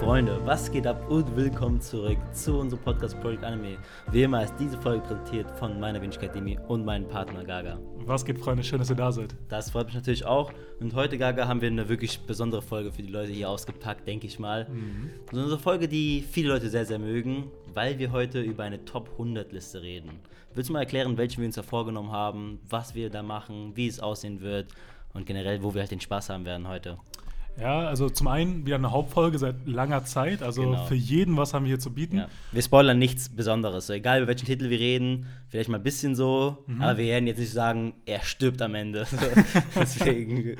Freunde, was geht ab und willkommen zurück zu unserem Podcast Project Anime. Wie immer ist diese Folge präsentiert von meiner Wenigkeit Demi und meinem Partner Gaga. Was geht, Freunde? Schön, dass ihr da seid. Das freut mich natürlich auch. Und heute, Gaga, haben wir eine wirklich besondere Folge für die Leute hier ausgepackt, denke ich mal. Mhm. So eine Folge, die viele Leute sehr, sehr mögen, weil wir heute über eine Top 100 Liste reden. Willst du mal erklären, welche wir uns da vorgenommen haben, was wir da machen, wie es aussehen wird und generell, wo wir halt den Spaß haben werden heute? Ja, also zum einen wieder eine Hauptfolge seit langer Zeit. Also genau. für jeden, was haben wir hier zu bieten. Ja. Wir spoilern nichts Besonderes. So, egal über welchen Titel wir reden, vielleicht mal ein bisschen so, mhm. aber wir werden jetzt nicht sagen, er stirbt am Ende. Deswegen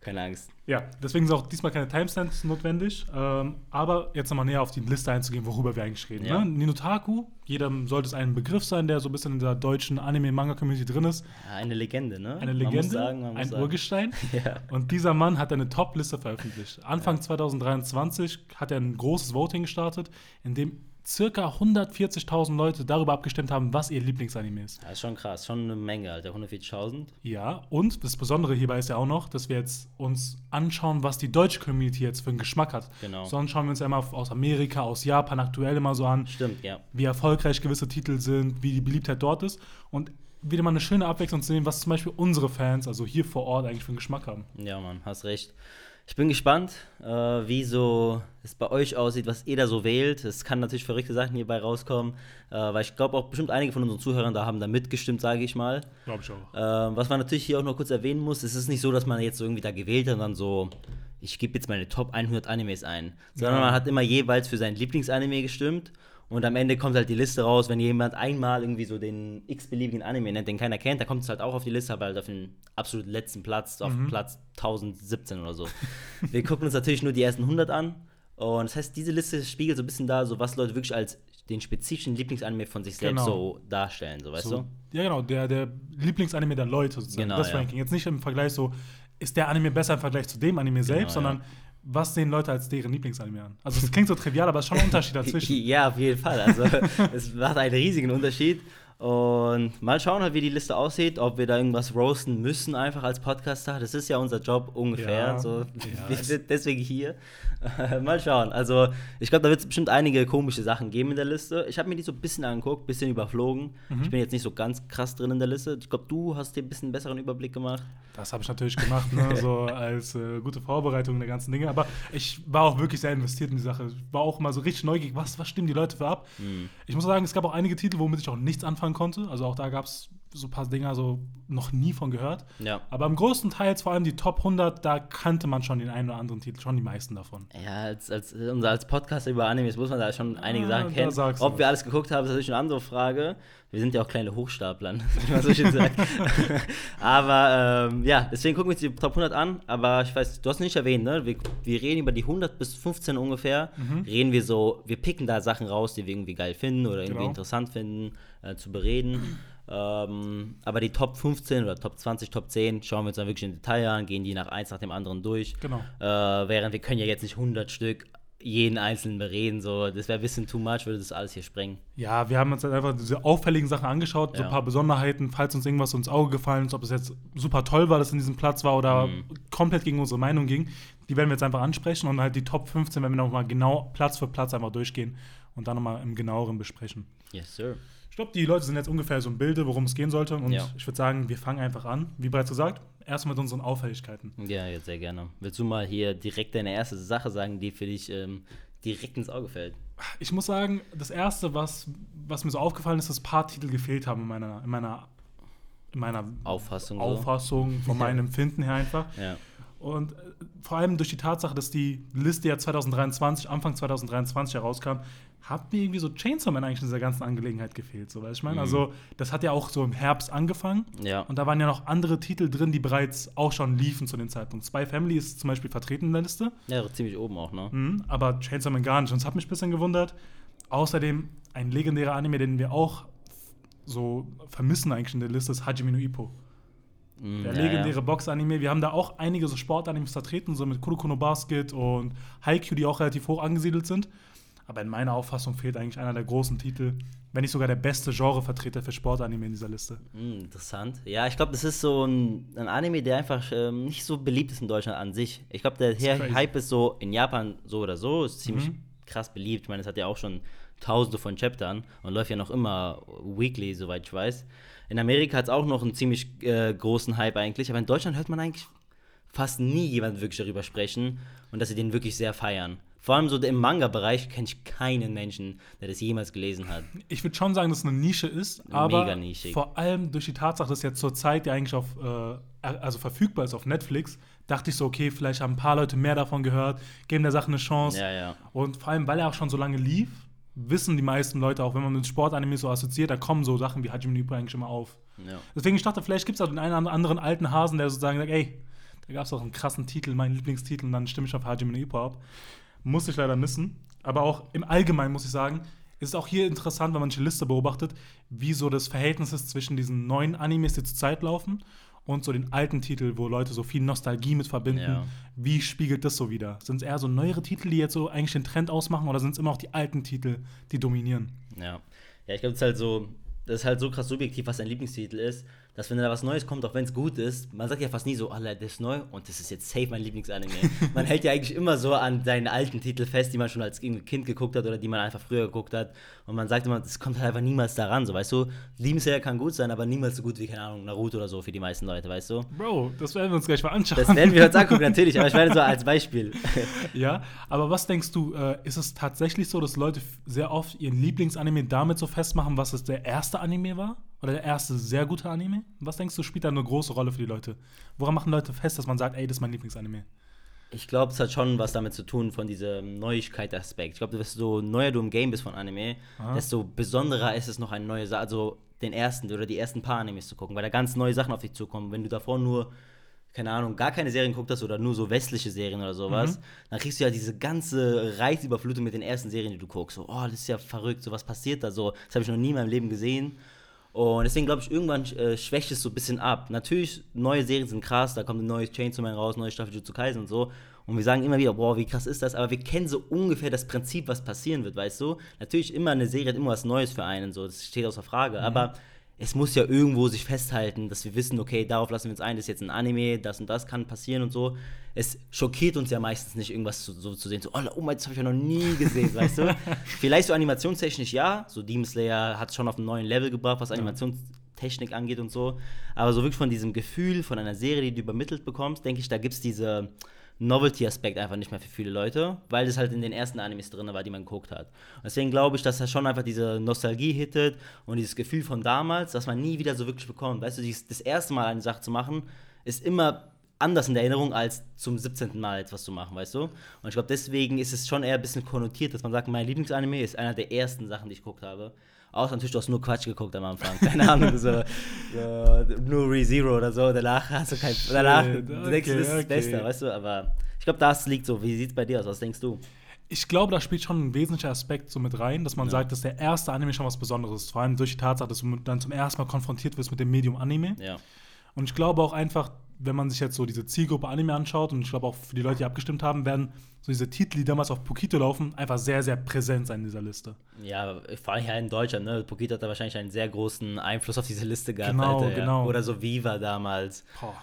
keine Angst. Ja, deswegen sind auch diesmal keine Timestamps notwendig. Ähm, aber jetzt nochmal näher auf die Liste einzugehen, worüber wir eigentlich reden. Ja. Ne? Ninotaku, jedem sollte es ein Begriff sein, der so ein bisschen in der deutschen Anime-Manga-Community drin ist. Ja, eine Legende, ne? Eine Legende, sagen, ein sagen. Urgestein. ja. Und dieser Mann hat eine Top-Liste veröffentlicht. Anfang 2023 hat er ein großes Voting gestartet, in dem circa 140.000 Leute darüber abgestimmt haben, was ihr Lieblingsanime ist. Das ist schon krass, schon eine Menge, Alter, 140.000. Ja, und das Besondere hierbei ist ja auch noch, dass wir jetzt uns anschauen, was die deutsche Community jetzt für einen Geschmack hat. Genau. Sonst schauen wir uns ja immer aus Amerika, aus Japan aktuell immer so an. Stimmt, ja. Wie erfolgreich gewisse Titel sind, wie die Beliebtheit dort ist. Und wieder mal eine schöne Abwechslung zu sehen, was zum Beispiel unsere Fans, also hier vor Ort, eigentlich für einen Geschmack haben. Ja, Mann, hast recht. Ich bin gespannt, äh, wie so es bei euch aussieht, was ihr da so wählt. Es kann natürlich verrückte Sachen hierbei rauskommen, äh, weil ich glaube auch bestimmt einige von unseren Zuhörern da haben da mitgestimmt, sage ich mal. Glaube ich auch. Äh, was man natürlich hier auch noch kurz erwähnen muss, es ist nicht so, dass man jetzt so irgendwie da gewählt hat und dann so, ich gebe jetzt meine Top 100 Animes ein, sondern ja. man hat immer jeweils für sein Lieblingsanime gestimmt und am Ende kommt halt die Liste raus, wenn jemand einmal irgendwie so den x-beliebigen Anime nennt, den keiner kennt, dann kommt es halt auch auf die Liste, aber halt auf den absolut letzten Platz, auf mhm. Platz 1017 oder so. Wir gucken uns natürlich nur die ersten 100 an. Und das heißt, diese Liste spiegelt so ein bisschen da, so was Leute wirklich als den spezifischen Lieblingsanime von sich selbst genau. so darstellen, so weißt so, du? Ja, genau, der, der Lieblingsanime der Leute sozusagen. Genau, das ja. Ranking. Jetzt nicht im Vergleich so, ist der Anime besser im Vergleich zu dem Anime genau, selbst, sondern ja was sehen Leute als deren Lieblingsanime an? Also es klingt so trivial, aber es ist schon ein Unterschied dazwischen. ja, auf jeden Fall. Also es macht einen riesigen Unterschied. Und mal schauen halt, wie die Liste aussieht, ob wir da irgendwas roasten müssen, einfach als Podcaster. Das ist ja unser Job ungefähr. Ja, so. Ja, wir sind deswegen hier. mal schauen. Also, ich glaube, da wird es bestimmt einige komische Sachen geben in der Liste. Ich habe mir die so ein bisschen angeguckt, ein bisschen überflogen. Mhm. Ich bin jetzt nicht so ganz krass drin in der Liste. Ich glaube, du hast dir ein bisschen besseren Überblick gemacht. Das habe ich natürlich gemacht, ne? so als äh, gute Vorbereitung der ganzen Dinge. Aber ich war auch wirklich sehr investiert in die Sache. Ich war auch mal so richtig neugierig, was, was stimmen die Leute für ab. Mhm. Ich muss sagen, es gab auch einige Titel, womit ich auch nichts anfangen anfangen konnte. Also auch da gab es so ein paar Dinger so noch nie von gehört. Ja. Aber im größten Teil, vor allem die Top 100, da kannte man schon den einen oder anderen Titel, schon die meisten davon. Ja, als, als, als Podcaster über Animes muss man da schon einige ja, Sachen kennen. Ob wir alles geguckt haben, ist natürlich eine andere Frage. Wir sind ja auch kleine Hochstapler, wie man so schön sagt. aber ähm, ja, deswegen gucken wir uns die Top 100 an. Aber ich weiß, du hast nicht erwähnt, ne? Wir, wir reden über die 100 bis 15 ungefähr. Mhm. Reden wir so, wir picken da Sachen raus, die wir irgendwie geil finden oder irgendwie genau. interessant finden äh, zu bereden. Ähm, aber die Top 15 oder Top 20, Top 10 schauen wir uns dann wirklich im Detail an, gehen die nach eins nach dem anderen durch. Genau. Äh, während wir können ja jetzt nicht 100 Stück jeden einzelnen bereden, so das wäre ein bisschen too much, würde das alles hier sprengen. Ja, wir haben uns halt einfach diese auffälligen Sachen angeschaut, ja. so ein paar Besonderheiten, falls uns irgendwas ins Auge gefallen ist, ob es jetzt super toll war, dass es in diesem Platz war oder mhm. komplett gegen unsere Meinung ging, die werden wir jetzt einfach ansprechen und halt die Top 15 werden wir nochmal genau Platz für Platz einfach durchgehen und dann nochmal im genaueren besprechen. Yes, sir. Ich glaube, die Leute sind jetzt ungefähr so im Bilde, worum es gehen sollte. Und ja. ich würde sagen, wir fangen einfach an. Wie bereits gesagt, erstmal mit unseren Auffälligkeiten. Ja, jetzt sehr gerne. Willst du mal hier direkt deine erste Sache sagen, die für dich ähm, direkt ins Auge fällt? Ich muss sagen, das erste, was, was mir so aufgefallen ist, dass ein paar Titel gefehlt haben in meiner, in meiner, in meiner Auffassung, Auffassung so. von meinem Empfinden her einfach. Ja. Und äh, vor allem durch die Tatsache, dass die Liste ja 2023, Anfang 2023 herauskam, hat mir irgendwie so Chainsaw Man eigentlich in dieser ganzen Angelegenheit gefehlt. So, weißt ich meine? Mhm. Also, das hat ja auch so im Herbst angefangen. Ja. Und da waren ja noch andere Titel drin, die bereits auch schon liefen zu dem Zeitpunkt. Spy Family ist zum Beispiel vertreten in der Liste. Ja, ziemlich oben auch, ne? Mhm, aber Chainsaw Man gar nicht. Und das hat mich ein bisschen gewundert. Außerdem ein legendärer Anime, den wir auch so vermissen eigentlich in der Liste, ist Hajime no Ippo. Mhm, der legendäre ja. Box-Anime. Wir haben da auch einige so Sportanimes vertreten, so mit Kuroko no Basket und Haikyuu, die auch relativ hoch angesiedelt sind. Aber in meiner Auffassung fehlt eigentlich einer der großen Titel, wenn nicht sogar der beste Genrevertreter für Sportanime in dieser Liste. Mm, interessant. Ja, ich glaube, das ist so ein, ein Anime, der einfach ähm, nicht so beliebt ist in Deutschland an sich. Ich glaube, der ist Hype ist so in Japan so oder so, ist ziemlich mhm. krass beliebt. Ich meine, es hat ja auch schon tausende von Chaptern und läuft ja noch immer weekly, soweit ich weiß. In Amerika hat es auch noch einen ziemlich äh, großen Hype eigentlich, aber in Deutschland hört man eigentlich fast nie jemand wirklich darüber sprechen und dass sie den wirklich sehr feiern. Vor allem so im Manga-Bereich kenne ich keinen Menschen, der das jemals gelesen hat. Ich würde schon sagen, dass es eine Nische ist, aber vor allem durch die Tatsache, dass jetzt zur Zeit ja eigentlich auf, äh, also verfügbar ist auf Netflix, dachte ich so, okay, vielleicht haben ein paar Leute mehr davon gehört, geben der Sache eine Chance. Ja, ja. Und vor allem, weil er auch schon so lange lief, wissen die meisten Leute auch, wenn man mit Sportanime so assoziiert, da kommen so Sachen wie Hajime Ippo eigentlich immer auf. Ja. Deswegen ich dachte, vielleicht gibt es auch den einen oder anderen alten Hasen, der sozusagen sagt, ey, da gab es auch einen krassen Titel, meinen Lieblingstitel, und dann stimme ich auf Hajime Ippo ab. Muss ich leider missen. Aber auch im Allgemeinen muss ich sagen, ist es auch hier interessant, wenn man die Liste beobachtet, wie so das Verhältnis ist zwischen diesen neuen Animes, die zur Zeit laufen, und so den alten Titel, wo Leute so viel Nostalgie mit verbinden. Ja. Wie spiegelt das so wieder? Sind es eher so neuere Titel, die jetzt so eigentlich den Trend ausmachen, oder sind es immer auch die alten Titel, die dominieren? Ja. Ja, ich glaube, es ist halt so, das ist halt so krass subjektiv, was dein Lieblingstitel ist dass wenn da was Neues kommt, auch wenn es gut ist, man sagt ja fast nie so, Alter, das ist neu und das ist jetzt safe mein Lieblingsanime. man hält ja eigentlich immer so an seinen alten Titel fest, die man schon als Kind geguckt hat oder die man einfach früher geguckt hat. Und man sagt immer, das kommt halt einfach niemals daran, so, weißt du? Liebensherr kann gut sein, aber niemals so gut wie, keine Ahnung, Naruto oder so für die meisten Leute, weißt du? Bro, das werden wir uns gleich mal anschauen. Das werden wir uns angucken, natürlich, aber ich meine so als Beispiel. ja, aber was denkst du, äh, ist es tatsächlich so, dass Leute sehr oft ihren Lieblingsanime damit so festmachen, was es der erste Anime war? Oder der erste sehr gute Anime? Was denkst du, spielt da eine große Rolle für die Leute? Woran machen Leute fest, dass man sagt, ey, das ist mein Lieblingsanime? Ich glaube, es hat schon was damit zu tun, von diesem Neuigkeit-Aspekt. Ich glaube, desto neuer du im Game bist von Anime, Aha. desto besonderer ist es noch eine neue Sache, also den ersten oder die ersten paar Animes zu gucken, weil da ganz neue Sachen auf dich zukommen. Wenn du davor nur, keine Ahnung, gar keine Serien geguckt hast oder nur so westliche Serien oder sowas, mhm. dann kriegst du ja diese ganze Reizüberflutung mit den ersten Serien, die du guckst. So, oh, das ist ja verrückt, so was passiert da so. Das habe ich noch nie in meinem Leben gesehen. Und deswegen glaube ich, irgendwann äh, schwächt es so ein bisschen ab. Natürlich, neue Serien sind krass, da kommt ein neues Chainsaw Man raus, neue Staffel Jutsu Kaisen und so. Und wir sagen immer wieder, boah, wie krass ist das? Aber wir kennen so ungefähr das Prinzip, was passieren wird, weißt du? Natürlich, immer eine Serie hat immer was Neues für einen, so, das steht außer Frage. Mhm. Aber es muss ja irgendwo sich festhalten, dass wir wissen, okay, darauf lassen wir uns ein, das ist jetzt ein Anime, das und das kann passieren und so. Es schockiert uns ja meistens nicht, irgendwas zu, so zu sehen, so, oh, oh mein, das habe ich ja noch nie gesehen, weißt du? Vielleicht so animationstechnisch ja, so Demon Slayer hat es schon auf einen neuen Level gebracht, was Animationstechnik angeht und so. Aber so wirklich von diesem Gefühl, von einer Serie, die du übermittelt bekommst, denke ich, da gibt es diese Novelty-Aspekt einfach nicht mehr für viele Leute, weil das halt in den ersten Animes drin war, die man geguckt hat. Und deswegen glaube ich, dass das schon einfach diese Nostalgie hittet und dieses Gefühl von damals, dass man nie wieder so wirklich bekommt. Weißt du, das erste Mal eine Sache zu machen, ist immer anders in der Erinnerung, als zum 17. Mal etwas zu machen, weißt du? Und ich glaube, deswegen ist es schon eher ein bisschen konnotiert, dass man sagt, mein Lieblingsanime ist einer der ersten Sachen, die ich geguckt habe. Außer natürlich, du hast nur Quatsch geguckt am Anfang. Keine Ahnung, so, so nur ReZero oder so. Danach hast du kein. Danach okay, denkst du, das ist okay. das Beste, weißt du? Aber ich glaube, das liegt so. Wie sieht es bei dir aus? Was denkst du? Ich glaube, da spielt schon ein wesentlicher Aspekt so mit rein, dass man ja. sagt, dass der erste Anime schon was Besonderes ist. Vor allem durch die Tatsache, dass du dann zum ersten Mal konfrontiert wirst mit dem Medium Anime. Ja. Und ich glaube auch einfach, wenn man sich jetzt so diese Zielgruppe Anime anschaut, und ich glaube auch für die Leute, die abgestimmt haben, werden so diese Titel, die damals auf Pokito laufen, einfach sehr, sehr präsent sein in dieser Liste. Ja, vor allem hier in Deutschland, ne? Pokito hat da wahrscheinlich einen sehr großen Einfluss auf diese Liste gehabt. Genau, Alter, genau. Ja. Oder so Viva damals. Boah.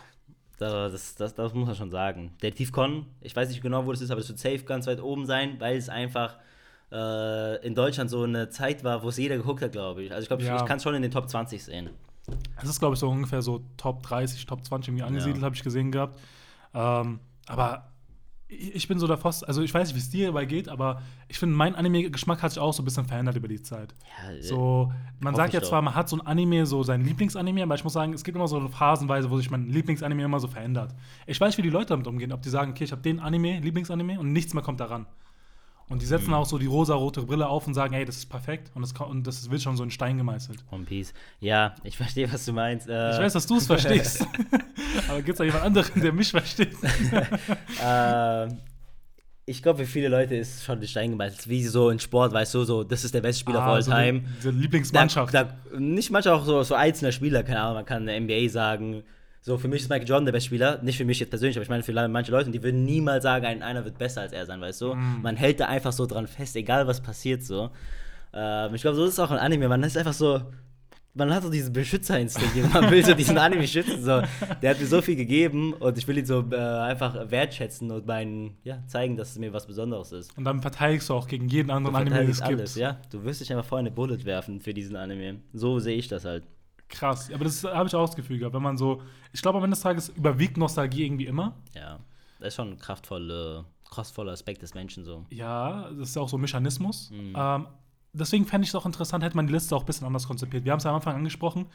Das, das, das, das, muss man schon sagen. Der Tiefcon, ich weiß nicht genau, wo das ist, aber es wird safe ganz weit oben sein, weil es einfach äh, in Deutschland so eine Zeit war, wo es jeder geguckt hat, glaube ich. Also ich glaube, ja. ich, ich kann es schon in den Top 20 sehen. Das ist, glaube ich, so ungefähr so Top 30, Top 20 irgendwie angesiedelt, ja. habe ich gesehen gehabt. Ähm, aber ich bin so der Fast, also ich weiß nicht, wie es dir dabei geht, aber ich finde, mein Anime-Geschmack hat sich auch so ein bisschen verändert über die Zeit. Ja, so, man sagt ja zwar, man hat so ein Anime, so sein Lieblingsanime, aber ich muss sagen, es gibt immer so Phasenweise, wo sich mein Lieblingsanime immer so verändert. Ich weiß, wie die Leute damit umgehen, ob die sagen, okay, ich habe den Anime, Lieblingsanime und nichts mehr kommt daran. Und die setzen mhm. auch so die rosa-rote Brille auf und sagen, hey, das ist perfekt und das, und das wird schon so in Stein gemeißelt. One Piece. Ja, ich verstehe, was du meinst. Äh ich weiß, dass du es verstehst. Aber gibt es da jemand anderen, der mich versteht? äh, ich glaube, für viele Leute ist schon in Stein gemeißelt. Wie so in Sport, weißt du, so, das ist der beste Spieler ah, of all so time. Die, die Lieblingsmannschaft. Da, da, nicht manchmal auch so, so einzelne Spieler, keine Ahnung, man kann NBA sagen, So, für mich ist Michael Jordan der beste Spieler. Nicht für mich jetzt persönlich, aber ich meine für manche Leute, die würden niemals sagen, ein, einer wird besser als er sein, weißt du? Mm. Man hält da einfach so dran fest, egal was passiert so. Ähm, ich glaube, so ist es auch ein Anime. Man ist einfach so, man hat so diesen Beschützerinstinkt, man will so diesen Anime schützen. So. Der hat mir so viel gegeben und ich will ihn so äh, einfach wertschätzen und meinen, ja, zeigen, dass es mir was Besonderes ist. Und dann verteidigst du auch gegen jeden anderen Anime, den es gibt. ja. Du wirst dich einfach vorher eine Bullet werfen für diesen Anime. So sehe ich das halt. Krass, aber das habe ich auch das Gefühl gehabt, wenn man so, ich glaube am Ende des Tages überwiegt Nostalgie irgendwie immer. Ja, das ist schon ein kraftvoller, kraftvoller Aspekt des Menschen so. Ja, das ist auch so ein Mechanismus. Mhm. Ähm, deswegen fände ich es auch interessant, hätte man die Liste auch ein bisschen anders konzipiert. Wir haben es ja am Anfang angesprochen,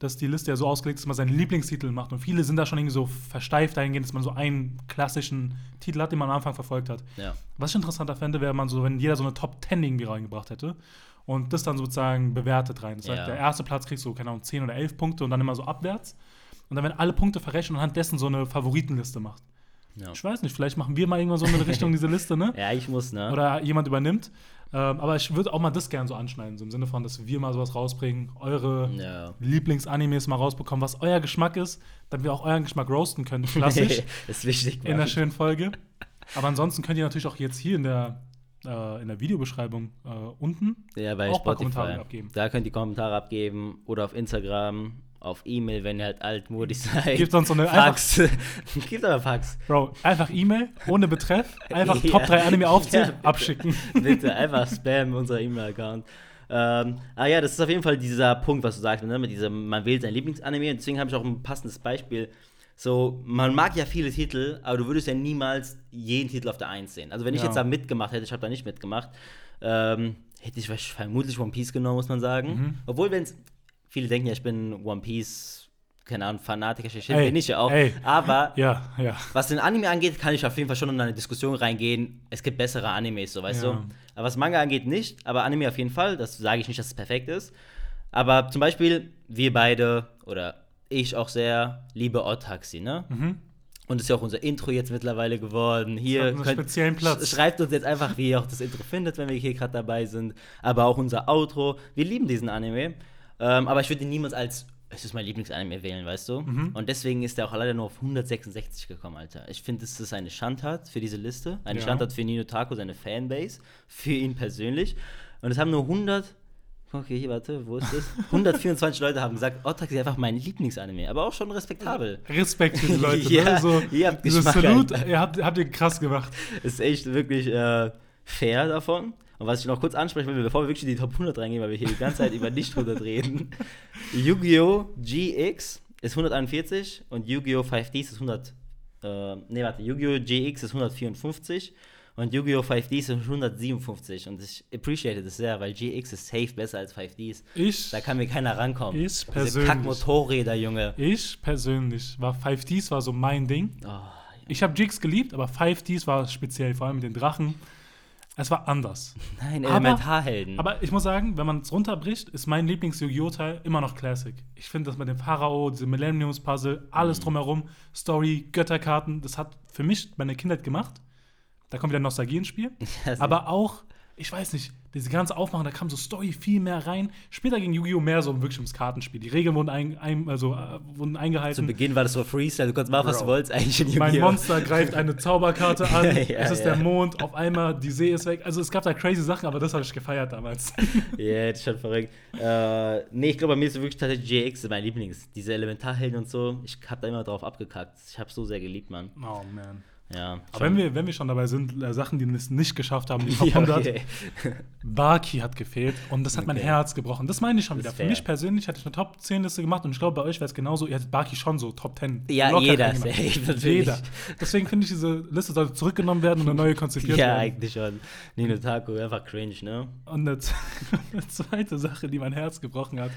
dass die Liste ja so ausgelegt ist, dass man seinen Lieblingstitel macht. Und viele sind da schon irgendwie so versteift dahingehend, dass man so einen klassischen Titel hat, den man am Anfang verfolgt hat. Ja. Was ich interessanter fände, wäre man so, wenn jeder so eine Top 10 irgendwie reingebracht hätte und das dann sozusagen bewertet rein. Das heißt, ja. der erste Platz kriegst du, keine Ahnung, 10 oder 11 Punkte und dann immer so abwärts. Und dann werden alle Punkte verrechnet und anhand dessen so eine Favoritenliste macht. Ja. Ich weiß nicht, vielleicht machen wir mal irgendwann so eine Richtung diese Liste, ne? Ja, ich muss, ne? Oder jemand übernimmt. Ähm, aber ich würde auch mal das gerne so anschneiden, so im Sinne von, dass wir mal sowas rausbringen, eure ja. Lieblingsanimes mal rausbekommen, was euer Geschmack ist, damit wir auch euren Geschmack roasten können. Klassisch. ist wichtig. In einer schönen Folge. Aber ansonsten könnt ihr natürlich auch jetzt hier in der, äh, in der Videobeschreibung äh, unten ja, bei auch Spotify. Kommentare abgeben. Da könnt ihr Kommentare abgeben oder auf Instagram auf E-Mail, wenn ihr halt altmodisch seid. Gibt sonst so eine Fax. Gibt aber Fax. Bro, einfach E-Mail, ohne Betreff, einfach ja. Top 3 Anime aufzählen, ja, abschicken. Bitte, einfach Spam unser E-Mail-Account. Ähm, ah ja, das ist auf jeden Fall dieser Punkt, was du sagst, ne? mit diesem, man wählt sein Lieblingsanime. Deswegen habe ich auch ein passendes Beispiel. So, man mag ja viele Titel, aber du würdest ja niemals jeden Titel auf der 1 sehen. Also wenn ich ja. jetzt da mitgemacht hätte, ich habe da nicht mitgemacht, ähm, hätte ich vermutlich One Piece genommen, muss man sagen. Mhm. Obwohl, wenn es viele denken ja, ich bin One Piece, keine Ahnung, Fanatiker, Shit, bin ich ja auch. Ey. Aber ja, ja. was den Anime angeht, kann ich auf jeden Fall schon in eine Diskussion reingehen. Es gibt bessere Animes, so weißt ja. du. Aber was Manga angeht, nicht. Aber Anime auf jeden Fall. Das sage ich nicht, dass es perfekt ist. Aber zum Beispiel, wir beide oder ich auch sehr liebe Otaxi, ne? Mhm. Und ist ja auch unser Intro jetzt mittlerweile geworden. Hier könnt, speziellen Platz. schreibt uns jetzt einfach, wie ihr auch das Intro findet, wenn wir hier gerade dabei sind. Aber auch unser Outro. Wir lieben diesen Anime. Ähm, aber ich würde ihn niemals als, es ist mein Lieblingsanime wählen, weißt du? Mhm. Und deswegen ist er auch leider nur auf 166 gekommen, Alter. Ich finde, das ist eine Schandtat für diese Liste. Eine ja. Schandtat für Nino Taco, seine Fanbase, für ihn persönlich. Und es haben nur 100 Okay, hier, warte, wo ist das? 124 Leute haben gesagt, Otak ist einfach mein Lieblingsanime, aber auch schon respektabel. Respekt für die Leute, ja, ne? So, ihr habt Geschmack, Salut, ihr habt, habt ihr krass gemacht. Ist echt wirklich äh, fair davon. Und was ich noch kurz ansprechen will, bevor wir wirklich in die Top 100 reingehen, weil wir hier die ganze Zeit über nicht 100 reden. Yu-Gi-Oh! GX ist 141 und Yu-Gi-Oh! 5D ist 100. Äh, nee, warte, Yu-Gi-Oh! GX ist 154 und Yu-Gi-Oh! 5D ist 157. Und ich appreciate das sehr, weil GX ist safe besser als 5Ds. Ich. Da kann mir keiner rankommen. Ich persönlich. Kack Motorräder, Junge. Ich persönlich war 5Ds war so mein Ding. Oh, ja. Ich habe GX geliebt, aber 5Ds war speziell, vor allem mit den Drachen. Es war anders. Nein, Elementarhelden. Aber, aber ich muss sagen, wenn man es runterbricht, ist mein Lieblings-Yu-Gi-Oh!-Teil immer noch Classic. Ich finde das mit dem Pharao, diese Millenniums-Puzzle, alles mhm. drumherum, Story, Götterkarten, das hat für mich meine Kindheit gemacht. Da kommt wieder Nostalgie ins Spiel. aber auch, ich weiß nicht, diese ganze Aufmachen, da kam so Story viel mehr rein. Später ging Yu-Gi-Oh! mehr so wirklich ums Kartenspiel. Die Regeln wurden, ein, ein, also, äh, wurden eingehalten. Zu Beginn war das so Freestyle, du konntest machen, was du wolltest eigentlich in Yu-Gi-Oh! Mein Monster greift eine Zauberkarte an, ja, es ist ja. der Mond, auf einmal die See ist weg. Also es gab da crazy Sachen, aber das habe ich gefeiert damals. Ja, yeah, das ist schon verrückt. Äh, nee, ich glaube, bei mir ist wirklich tatsächlich JX mein Lieblings. Diese Elementarhelden und so, ich habe da immer drauf abgekackt. Ich habe so sehr geliebt, Mann. Oh, man. Ja, Aber wenn wir, wenn wir schon dabei sind, äh, Sachen, die es nicht geschafft haben, die Top 100, okay. Baki hat gefehlt und das hat okay. mein Herz gebrochen. Das meine ich schon wieder. Für mich persönlich hätte ich eine Top 10 Liste gemacht und ich glaube, bei euch wäre es genauso. Ihr hättet Baki schon so Top 10. Ja, jeder. Safe, jeder. Deswegen finde ich, diese Liste sollte zurückgenommen werden und eine neue konzipiert ja, werden. Ja, eigentlich schon. Nino Taco, einfach cringe, ne? Und eine, eine, zweite Sache, die mein Herz gebrochen hat,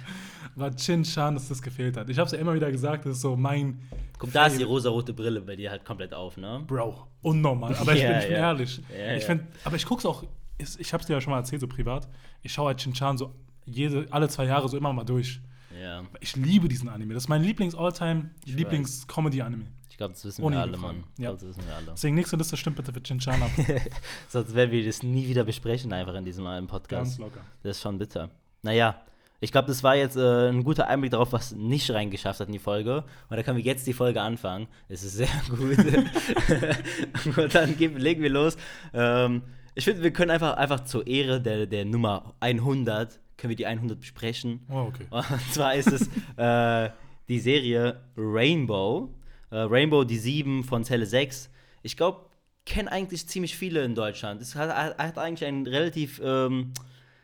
war Chin Chan, dass das gefehlt hat. Ich habe es ja immer wieder gesagt, das ist so mein. Guck, da ist die rosa-rote Brille bei dir halt komplett auf, ne? Bro, unnormal. Aber ich, ja, bin, ich ja. ehrlich. Ja, ich find, aber ich gucke es auch, ich habe es dir ja schon mal erzählt, so privat. Ich schaue halt Shin-Chan so jede, alle zwei Jahre so immer mal durch. Ja. Ich liebe diesen Anime. Das ist mein Lieblings-All-Time, Lieblings-Comedy-Anime. Ich glaube, das wissen Ohne wir alle, Mann. Ja. Das wissen wir alle. Deswegen nächste Liste stimmt bitte für Shin-Chan ab. Sonst werden wir das nie wieder besprechen, einfach in diesem Podcast. Ganz locker. Das ist schon bitter. Naja, Ich glaube, das war jetzt äh, ein guter Einblick darauf, was nicht reingeschafft hat in die Folge. Und da können wir jetzt die Folge anfangen. Es ist sehr gut. und dann legen wir los. Ähm, ich finde, wir können einfach, einfach zur Ehre der, der Nummer 100, können wir die 100 besprechen. Oh, okay. Und zwar ist es äh, die Serie Rainbow. Äh, Rainbow, die 7 von Zelle 6. Ich glaube, kennen eigentlich ziemlich viele in Deutschland. Es hat, hat eigentlich einen relativ, ähm,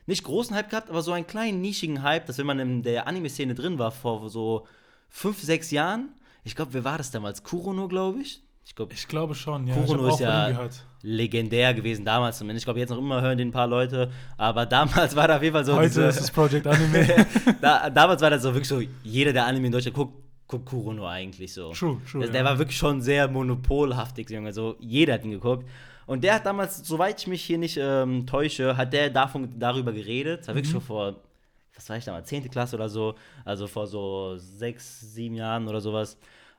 nicht großen Hype gehabt, aber so einen kleinen, nischigen Hype, dass wenn man in der Anime-Szene drin war vor so fünf, sechs Jahren, ich glaube, wer war das damals? Kurono, glaube ich? Ich, glaub, ich glaube schon, ja. Kurono ist ja legendär gewesen damals zumindest. Ich glaube, jetzt noch immer hören den ein paar Leute. Aber damals war da auf jeden Fall so. Heute diese, ist es Project Anime. da, damals war das so wirklich so, jeder, der Anime in Deutschland guckt, guckt Kurono eigentlich so. True, true. Also, der ja. war wirklich schon sehr monopolhaftig, Junge. So, jeder hat ihn geguckt. Und der hat damals, soweit ich mich hier nicht ähm, täusche, hat der davon, darüber geredet. Das war mhm. wirklich schon vor, was war ich damals, 10. Klasse oder so. Also vor so sechs, sieben Jahren oder sowas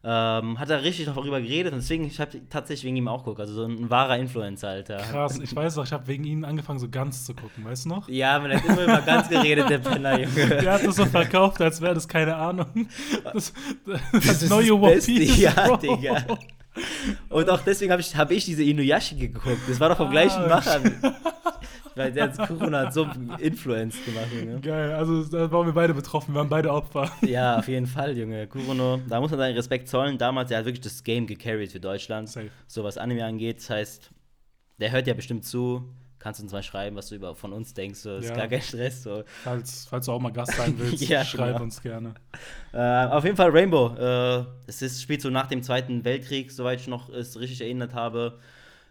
ähm, hat er richtig darüber geredet und deswegen, ich habe tatsächlich wegen ihm auch geguckt. Also so ein wahrer Influencer, Alter. Krass, ich weiß auch, ich habe wegen ihm angefangen, so ganz zu gucken, weißt du noch? Ja, man hat immer über ganz geredet, der Penner, Junge. Der hat das so verkauft, als wäre das keine Ahnung. Das, das, das, neue One Piece. Ja, Digga. Und auch deswegen habe ich, hab ich diese Inuyasha geguckt. Das war doch vom ah, gleichen Macher. Weil der hat Corona hat so Influence gemacht, Junge. Geil, also da waren wir beide betroffen, wir waren beide Opfer. Ja, auf jeden Fall, Junge. Kurono, da muss man seinen Respekt zollen. Damals, der hat wirklich das Game gecarried für Deutschland. Safe. So was Anime angeht. Das heißt, der hört ja bestimmt zu. Kannst du uns mal schreiben, was du über, von uns denkst. So. Ist ja. gar kein Stress. So. Falls, falls du auch mal Gast sein willst, ja, schreib genau. uns gerne. Äh, auf jeden Fall Rainbow. Äh, es ist, spielt so nach dem Zweiten Weltkrieg, soweit ich noch es richtig erinnert habe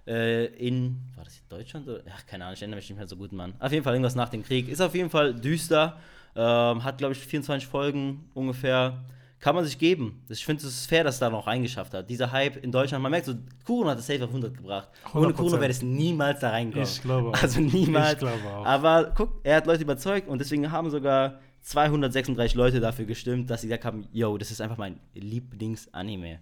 äh, in, war das in Deutschland? Ach, keine Ahnung, ich erinnere mich nicht mehr so gut, Mann. Auf jeden Fall irgendwas nach dem Krieg. Ist auf jeden Fall düster. Ähm, hat, glaube ich, 24 Folgen ungefähr. Kann man sich geben. Ich finde, es fair, dass es da noch reingeschafft hat. Dieser Hype in Deutschland, man merkt so, Kuron hat es safe auf 100 gebracht. 100%. Ohne Kuron wäre es niemals da reingekommen. Ich glaube auch. Also niemals. Ich glaube auch. Aber guck, er hat Leute überzeugt und deswegen haben sogar 236 Leute dafür gestimmt, dass sie gesagt haben, yo, das ist einfach mein Lieblingsanime.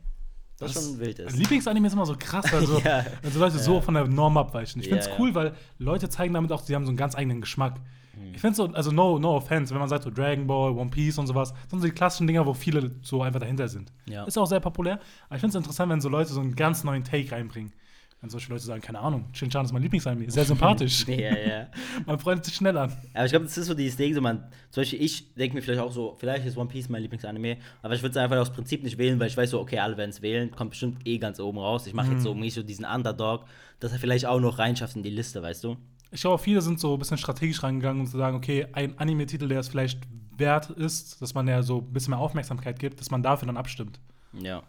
Das, das schon wild ist. Lieblingsanime ist immer so krass, also, ja. also Leute ja. so von der Norm abweichen. Ich finde es cool, weil Leute zeigen damit auch, sie haben so einen ganz eigenen Geschmack. Mhm. Ich finde so, also no, no offense, wenn man sagt so Dragon Ball, One Piece und sowas, das sind so die klassischen Dinger, wo viele so einfach dahinter sind. Ist auch sehr populär. Aber ich finde es interessant, wenn so Leute so einen ganz neuen Take reinbringen. Wenn solche Leute sagen, keine Ahnung, Shin-Chan ist mein Lieblingsanime, sehr sympathisch. ja, ja. man freut sich schnell an. Aber ich glaube, das ist so dieses Ding, so man, zum Beispiel ich denke mir vielleicht auch so, vielleicht ist One Piece mein Lieblingsanime, aber ich würde es einfach aus Prinzip nicht wählen, weil ich weiß so, okay, alle werden es wählen, kommt bestimmt eh ganz oben raus. Ich mache mhm. jetzt so mich so diesen Underdog, dass er vielleicht auch noch reinschafft in die Liste, weißt du? Ich glaube, viele sind so ein bisschen strategisch reingegangen, um zu sagen, okay, ein Anime-Titel, der es vielleicht wert ist, dass man ja so ein bisschen mehr Aufmerksamkeit gibt, dass man dafür dann abstimmt. Ja,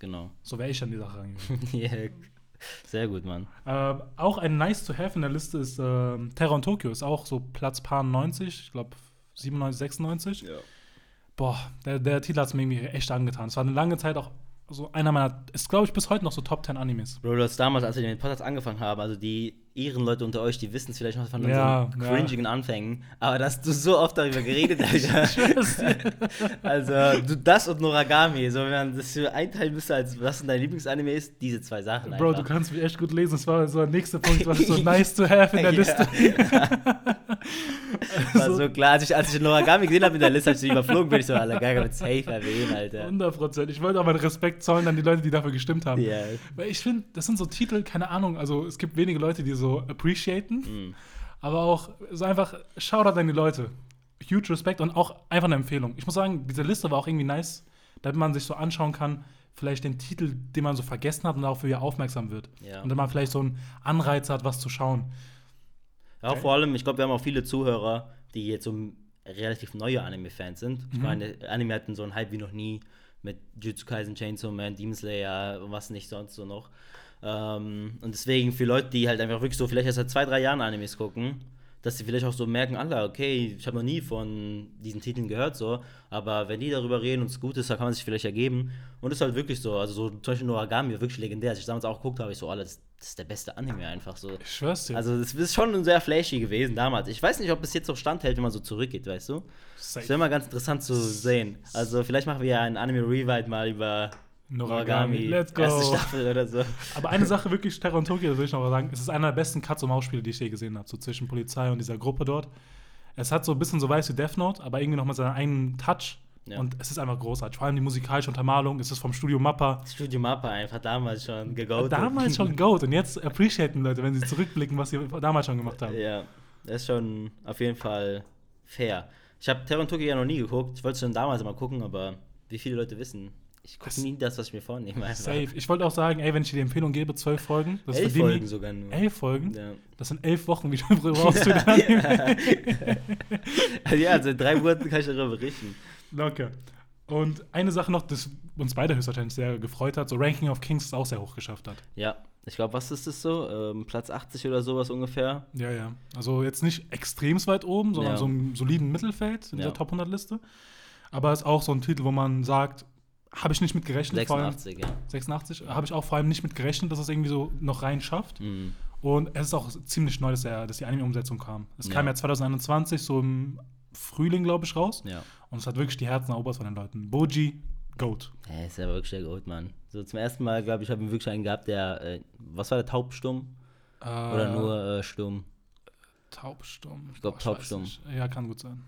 genau. So wäre ich an die Sache reingegangen. yeah. Sehr gut, Mann. Äh, auch ein Nice to Have in der Liste ist äh, Terror in Tokyo. Ist auch so Platz paar 90, ich glaube 97, 96. Ja. Boah, der, der Titel hat es mir irgendwie echt angetan. Es war eine lange Zeit auch so einer meiner, ist glaube ich bis heute noch so Top 10 Animes. Bro, das damals, als wir den Podcast angefangen haben, also die Ehrenleute unter euch, die wissen es vielleicht noch von ja, unseren cringigen ja. Anfängen, aber dass du so oft darüber geredet hast. also, du das und Noragami, so wenn man das für einteilen müsste, als was dein Lieblingsanime ist, diese zwei Sachen. Bro, einfach. du kannst mich echt gut lesen. Das war so der nächste Punkt, was so nice to have in der ja. Liste. war so klar, als ich, als ich Noragami gesehen habe in der Liste, als ich überflogen bin, ich so, Alter, gar mit safe erwähnen, Alter. 100 Ich wollte auch meinen Respekt zollen an die Leute, die dafür gestimmt haben. Yeah. Weil ich finde, das sind so Titel, keine Ahnung, also es gibt wenige Leute, die so so appreciaten. Mhm. Aber auch so einfach, Shoutout an die Leute. Huge Respekt und auch einfach eine Empfehlung. Ich muss sagen, diese Liste war auch irgendwie nice, damit man sich so anschauen kann, vielleicht den Titel, den man so vergessen hat und darauf wieder aufmerksam wird. Ja. Und dann man vielleicht so einen Anreiz hat, was zu schauen. Ja, okay. vor allem, ich glaube, wir haben auch viele Zuhörer, die jetzt so relativ neue Anime-Fans sind. Mhm. Ich meine, Anime hatten so einen Hype wie noch nie mit Jutsu Kaisen, Chainsaw Man, Demon Slayer und was nicht sonst so noch. Ähm, und deswegen für Leute, die halt einfach wirklich so vielleicht erst seit zwei, drei Jahren Animes gucken, dass sie vielleicht auch so merken, alle, okay, ich habe noch nie von diesen Titeln gehört, so, aber wenn die darüber reden und es gut ist, dann kann man sich vielleicht ergeben. Und es ist halt wirklich so, also so zum Beispiel Noragami, wirklich legendär. Als ich damals auch geguckt habe, ich so, alle, das, das, ist der beste Anime einfach so. Ich schwör's dir. Also das ist schon sehr flashy gewesen damals. Ich weiß nicht, ob es jetzt noch standhält, wenn man so zurückgeht, weißt du? Safe. Das wäre mal ganz interessant zu sehen. Also vielleicht machen wir ja ein Anime-Rewrite mal über Noragami, let's go. Erste Staffel oder so. Aber eine Sache wirklich, Terror in Tokyo, will ich noch mal sagen, es ist einer der besten Katz- und Maus-Spiele, die ich je gesehen habe, so zwischen Polizei und dieser Gruppe dort. Es hat so ein bisschen so weiß wie Death Note, aber irgendwie noch mit seinem eigenen Touch. Ja. Und es ist einfach großartig. Vor allem die musikalische Untermalung. Es ist vom Studio Mappa. Studio Mappa einfach damals schon gegoatet. Damals schon Goat. Und jetzt appreciaten Leute, wenn sie zurückblicken, was sie damals schon gemacht haben. Ja, das ist schon auf jeden Fall fair. Ich habe Terror und Tokyo ja noch nie geguckt. Ich wollte es schon damals mal gucken, aber wie viele Leute wissen, ich gucke nie das, was ich mir vornehme. Einfach. Safe. Ich wollte auch sagen, ey, wenn ich dir die Empfehlung gebe, zwölf Folgen. Das elf Folgen sogar nur. Elf Folgen? Ja. Das sind elf Wochen, wie du brauchst für den Anime. ja, also in drei Monaten kann ich darüber berichten. Locker. Und eine Sache noch, das uns beide höchstwahrscheinlich sehr gefreut hat, so Ranking of Kings es auch sehr hoch geschafft hat. Ja, ich glaube, was ist das so? Ähm, Platz 80 oder sowas ungefähr? Ja, ja. Also jetzt nicht extrem weit oben, sondern Ja. so im soliden Mittelfeld in Ja. der Top 100 Liste. Aber ist auch so ein Titel, wo man sagt, habe ich nicht mit gerechnet. vor allem- 86, ja. 86, habe ich auch vor allem nicht mit gerechnet, dass es irgendwie so noch rein schafft. Mhm. Und es ist auch ziemlich neu, dass, der, dass die Anime-Umsetzung kam. Es Ja. kam ja 2021, so im Frühling, glaube ich, raus. Ja. Und es hat wirklich die Herzen erobert von den Leuten. Boji, Goat. Er ist ja wirklich der Goat, Mann. So zum ersten Mal, glaube ich, habe ich wirklich einen gehabt, der, äh, was war der, taubstumm? Oder nur äh, stumm? Taubstumm. Ich glaub, Boah, weiß taubstumm. Ja, kann gut sein.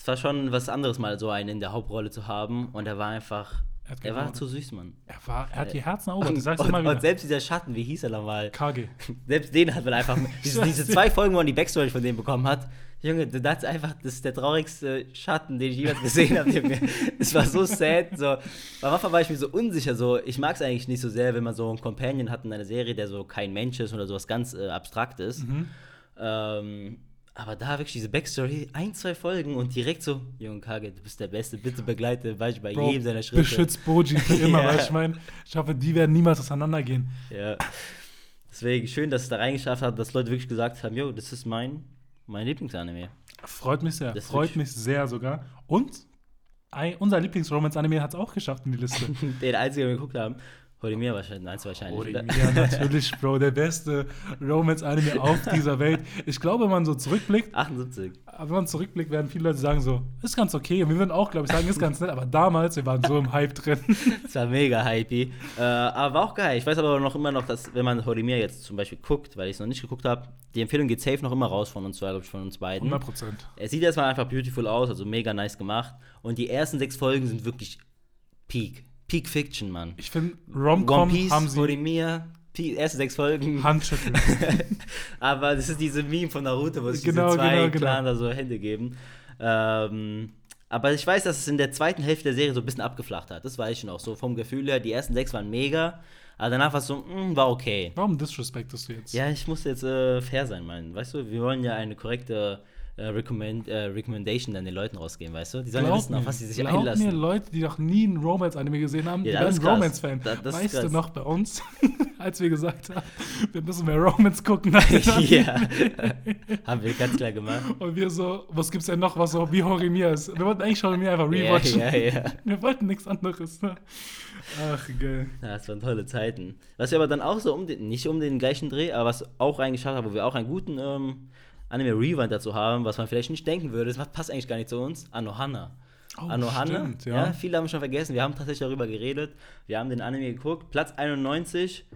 Es war schon was anderes, mal so einen in der Hauptrolle zu haben und er war einfach, Er, er war zu süß, Mann. er, war, er hat die Herzen erobert. Ich Und, sag's und, wieder. und selbst dieser Schatten, wie hieß er nochmal? KG. Selbst den hat man einfach. diese, diese zwei Folgen, wo man die Backstory von dem bekommen hat. Junge, du dachtest einfach, das ist der traurigste Schatten, den ich jemals gesehen habe. Es war so sad. So. Am Anfang war ich mir so unsicher. So. Ich mag es eigentlich nicht so sehr, wenn man so einen Companion hat in einer Serie, der so kein Mensch ist oder sowas ganz äh, Abstraktes. Mhm. Ähm, aber da wirklich diese Backstory, ein, zwei Folgen und direkt so, Junge Kage, du bist der Beste, bitte begleite bei, bei Bro, jedem seiner Schritte. Beschützt Boji für immer, Ja. weil ich meine, ich hoffe, die werden niemals auseinandergehen. Ja. Deswegen schön, dass es da reingeschafft hat, dass Leute wirklich gesagt haben, jo, das ist mein, mein Lieblingsanime. Freut mich sehr. Das Freut mich sehr sogar. Und ein, unser Lieblings-Romance-Anime hat es auch geschafft in die Liste. Den einzigen, den wir geguckt haben, Horimiya wahrscheinlich, eins wahrscheinlich. Ja, natürlich, Bro, der beste Romance-Anime auf dieser Welt. Ich glaube, wenn man so zurückblickt, 78. aber wenn man zurückblickt, werden viele Leute sagen so, ist ganz okay. Und wir würden auch, glaube ich, sagen, ist ganz nett. Aber damals, wir waren so im Hype drin. Das war mega hypey. Äh, aber war auch geil. Ich weiß aber noch immer noch, dass, wenn man Horimiya jetzt zum Beispiel guckt, weil ich es noch nicht geguckt habe, die Empfehlung geht safe noch immer raus von uns zwei, glaube ich, von uns beiden. 100 Prozent. Es sieht erstmal einfach beautiful aus, also mega nice gemacht. Und die ersten sechs Folgen sind wirklich Peak. Peak Fiction, Mann. Ich finde, One Rom-Com Piece, haben sie Horimiya, erste sechs Folgen. Handschütteln. Aber das ist diese Meme von Naruto, wo sich Genau, diese zwei genau, genau. Clan da so Hände geben. Ähm, aber ich weiß, dass es in der zweiten Hälfte der Serie so ein bisschen abgeflacht hat. Das weiß ich noch. So vom Gefühl her, die ersten sechs waren mega. Aber danach war es so, mm, war okay. Warum disrespectest du jetzt? Ja, ich muss jetzt äh, fair sein, Mann. Weißt du, wir wollen ja eine korrekte äh, Recommend, äh, Recommendation dann den Leuten rausgeben, weißt du? Die sollen ja wissen, auf was sie sich glaub einlassen. mir, Leute, die noch nie ein Romance-Anime gesehen haben, Ja, die werden. Romance-Fan. Da- Weißt du krass. noch bei uns, als wir gesagt haben, wir müssen mehr Romance gucken? ja, haben wir ganz klar gemacht. Und wir so, was gibt's denn noch, was so wie Horimiya ist? Wir wollten eigentlich Horimiya einfach Ja, rewatchen. ja, ja. Wir wollten nichts anderes. Ne? Ach, geil. Ja, das waren tolle Zeiten. Was wir aber dann auch so um den, nicht um den gleichen Dreh, aber was auch reingeschafft haben, wo wir auch einen guten ähm, Anime Rewind dazu haben, was man vielleicht nicht denken würde, das passt eigentlich gar nicht zu uns, Anohana. Oh, Anohana, stimmt, ja. ja. viele haben schon vergessen, wir haben tatsächlich darüber geredet, wir haben den Anime geguckt, Platz 91,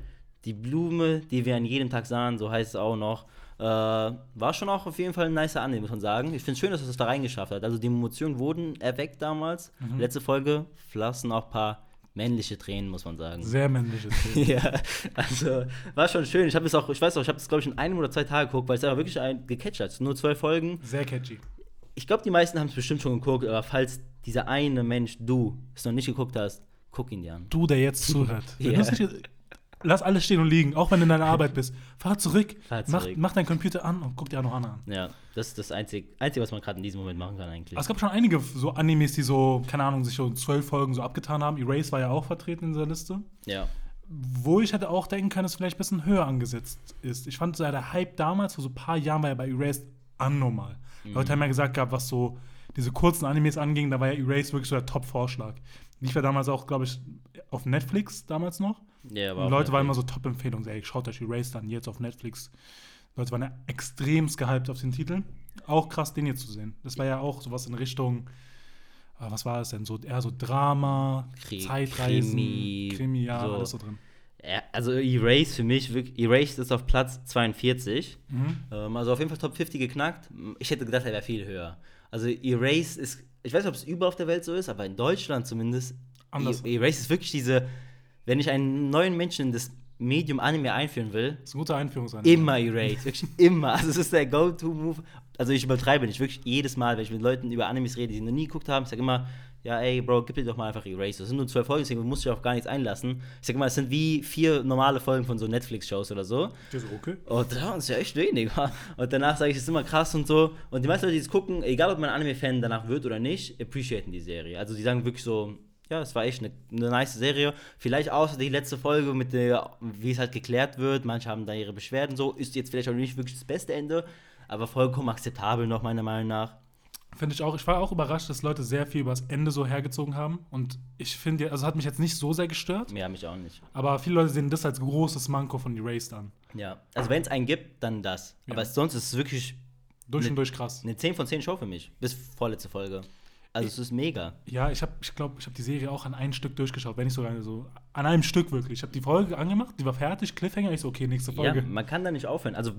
die Blume, die wir an jedem Tag sahen, so heißt es auch noch, äh, war schon auch auf jeden Fall ein nicer Anime, muss man sagen. Ich finde es schön, dass es das da reingeschafft hat. Also die Emotionen wurden erweckt damals. Mhm. Letzte Folge flossen auch ein paar männliche Tränen, muss man sagen. Sehr männliches Bild. Ja, also war schon schön. Ich habe es auch, ich weiß auch, ich habe es glaube ich in einem oder zwei Tagen geguckt, weil es aber wirklich ein, gecatcht hat. Nur zwölf Folgen. Sehr catchy. Ich glaube, die meisten haben es bestimmt schon geguckt, aber falls dieser eine Mensch, du, es noch nicht geguckt hast, guck ihn dir an. Du, der jetzt zuhört. Ja. müssen nicht- Lass alles stehen und liegen, auch wenn du in deiner Arbeit bist. Fahr zurück, Fahr Mach, zurück. mach deinen Computer an und guck dir Anohana an. Ja, das ist das Einzige, Einzige was man gerade in diesem Moment machen kann eigentlich. Aber Es gab schon einige so Animes, die so, keine Ahnung, sich so zwölf Folgen so abgetan haben. Erase war ja auch vertreten in dieser Liste. Ja, Wo ich hätte auch denken können, dass es vielleicht ein bisschen höher angesetzt ist. Ich fand so, ja, der Hype damals, vor so ein paar Jahren, war ja bei Erased anormal. Leute haben ja gesagt gehabt, was so diese kurzen Animes anging, da war ja Erased wirklich so der Top-Vorschlag. Lief ja damals auch, glaube ich, auf Netflix damals noch. Ja, Und Leute waren immer so Top-Empfehlungen. Ey, schaut euch Erased an, jetzt auf Netflix. Leute waren ja extremst gehypt auf den Titel. Auch krass, den hier zu sehen. Das war ja auch sowas in Richtung, äh, was war es denn? So, eher so Drama, Kri- Zeitreisen, Krimi, Krimi, ja, so. alles so drin. Ja, also Erased für mich, wirklich, Erased ist auf Platz 42. Mhm. Ähm, also auf jeden Fall Top 50 geknackt. Ich hätte gedacht, er wäre viel höher. Also Erased ist, ich weiß nicht, ob es überall auf der Welt so ist, aber in Deutschland zumindest. Anders. Erased ist wirklich diese, wenn ich einen neuen Menschen in das Medium Anime einführen will. Das ist eine gute Einführung. Immer Erased, wirklich immer. Also es ist der Go-To-Move. Also ich übertreibe nicht, wirklich jedes Mal, wenn ich mit Leuten über Animes rede, die noch nie geguckt haben, ich sage immer, ja, ey, Bro, gib dir doch mal einfach Erase. Das sind nur zwölf Folgen, deswegen musst du dich auf gar nichts einlassen. Ich sag mal, es sind wie vier normale Folgen von so Netflix-Shows oder so. Das ist okay. Und das ist ja echt wenig. Und danach sage ich, es ist immer krass und so. Und die meisten Leute, die es gucken, egal ob man Anime-Fan danach wird oder nicht, appreciaten die Serie. Also die sagen wirklich so, ja, es war echt eine, eine nice Serie. Vielleicht außer die letzte Folge mit der, wie es halt geklärt wird. Manche haben da ihre Beschwerden so. Ist jetzt vielleicht auch nicht wirklich das beste Ende, aber vollkommen akzeptabel noch meiner Meinung nach. Finde ich auch. Ich war auch überrascht, dass Leute sehr viel über das Ende so hergezogen haben. Und ich finde, also hat mich jetzt nicht so sehr gestört. Ja, mich auch nicht. Aber viele Leute sehen das als großes Manko von Erased an. Ja, also wenn es einen gibt, dann das. Ja. Aber sonst ist es wirklich. Durch und durch krass. Eine 10 von 10 Show für mich. Bis vorletzte Folge. Also es ist mega. Ja, ich habe, ich glaube, ich habe die Serie auch an einem Stück durchgeschaut, wenn nicht sogar so an einem Stück wirklich. Ich habe die Folge angemacht, die war fertig, Cliffhanger, ich so okay, nächste Folge. Ja, man kann da nicht aufhören. Also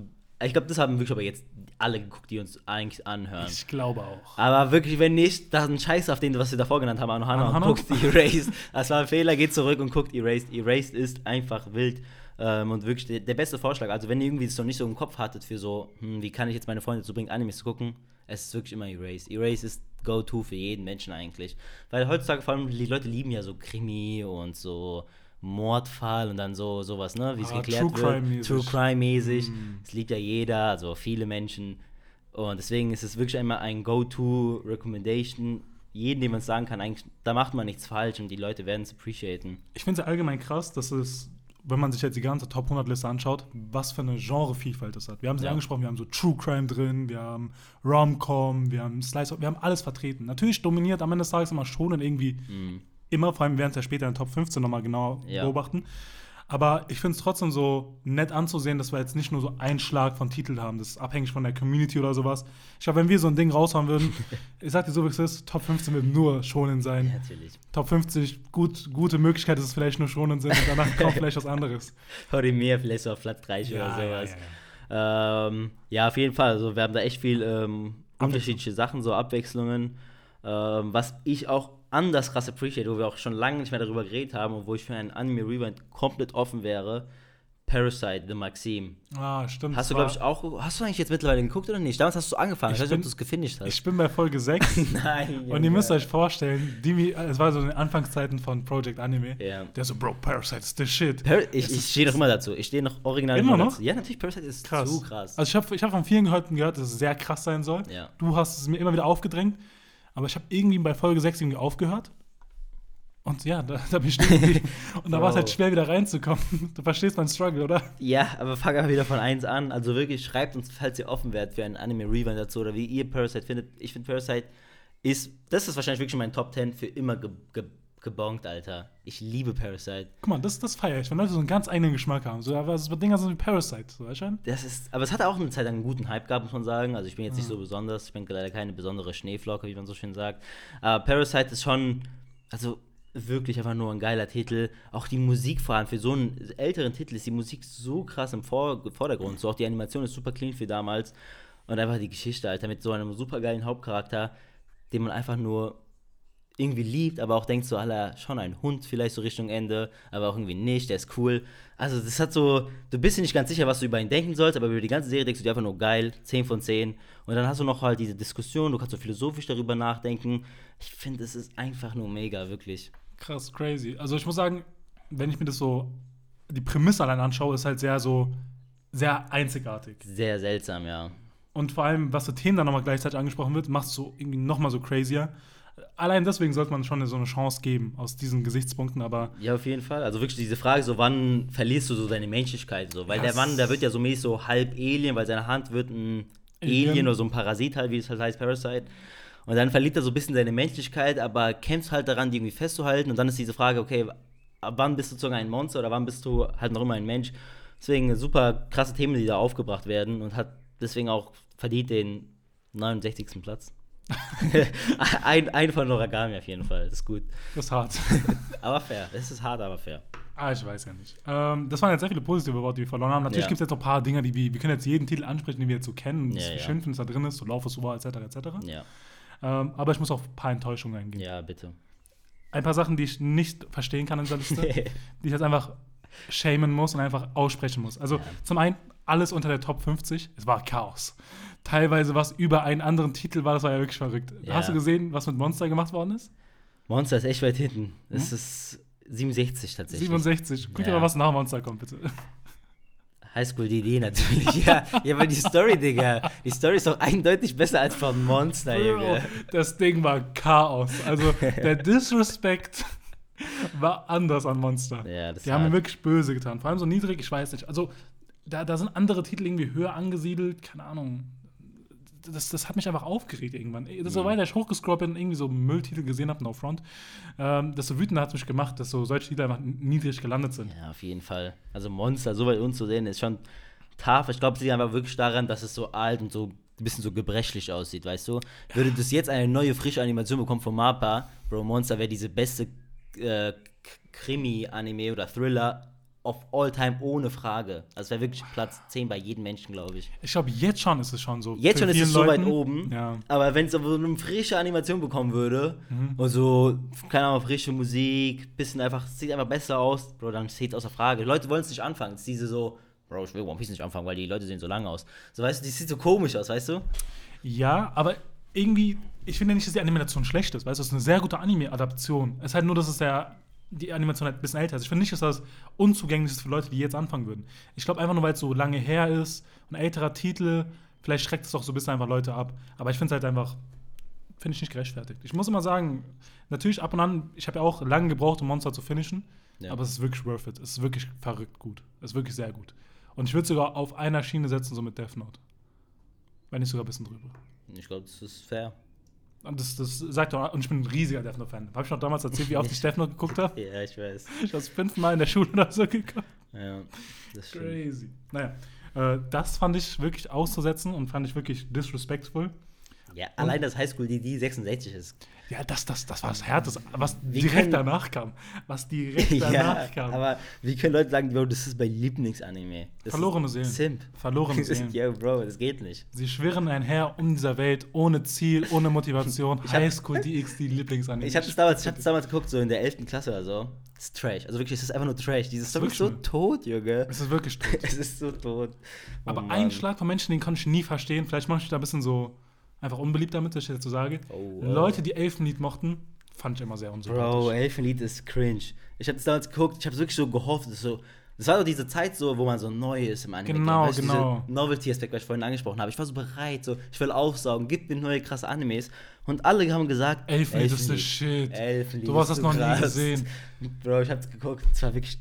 ich glaube, das haben wirklich aber jetzt alle geguckt, die uns eigentlich anhören. Ich glaube auch. Aber wirklich, wenn nicht, dann scheiß auf den, was wir davor genannt haben, an Hannah und guckt Erased. Das war ein Fehler, geht zurück und guckt Erased. Erased ist einfach wild. Ähm, und wirklich der, der, beste Vorschlag. Also, wenn ihr irgendwie es noch nicht so im Kopf hattet für so, hm, wie kann ich jetzt meine Freunde dazu bringen, Animes zu gucken, es ist wirklich immer Erased. Erased ist Go-To für jeden Menschen eigentlich. Weil heutzutage vor allem die Leute lieben ja so Krimi und so Mordfall und dann so sowas, ne, wie es ah, geklärt True wird. Crime True Crime mäßig. Mm. Das liebt ja jeder, also viele Menschen. Und deswegen ist es wirklich einmal ein Go-To-Recommendation. Jeden, dem man sagen kann, eigentlich, da macht man nichts falsch und die Leute werden es appreciaten. Ich finde es allgemein krass, dass es, wenn man sich jetzt die ganze Top 100 Liste anschaut, was für eine Genrevielfalt es hat. Wir haben es ja. angesprochen, wir haben so True Crime drin, wir haben Rom-Com, wir haben Slice, wir haben alles vertreten. Natürlich dominiert am Ende des Tages immer schon in irgendwie mm immer, vor allem werden es ja später in der Top 15 nochmal genau ja. beobachten. Aber ich finde es trotzdem so nett anzusehen, dass wir jetzt nicht nur so einen Schlag von Titeln haben. Das ist abhängig von der Community oder sowas. Ich glaube, wenn wir so ein Ding raushauen würden, ich sag dir so, wie es ist, Top 15 wird nur schonen sein. Ja, natürlich. Top 50, gut, gute Möglichkeit, dass es vielleicht nur schonen sind und danach kommt vielleicht was anderes. mehr, vielleicht so auf Platz 30 ja, oder sowas. Ja, ähm, ja, auf jeden Fall. Also wir haben da echt viel ähm, unterschiedliche Sachen, so Abwechslungen. Ähm, was ich auch anders krass appreciate, wo wir auch schon lange nicht mehr darüber geredet haben und wo ich für einen Anime Rewind komplett offen wäre. Parasite, The Maxim. Ah, stimmt. Hast du, glaube ich, auch. Hast du eigentlich jetzt mittlerweile geguckt oder nicht? Damals hast du angefangen. Ich, ich weiß nicht, ob du es gefinisht hast. Ich bin bei Folge 6. Nein. Und ihr müsst euch vorstellen, die, es war so in den Anfangszeiten von Project Anime. Ja. Der so, Bro, Parasite ist the shit. Par ich, ich stehe noch immer dazu. Ich stehe noch original immer noch. Dazu. Ja, natürlich, Parasite ist krass. zu krass. Also, ich habe ich hab von vielen gehört, gehört, dass es sehr krass sein soll. Ja. Du hast es mir immer wieder aufgedrängt. Aber ich habe irgendwie bei Folge 6 irgendwie aufgehört. Und ja, da, da bin ich stehen Und da war es halt schwer, wieder reinzukommen. Du verstehst meinen Struggle, oder? Ja, aber fang aber wieder von eins an. Also wirklich, schreibt uns, falls ihr offen wärt für einen Anime-Rewind dazu oder wie ihr Parasite findet. Ich finde Parasite ist, das ist wahrscheinlich wirklich mein Top 10 für immer ge, ge, gebongt, Alter. Ich liebe Parasite. Guck mal, das, das feiere ich, wenn Leute so einen ganz eigenen Geschmack haben. So, aber es wird Dinger so wie Parasite, so, weißt du? Das ist, aber es hat auch eine Zeit lang einen guten Hype gehabt, muss man sagen. Also ich bin jetzt ja. nicht so besonders, ich bin leider keine besondere Schneeflocke, wie man so schön sagt. Aber Parasite ist schon, also wirklich einfach nur ein geiler Titel. Auch die Musik vor allem für so einen älteren Titel ist die Musik so krass im Vor Vordergrund. So auch die Animation ist super clean für damals. Und einfach die Geschichte, Alter, mit so einem super geilen Hauptcharakter, den man einfach nur irgendwie liebt, aber auch denkt so, aller schon ein Hund vielleicht so Richtung Ende, aber auch irgendwie nicht, der ist cool. Also das hat so, du bist dir nicht ganz sicher, was du über ihn denken sollst, aber über die ganze Serie denkst du dir einfach nur geil, 10 von 10. Und dann hast du noch halt diese Diskussion, du kannst so philosophisch darüber nachdenken. Ich finde, es ist einfach nur mega, wirklich. Krass, crazy. Also ich muss sagen, wenn ich mir das so, die Prämisse allein anschaue, ist halt sehr so, sehr einzigartig. Sehr seltsam, ja. Und vor allem, was für Themen dann nochmal gleichzeitig angesprochen wird, macht es so irgendwie nochmal so crazier. Allein deswegen sollte man schon so eine Chance geben, aus diesen Gesichtspunkten, aber. Ja, auf jeden Fall. Also wirklich diese Frage, so wann verlierst du so deine Menschlichkeit? So? Weil der Mann, der wird ja so mäßig so halb Alien, weil seine Hand wird ein Alien, Alien oder so ein Parasit halt, wie es halt heißt, Parasite. Und dann verliert er so ein bisschen seine Menschlichkeit, aber kämpft halt daran, die irgendwie festzuhalten. Und dann ist diese Frage, okay, wann bist du sogar ein Monster oder wann bist du halt noch immer ein Mensch? Deswegen super krasse Themen, die da aufgebracht werden und hat deswegen auch verdient den 69. Platz. ein, ein von Noragami auf jeden Fall, das ist gut. Das ist hart. aber fair, das ist hart, aber fair. Ah, ich weiß ja nicht. Ähm, das waren jetzt sehr viele positive Worte, die wir verloren haben. Natürlich ja. gibt es jetzt noch ein paar Dinge, die wir, wir können jetzt jeden Titel ansprechen, den wir jetzt so kennen, ja, ja. schimpfen, was da drin ist, so Lauf ist etc. etc. Ja. Ähm, aber ich muss auf ein paar Enttäuschungen eingehen. Ja, bitte. Ein paar Sachen, die ich nicht verstehen kann in dieser Liste, die ich jetzt einfach schämen muss und einfach aussprechen muss. Also zum einen alles unter der Top 50. Es war Chaos. Teilweise was über einen anderen Titel war, das war ja wirklich verrückt. Hast du gesehen, was mit Monster gemacht worden ist? Monster ist echt weit hinten. Es hm? ist 67 tatsächlich. 67. Guck dir mal, was nach Monster kommt, bitte. Highschool DD natürlich. ja, ja, weil die Story, Digga. Die Story ist doch eindeutig besser als von Monster, Junge. Das Ding war Chaos. Also der Disrespect war anders an Monster. Ja, das die haben mir wirklich böse getan. Vor allem so niedrig, ich weiß nicht. Also da, da sind andere Titel irgendwie höher angesiedelt. Keine Ahnung das, das hat mich einfach aufgeregt irgendwann. Desto mhm. weiter ich hochgescrollt bin, irgendwie so Mülltitel gesehen habe, No Front, ähm, desto wütender hat es mich gemacht, dass so solche Titel einfach niedrig gelandet sind. Ja, auf jeden Fall. Also Monster so weit unten zu sehen, ist schon tough. Ich glaube, es liegt einfach wirklich daran, dass es so alt und so ein bisschen so gebrechlich aussieht, weißt du? Würde das jetzt eine neue, frische Animation bekommen von MAPPA, Bro, Monster wäre diese beste äh, Krimi-Anime oder Thriller of all time ohne Frage. Also wäre wirklich Platz 10 bei jedem Menschen, glaube ich. Ich glaube, jetzt schon ist es schon so. Jetzt schon ist es so weit oben. Ja. Aber wenn es so eine frische Animation bekommen würde mhm. und so, keine Ahnung, frische Musik, bisschen einfach, sieht einfach besser aus, Bro, dann steht es außer Frage. Die Leute wollen es nicht anfangen. Es ist diese so, Bro, ich will One Piece nicht anfangen, weil die Leute sehen so lang aus. So, weißt du, die sieht so komisch aus, weißt du? Ja, aber irgendwie, ich finde nicht, dass die Animation schlecht ist, weißt du, es ist eine sehr gute Anime-Adaption. Es ist halt nur, dass es sehr die Animation halt ein bisschen älter ist. Ich finde nicht, dass das unzugänglich ist für Leute, die jetzt anfangen würden. Ich glaube einfach nur, weil es so lange her ist, ein älterer Titel, vielleicht schreckt es auch so ein bisschen einfach Leute ab. Aber ich finde es halt einfach, finde ich nicht gerechtfertigt. Ich muss immer sagen, natürlich ab und an, ich habe ja auch lange gebraucht, um Monster zu finishen, ja. aber es ist wirklich worth it. Es ist wirklich verrückt gut. Es ist wirklich sehr gut. Und ich würde sogar auf einer Schiene setzen, so mit Death Note. Wenn nicht sogar ein bisschen drüber. Ich glaube, das ist fair. Und das, das sagt doch, und ich bin ein riesiger Death Note-Fan. Habe ich noch damals erzählt, wie oft ich Death Note geguckt habe? Ja, ich weiß. Ich habe fünfmal in der Schule oder so geguckt. Ja, das stimmt. Crazy. Naja, äh, das fand ich wirklich auszusetzen und fand ich wirklich disrespectful. Ja, allein das Highschool DD 66 ist ja, das, das, das war das Härteste, was wie direkt können, danach kam. Was direkt danach ja, kam. Aber wie können Leute sagen, Bro, das ist mein Lieblingsanime? Verlorene Seelen. Simp. Verlorene Seelen. ja, Bro, das geht nicht. Sie schwirren einher um dieser Welt, ohne Ziel, ohne Motivation. Highschool DX, die Lieblingsanime. Ich hatte es damals, damals geguckt, so in der 11. Klasse oder so. Das ist Trash. Also wirklich, es ist einfach nur Trash. Dieses Story ist so tot, Junge. Es ist wirklich tot. es ist so tot. Oh, Aber Mann. ein Schlag von Menschen, den konnte ich nie verstehen. Vielleicht mache ich da ein bisschen so einfach unbeliebt damit, dass ich dazu sage. Oh, wow. Leute, die Elfenlied mochten, fand ich immer sehr unsympathisch. Bro, Elfenlied ist cringe. Ich habe es damals geguckt, ich habe wirklich so gehofft, dass so das war doch diese Zeit so, wo man so neu ist im Anime. Genau, weißt, genau. Novelty-Aspekt, was ich vorhin angesprochen habe. Ich war so bereit, so, ich will aufsaugen, gib mir neue krasse Animes. Und alle haben gesagt, Elfenlied, Elfenlied ist der Shit. Elfenlied du hast das noch krass. nie gesehen. Bro, ich hab's geguckt, es war wirklich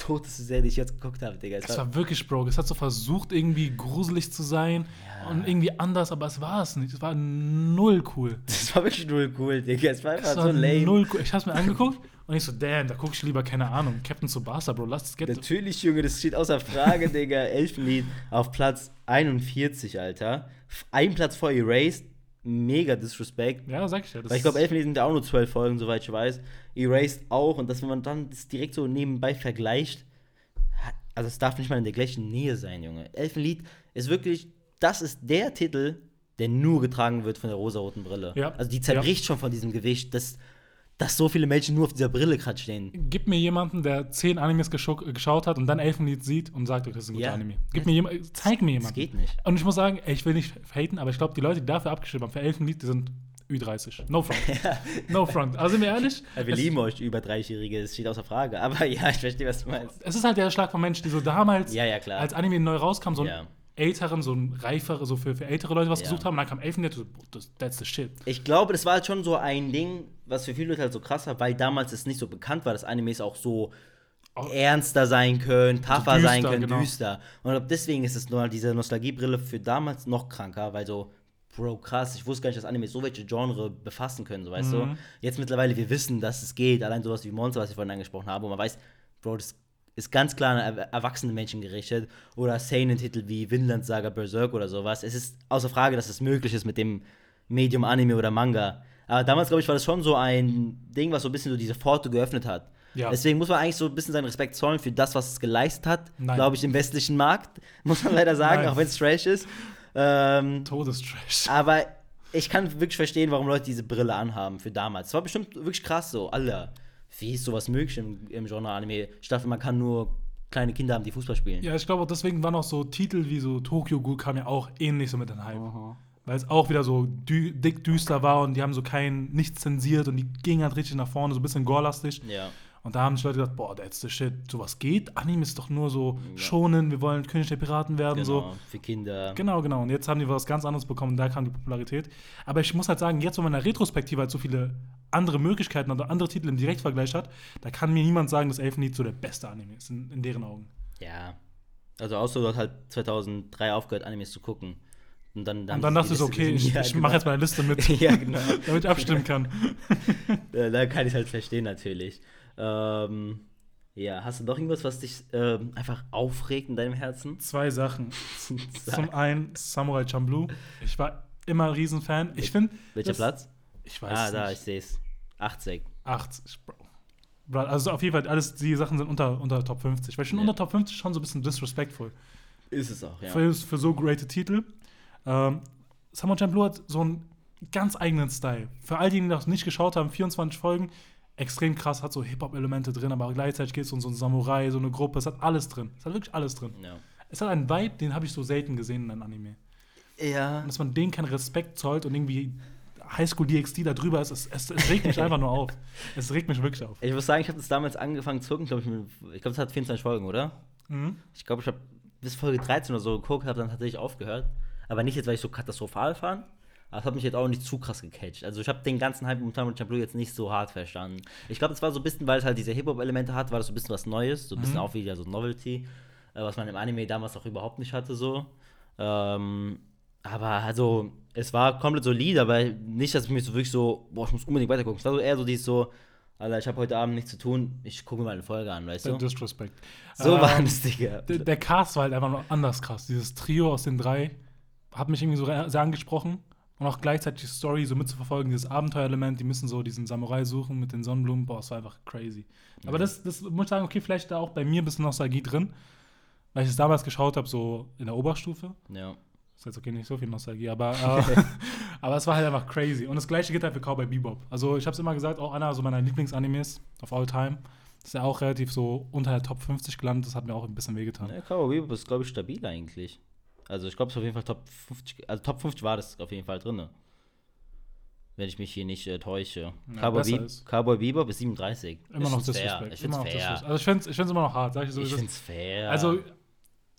toteste Serie, die ich jetzt geguckt habe, Digga. Es, es war, war, wirklich, Bro. Es hat so versucht, irgendwie gruselig zu sein ja. und irgendwie anders, aber es war es nicht. Es war null cool. Es war wirklich null cool, Digga. Es war einfach es war so lame. Null cool. Ich hab's mir angeguckt und ich so, damn, da guck ich lieber, keine Ahnung, Captain Tsubasa, Bro, lass das Geld. Natürlich, Junge, das steht außer Frage, Digga. Elfenlied auf Platz 41, Alter. Ein Platz vor Erased, mega Disrespect. Ja, sag ich ja. Weil ich glaube, Elfenlied sind ja auch nur zwölf Folgen, soweit ich weiß. Erased auch. Und dass wenn man dann das direkt so nebenbei vergleicht, also es darf nicht mal in der gleichen Nähe sein, Junge. Elfenlied ist wirklich, das ist der Titel, der nur getragen wird von der rosaroten Brille. Ja. Also die zerbricht ja. schon von diesem Gewicht, dass, dass so viele Menschen nur auf dieser Brille gerade stehen. Gib mir jemanden, der zehn Animes geschaut hat und dann Elfenlied sieht und sagt, das ist ein guter ja. Anime. Gib mir jemand, zeig mir jemanden. Das geht nicht. Und ich muss sagen, ich will nicht haten, aber ich glaube, die Leute, die dafür abgeschrieben haben, für Elfenlied, die sind Ü30. No front. no front. Also sind wir ehrlich? Ja, wir lieben euch über 30-Jährige, das steht außer Frage. Aber ja, ich verstehe, was du meinst. Es ist halt der Schlag von Menschen, die so damals, ja, ja, als Anime neu rauskam, so ein älteren, so ein reiferen, so für, für ältere Leute was gesucht haben. Und dann kam Elfenlied, so, that's the shit. Ich glaube, das war halt schon so ein Ding, was für viele Leute halt so krass war, weil damals es nicht so bekannt war, dass Animes auch so oh. ernster sein können, tougher düster, sein können, genau. düster. Und ich glaube, deswegen ist es nur diese Nostalgiebrille für damals noch kranker, weil so Bro, krass, ich wusste gar nicht, dass Anime so welche Genre befassen können, so weißt mhm. du. Jetzt mittlerweile, wir wissen, dass es geht, allein sowas wie Monster, was ich vorhin angesprochen habe, wo man weiß, Bro, das ist ganz klar an erwachsene Menschen gerichtet. Oder Seinen-Titel wie Vinland Saga Berserk oder sowas. Es ist außer Frage, dass es möglich ist mit dem Medium Anime oder Manga. Aber damals, glaube ich, war das schon so ein Ding, was so ein bisschen so diese Pforte geöffnet hat. Ja. Deswegen muss man eigentlich so ein bisschen seinen Respekt zollen für das, was es geleistet hat, glaube ich, im westlichen Markt, muss man leider sagen, auch wenn es Trash ist. Ähm, Todestrash. Aber ich kann wirklich verstehen, warum Leute diese Brille anhaben für damals. Es war bestimmt wirklich krass so, Alter. Wie ist sowas möglich im, im Genre Anime? Ich dachte, man kann nur kleine Kinder haben, die Fußball spielen. Ja, ich glaube, deswegen waren auch so Titel wie so Tokyo Ghoul kam ja auch ähnlich so mit den Hype. Aha. Weil es auch wieder so dü dick düster war und die haben so kein, nichts zensiert und die gingen halt richtig nach vorne, so ein bisschen gore-lastig. Ja. Und da haben sich Leute gedacht, boah, that's the shit, sowas geht. Anime ist doch nur so ja. schonen, wir wollen König der Piraten werden, genau, so. für Kinder. Genau, genau. Und jetzt haben die was ganz anderes bekommen, da kam die Popularität. Aber ich muss halt sagen, jetzt, wo man in der Retrospektive halt so viele andere Möglichkeiten oder andere Titel im Direktvergleich hat, da kann mir niemand sagen, dass Elfen Lied so der beste Anime ist, in, in deren Augen. Ja. Also außer du hast halt 2003 aufgehört, Animes zu gucken. Und dann, dann, und dann dachte ich so, okay, ich, ja, ich genau. mache jetzt meine Liste mit, ja, genau. damit ich abstimmen kann. da kann ich halt verstehen, natürlich. Ähm, ja, hast du noch irgendwas, was dich ähm, einfach aufregt in deinem Herzen? Zwei Sachen. Zum einen Samurai Champloo. Ich war immer ein Riesenfan. Ich finde. Welcher Platz? Ich weiß Ah, da, ich sehe es. 80. 80, Bro. Also auf jeden Fall, alles die Sachen sind unter, unter Top 50. Weil ich finde ja. unter Top 50 schon so ein bisschen disrespectful. Ist es auch, ja. Für, für so great Titel. Ähm, Samurai Champloo hat so einen ganz eigenen Style. Für all diejenigen, die das nicht geschaut haben, 24 Folgen, extrem krass, hat so Hip-Hop-Elemente drin, aber gleichzeitig geht es um so ein Samurai, so eine Gruppe, es hat alles drin. Es hat wirklich alles drin. Ja. Es hat einen Vibe, den habe ich so selten gesehen in einem Anime. Ja. Und dass man denen keinen Respekt zollt und irgendwie Highschool DxD da drüber ist, es, es, es regt mich einfach nur auf. Es regt mich wirklich auf. Ich muss sagen, ich habe das damals angefangen zu gucken, glaube ich, ich glaube, es hat 24 Folgen, oder? Mhm. Ich glaube, ich habe bis Folge 13 oder so geguckt, habe dann tatsächlich aufgehört. Aber nicht jetzt, weil ich so katastrophal fand, aber es hat mich jetzt auch nicht zu krass gecatcht. Also ich habe den ganzen Hype momentan mit Champloo jetzt nicht so hart verstanden. Ich glaube, es war so ein bisschen, weil es halt diese Hip-Hop-Elemente hat, war das so ein bisschen was Neues, so ein bisschen mhm. auch wieder so Novelty, äh, was man im Anime damals auch überhaupt nicht hatte so. Ähm, aber also, es war komplett solide, aber nicht, dass ich mich so wirklich so, boah, ich muss unbedingt weitergucken. Es war so eher so dieses so, Alter, ich habe heute Abend nichts zu tun, ich gucke mir mal eine Folge an, weißt du? Disrespect. So ähm, war es, Digga. Der, der Cast war halt einfach noch anders krass. Dieses Trio aus den drei hat mich irgendwie so sehr angesprochen und auch gleichzeitig die Story so mitzuverfolgen, dieses Abenteuerelement, die müssen so diesen Samurai suchen mit den Sonnenblumen, boah, es war einfach crazy. Mhm. Aber das, das muss ich sagen, okay, vielleicht da auch bei mir ein bisschen Nostalgie drin, weil ich es damals geschaut habe, so in der Oberstufe. Ja. Ist jetzt okay, nicht so viel Nostalgie, aber, äh, aber es war halt einfach crazy. Und das gleiche geht halt für Cowboy Bebop. Also ich habe es immer gesagt, auch einer so meiner Lieblingsanimes of all time. Das ist ja auch relativ so unter der Top 50 gelandet, das hat mir auch ein bisschen wehgetan. Ja, Cowboy Bebop ist, glaube ich, stabil eigentlich. Also ich glaube, es ist auf jeden Fall Top 50, also Top 50 war das auf jeden Fall drin. Wenn ich mich hier nicht äh, täusche. Ja, Cowboy, Be Cowboy Bebop ist 37. Immer noch Disrespect. Ich finde es fair. Also ich finde es ich immer noch hart. Sag ich so, ich finde es fair. Also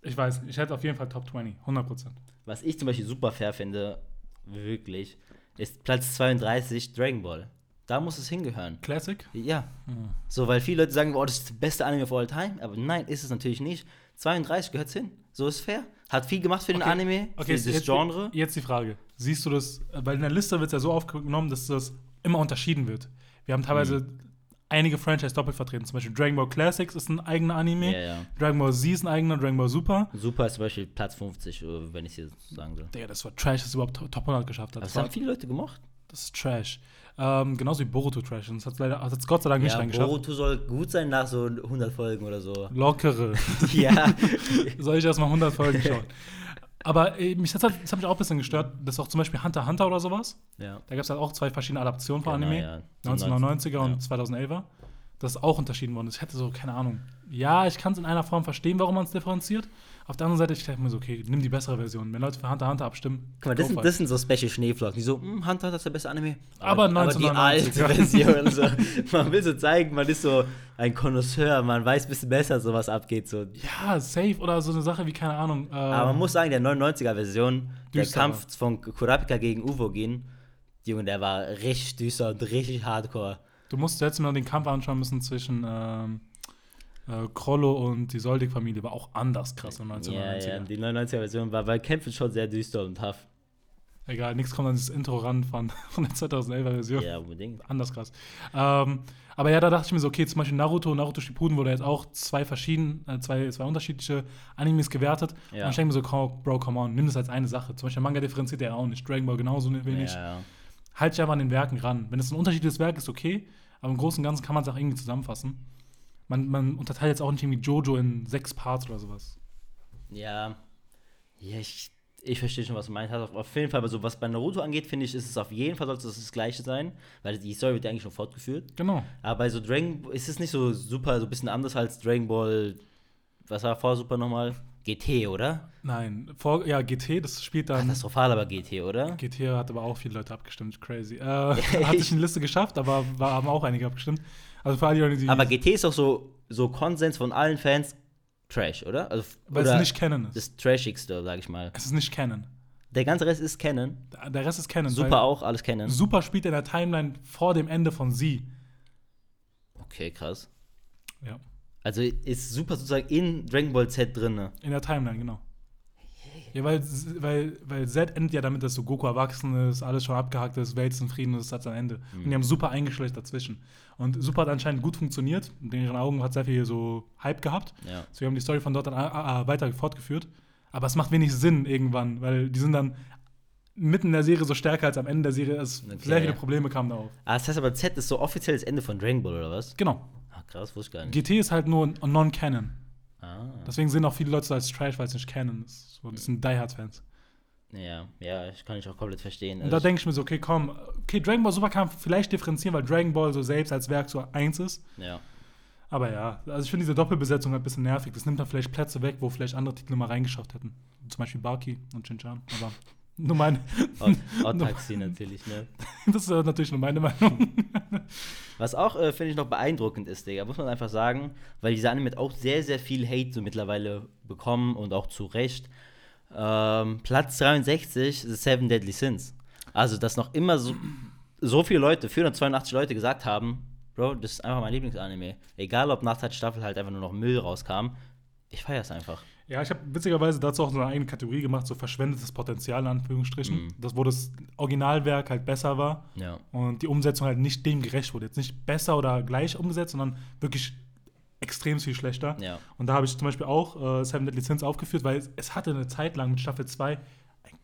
ich weiß, ich hätte auf jeden Fall Top 20, 100%. Was ich zum Beispiel super fair finde, wirklich, ist Platz 32 Dragon Ball. Da muss es hingehören. Classic? Ja. Mhm. So, weil viele Leute sagen, oh, das ist das beste Anime of all time. Aber nein, ist es natürlich nicht. 32 gehört hin. So ist fair. Hat viel gemacht für den okay. Anime, okay, für das Genre. Jetzt die Frage. Siehst du das, weil in der Liste wird es ja so aufgenommen, dass das immer unterschieden wird. Wir haben teilweise mhm. einige Franchise doppelt vertreten. Zum Beispiel Dragon Ball Classics ist ein eigener Anime. Ja, ja. Dragon Ball Z ist ein eigener, Dragon Ball Super. Super ist zum Beispiel Platz 50, äh, wenn ich es hier sagen soll. Digga, das war Trash, dass es überhaupt Top 100 geschafft hat. Das, das haben viele Leute gemocht. Das ist Trash. Ähm, genauso wie Boruto Trash. Und das hat leider, hat's Gott sei Dank nicht ja, reingeschafft. Boruto soll gut sein nach so 100 Folgen oder so. Lockere. ja. soll ich erstmal 100 Folgen schauen? Aber äh, mich, das, hat, das hat mich auch ein bisschen gestört, dass auch zum Beispiel Hunter Hunter oder sowas. Ja. Da gab es halt auch zwei verschiedene Adaptionen von genau, Anime. Ja. 1990er ja. und 2011er. Das ist auch unterschieden worden. Ich hätte so, keine Ahnung. Ja, ich kann es in einer Form verstehen, warum man es differenziert. Auf der anderen Seite, ich dachte mir so, okay, nimm die bessere Version. Wenn Leute für Hunter Hunter abstimmen. Guck mal, das sind, das sind so Special Schneeflocken. Die so, hm, Hunter Hunter ist der beste Anime. Aber, aber, aber die alte Version. so. Man will so zeigen, man ist so ein Connoisseur, man weiß ein bisschen besser, so was abgeht. So. Ja, safe oder so eine Sache wie, keine Ahnung. Ähm, aber man muss sagen, der 99er-Version, der Kampf von Kurapika gegen Uvogin, Junge, der war richtig düster und richtig hardcore. Du musst jetzt mal den Kampf anschauen müssen zwischen. Ähm äh, Krollo und die Soldig-Familie war auch anders krass im 1990er. Ja, ja, die 99er-Version war bei Kämpfen schon sehr düster und tough. Egal, nichts kommt an das Intro ran von, von der 2011er-Version. Ja, unbedingt. Anders krass. Ähm, aber ja, da dachte ich mir so, okay, zum Beispiel Naruto und Naruto Shippuden wurde jetzt auch zwei verschiedene, äh, zwei, zwei unterschiedliche Animes gewertet. Ja. Und ich denke mir so, Bro, come on, nimm das als eine Sache. Zum Beispiel Manga differenziert er auch nicht, Dragon Ball genauso wenig. Ja, ja. Halt dich einfach an den Werken ran. Wenn es ein unterschiedliches Werk ist, okay, aber im Großen und Ganzen kann man es auch irgendwie zusammenfassen. Man, man unterteilt jetzt auch nicht irgendwie Jojo in sechs Parts oder sowas. Ja. Ja, ich, ich verstehe schon, was du meinst. Auf, auf jeden Fall, aber so was bei Naruto angeht, finde ich, ist es auf jeden Fall sollte es das Gleiche sein, weil die Story wird ja eigentlich schon fortgeführt. Genau. Aber bei so Dragon ist es nicht so super, so ein bisschen anders als Dragon Ball. Was war vor Super nochmal? GT, oder? Nein, vor, ja, GT, das spielt dann. Katastrophal, aber GT, oder? GT hat aber auch viele Leute abgestimmt, crazy. Äh, hat sich eine Liste geschafft, aber war, haben auch einige abgestimmt. Also für alle, die. Aber GT ist doch so, so Konsens von allen Fans Trash, oder? Also, Weil oder es nicht Canon ist. Das Trashigste, sag ich mal. Es ist nicht Canon. Der ganze Rest ist Canon. Der Rest ist Canon. Super auch, alles Canon. Super spielt in der Timeline vor dem Ende von sie. Okay, krass. Ja. Also ist super sozusagen in Dragon Ball Z drin. In der Timeline, genau. Ja, weil, weil, weil Z endet ja damit, dass so Goku erwachsen ist, alles schon abgehakt ist, Welt ist in Frieden und das hat sein Ende. Mhm. Und die haben super eingeschlecht dazwischen. Und Super hat anscheinend gut funktioniert. In ihren Augen hat sehr viel so Hype gehabt. Ja. So, wir haben die Story von dort dann äh, weiter fortgeführt. Aber es macht wenig Sinn irgendwann, weil die sind dann mitten in der Serie so stärker als am Ende der Serie. Es okay. Sehr viele Probleme kamen da auf. Ah, das heißt aber, Z ist so offiziell das Ende von Dragon Ball, oder was? Genau. Krass, wusste ich gar nicht. GT ist halt nur Non-Canon. Ah. Deswegen sehen auch viele Leute so als Trash, weil es nicht Canon ist. So, das sind Die Hard-Fans. Ja, ja, ich kann ich auch komplett verstehen. Und also da denke ich mir so, okay, komm, okay, Dragon Ball Super kann vielleicht differenzieren, weil Dragon Ball so selbst als Werk so eins ist. Ja. Aber ja, also ich finde diese Doppelbesetzung halt ein bisschen nervig. Das nimmt dann vielleicht Plätze weg, wo vielleicht andere Titel mal reingeschafft hätten. Zum Beispiel Baki und Shin-Chan. Aber nur meine. Otaxi natürlich, ne? Das ist natürlich nur meine Meinung. Was auch, äh, finde ich, noch beeindruckend ist, Digga, muss man einfach sagen, weil diese Anime auch sehr, sehr viel Hate so mittlerweile bekommen und auch zu Recht. Ähm, Platz 63 The Seven Deadly Sins. Also, dass noch immer so, so viele Leute, 482 Leute gesagt haben, Bro, das ist einfach mein Lieblingsanime. Egal, ob nach der Staffel halt einfach nur noch Müll rauskam. Ich feiere es einfach. Ja, ich habe witzigerweise dazu auch so eine eigene Kategorie gemacht, so verschwendetes Potenzial in Anführungsstrichen. Mhm. Das, wo das Originalwerk halt besser war ja. und die Umsetzung halt nicht dem gerecht wurde. Jetzt nicht besser oder gleich umgesetzt, sondern wirklich extrem viel schlechter. Ja. Und da habe ich zum Beispiel auch äh, Seven Deadly Sins aufgeführt, weil es, es, hatte eine Zeit lang mit Staffel 2 einen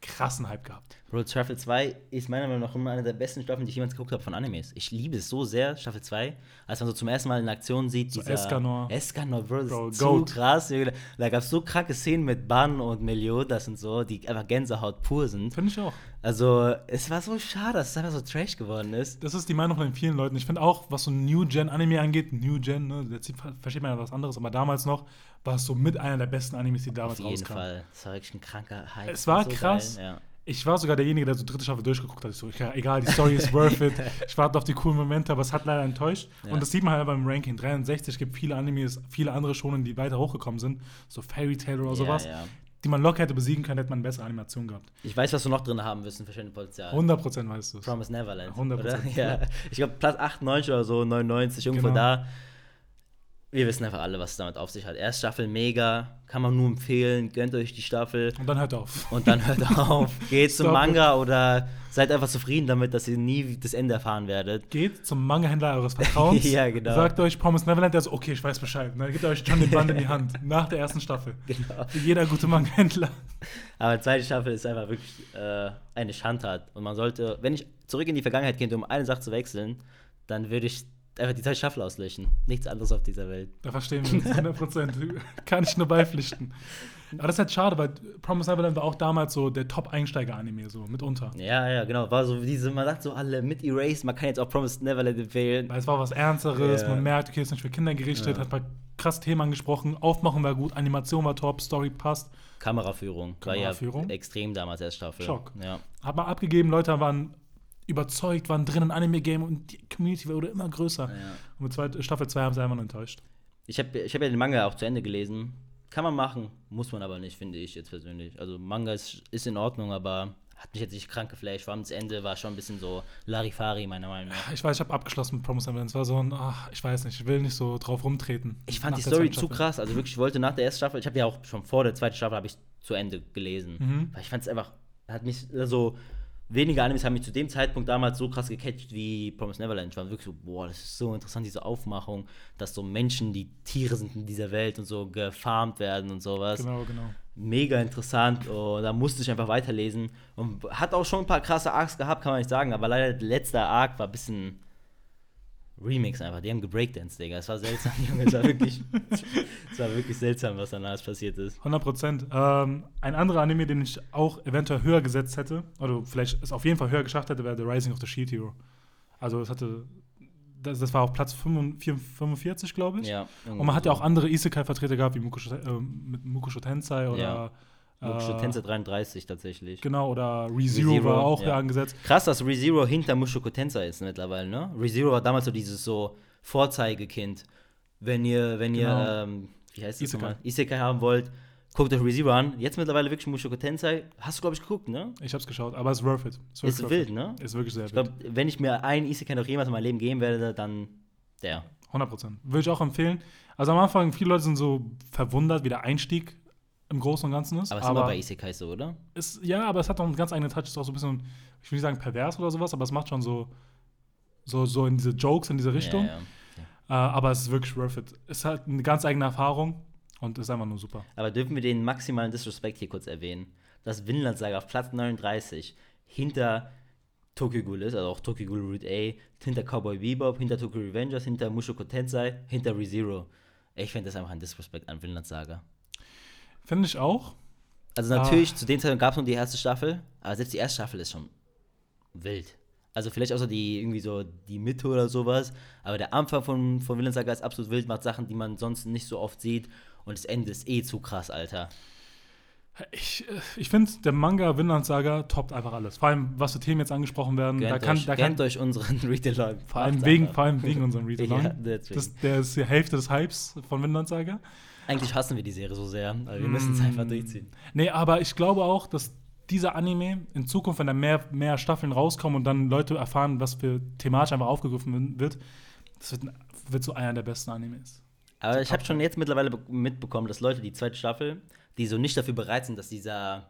krassen Hype gehabt. Bro, Staffel 2 ist meiner Meinung nach immer eine der besten Staffeln, die ich jemals geguckt habe von Animes. Ich liebe es so sehr, Staffel 2, als man so zum ersten Mal in Aktion sieht. So Escanor. Escanor, Bro, das Bro, ist so krass. Da gab es so kranke Szenen mit Ban und Meliodas und so, die einfach Gänsehaut pur sind. Finde ich auch. Also, es war so schade, dass es einfach so trash geworden ist. Das ist die Meinung von vielen Leuten. Ich finde auch, was so New-Gen-Anime angeht, New-Gen, ne, jetzt versteht man ja was anderes, aber damals noch war es so mit einer der besten Animes, die damals rauskamen. Auf jeden rauskam. Fall. Es war wirklich ein kranker Hype. Es war so krass. Geil, ja. Ich war sogar derjenige, der so dritte Staffel durchgeguckt hat. Ich so, egal, die Story ist worth it. Ich warte auf die coolen Momente, aber es hat leider enttäuscht. Ja. Und das sieht man halt beim Ranking. 63 gibt viele Animes, viele andere Shonen, die weiter hochgekommen sind. So Fairy Tail oder sowas. Ja, ja. Die man locker hätte besiegen können, hätte man bessere Animation gehabt. Ich weiß, was du noch drin haben wirst, ein verschiedenes Potenzial. 100% weißt du es. Promise Neverland. 100%. Oder? Ja. Ich glaube, Platz 98 oder so, 99, irgendwo genau. da wir wissen einfach alle, was es damit auf sich hat. Erste Staffel mega, kann man nur empfehlen, gönnt euch die Staffel. Und dann hört auf. Und dann hört auf. Geht zum Manga oder seid einfach zufrieden damit, dass ihr nie das Ende erfahren werdet. Geht zum Manga-Händler eures Vertrauens. ja, genau. Sagt euch Promise Neverland, der so, okay, ich weiß Bescheid. Dann gibt euch schon den Band in die Hand. Nach der ersten Staffel. Genau. Wie jeder gute Manga-Händler. Aber die zweite Staffel ist einfach wirklich äh, eine Schandtat. Und man sollte, wenn ich zurück in die Vergangenheit gehe, um eine Sache zu wechseln, dann würde ich einfach die zweite Staffel auslöschen. Nichts anderes auf dieser Welt. Da verstehen wir uns 100 Prozent. Kann ich nur beipflichten. Aber das ist halt schade, weil Promise Neverland war auch damals so der Top-Einsteiger-Anime, so mitunter. Ja, ja, genau. War so diese, man sagt so alle mit Erase, man kann jetzt auch Promise Neverland empfehlen. Weil es war was Ernsteres, ja. man merkt, okay, es ist nicht für Kinder gerichtet, ja. hat ein paar krasse Themen angesprochen, Aufmachen war gut, Animation war top, Story passt. Kameraführung, Kameraführung. war ja extrem damals erst Staffel. Schock. Ja. Hat man abgegeben, Leute waren überzeugt, waren drin in Anime-Game und die Community wurde immer größer. Ja. Und mit zwei, Staffel 2 haben sie einfach nur enttäuscht. Ich habe ich hab ja den Manga auch zu Ende gelesen. Kann man machen, muss man aber nicht, finde ich jetzt persönlich. Also Manga ist, ist in Ordnung, aber hat mich jetzt nicht krank geflasht. Vor allem das Ende war schon ein bisschen so Larifari, meiner Meinung nach. Ich weiß, ich habe abgeschlossen mit Promise Neverland. Es war so ein, ach, ich weiß nicht, ich will nicht so drauf rumtreten. Ich fand die Story zu krass. Also wirklich, ich wollte nach der ersten Staffel, ich habe ja auch schon vor der zweiten Staffel, habe ich zu Ende gelesen. Mhm. Weil ich fand es einfach, hat mich so, wenige Animes haben mich zu dem Zeitpunkt damals so krass gecatcht wie Promise Neverland. Ich war wirklich so, boah, das ist so interessant, diese Aufmachung, dass so Menschen, die Tiere sind in dieser Welt und so gefarmt werden und sowas. Genau, genau. Mega interessant und da musste ich einfach weiterlesen. Und hat auch schon ein paar krasse Arcs gehabt, kann man nicht sagen, aber leider der letzte Arc war ein bisschen Remix einfach. Die haben gebreakdanced, Digga. Es war seltsam, Junge. Es war wirklich, es war wirklich seltsam, was danach passiert ist. 100 Prozent. Ähm, ein anderer Anime, den ich auch eventuell höher gesetzt hätte, oder vielleicht es auf jeden Fall höher geschafft hätte, wäre The Rising of the Shield Hero. Also es hatte, das, das war auf Platz 45, glaube ich. Ja. Und man hat ja auch andere Isekai-Vertreter gehabt, wie Mukusho, äh, mit Mukusho Tensei oder Ja. Mushoku äh, Tensei 33 tatsächlich. Genau, oder ReZero ReZero, war auch ja. hier angesetzt. Krass, dass ReZero hinter Mushoku Tensei ist mittlerweile, ne? ReZero war damals so dieses so Vorzeigekind. Wenn ihr, wenn ihr, Genau. ähm, wie heißt das Isekai. nochmal? Isekai haben wollt, guckt euch ReZero an. Jetzt mittlerweile wirklich Mushoku Tensei. Hast du, glaube ich, geguckt, ne? Ich hab's geschaut, aber es ist worth it. Es Ist worth wild, it. ne? Ist wirklich sehr Ich wild. glaube, wenn ich mir einen Isekai noch jemals in meinem Leben geben werde, dann der. 100 Prozent. Würde ich auch empfehlen. Also am Anfang, viele Leute sind so verwundert, wie der Einstieg im Großen und Ganzen ist. Aber es ist immer bei Isekai so, oder? ist, ja, aber es hat auch einen ganz eigenen Touch. Es ist auch so ein bisschen, ich will nicht sagen pervers oder sowas, aber es macht schon so, so, so in diese Jokes, in diese Richtung. Ja, ja. Äh, aber es ist wirklich worth it. Es hat eine ganz eigene Erfahrung und ist einfach nur super. Aber dürfen wir den maximalen Disrespect hier kurz erwähnen? Dass Vinland Saga auf Platz 39 hinter Tokyo Ghoul ist, also auch Tokyo Ghoul Route A, hinter Cowboy Bebop, hinter Tokyo Revengers, hinter Mushoku Tensei, hinter ReZero. Ich finde das einfach ein Disrespect an Vinland Saga. Finde ich auch. Also natürlich, zu dem Zeitpunkt gab es nur die erste Staffel, aber selbst die erste Staffel ist schon wild. Also vielleicht außer die irgendwie so die Mitte oder sowas, aber der Anfang von, von Vinland Saga ist absolut wild, macht Sachen, die man sonst nicht so oft sieht und das Ende ist eh zu krass, Alter. Ich, äh, ich finde, der Manga Vinland Saga toppt einfach alles. Vor allem, was für Themen jetzt angesprochen werden. Gönnt, da kann, euch, da kann, euch unseren Read-Along. vor, allem wegen, vor allem wegen unserem Read-Along. Ja, der ist die Hälfte des Hypes von Vinland Saga. Eigentlich hassen wir die Serie so sehr, aber wir müssen es einfach Mm. durchziehen. Nee, aber ich glaube auch, dass dieser Anime in Zukunft, wenn da mehr, mehr Staffeln rauskommen und dann Leute erfahren, was für thematisch einfach aufgegriffen wird, das wird, wird so einer der besten Animes. Aber ich habe schon jetzt mittlerweile be- mitbekommen, dass Leute die zweite Staffel, die so nicht dafür bereit sind, dass dieser,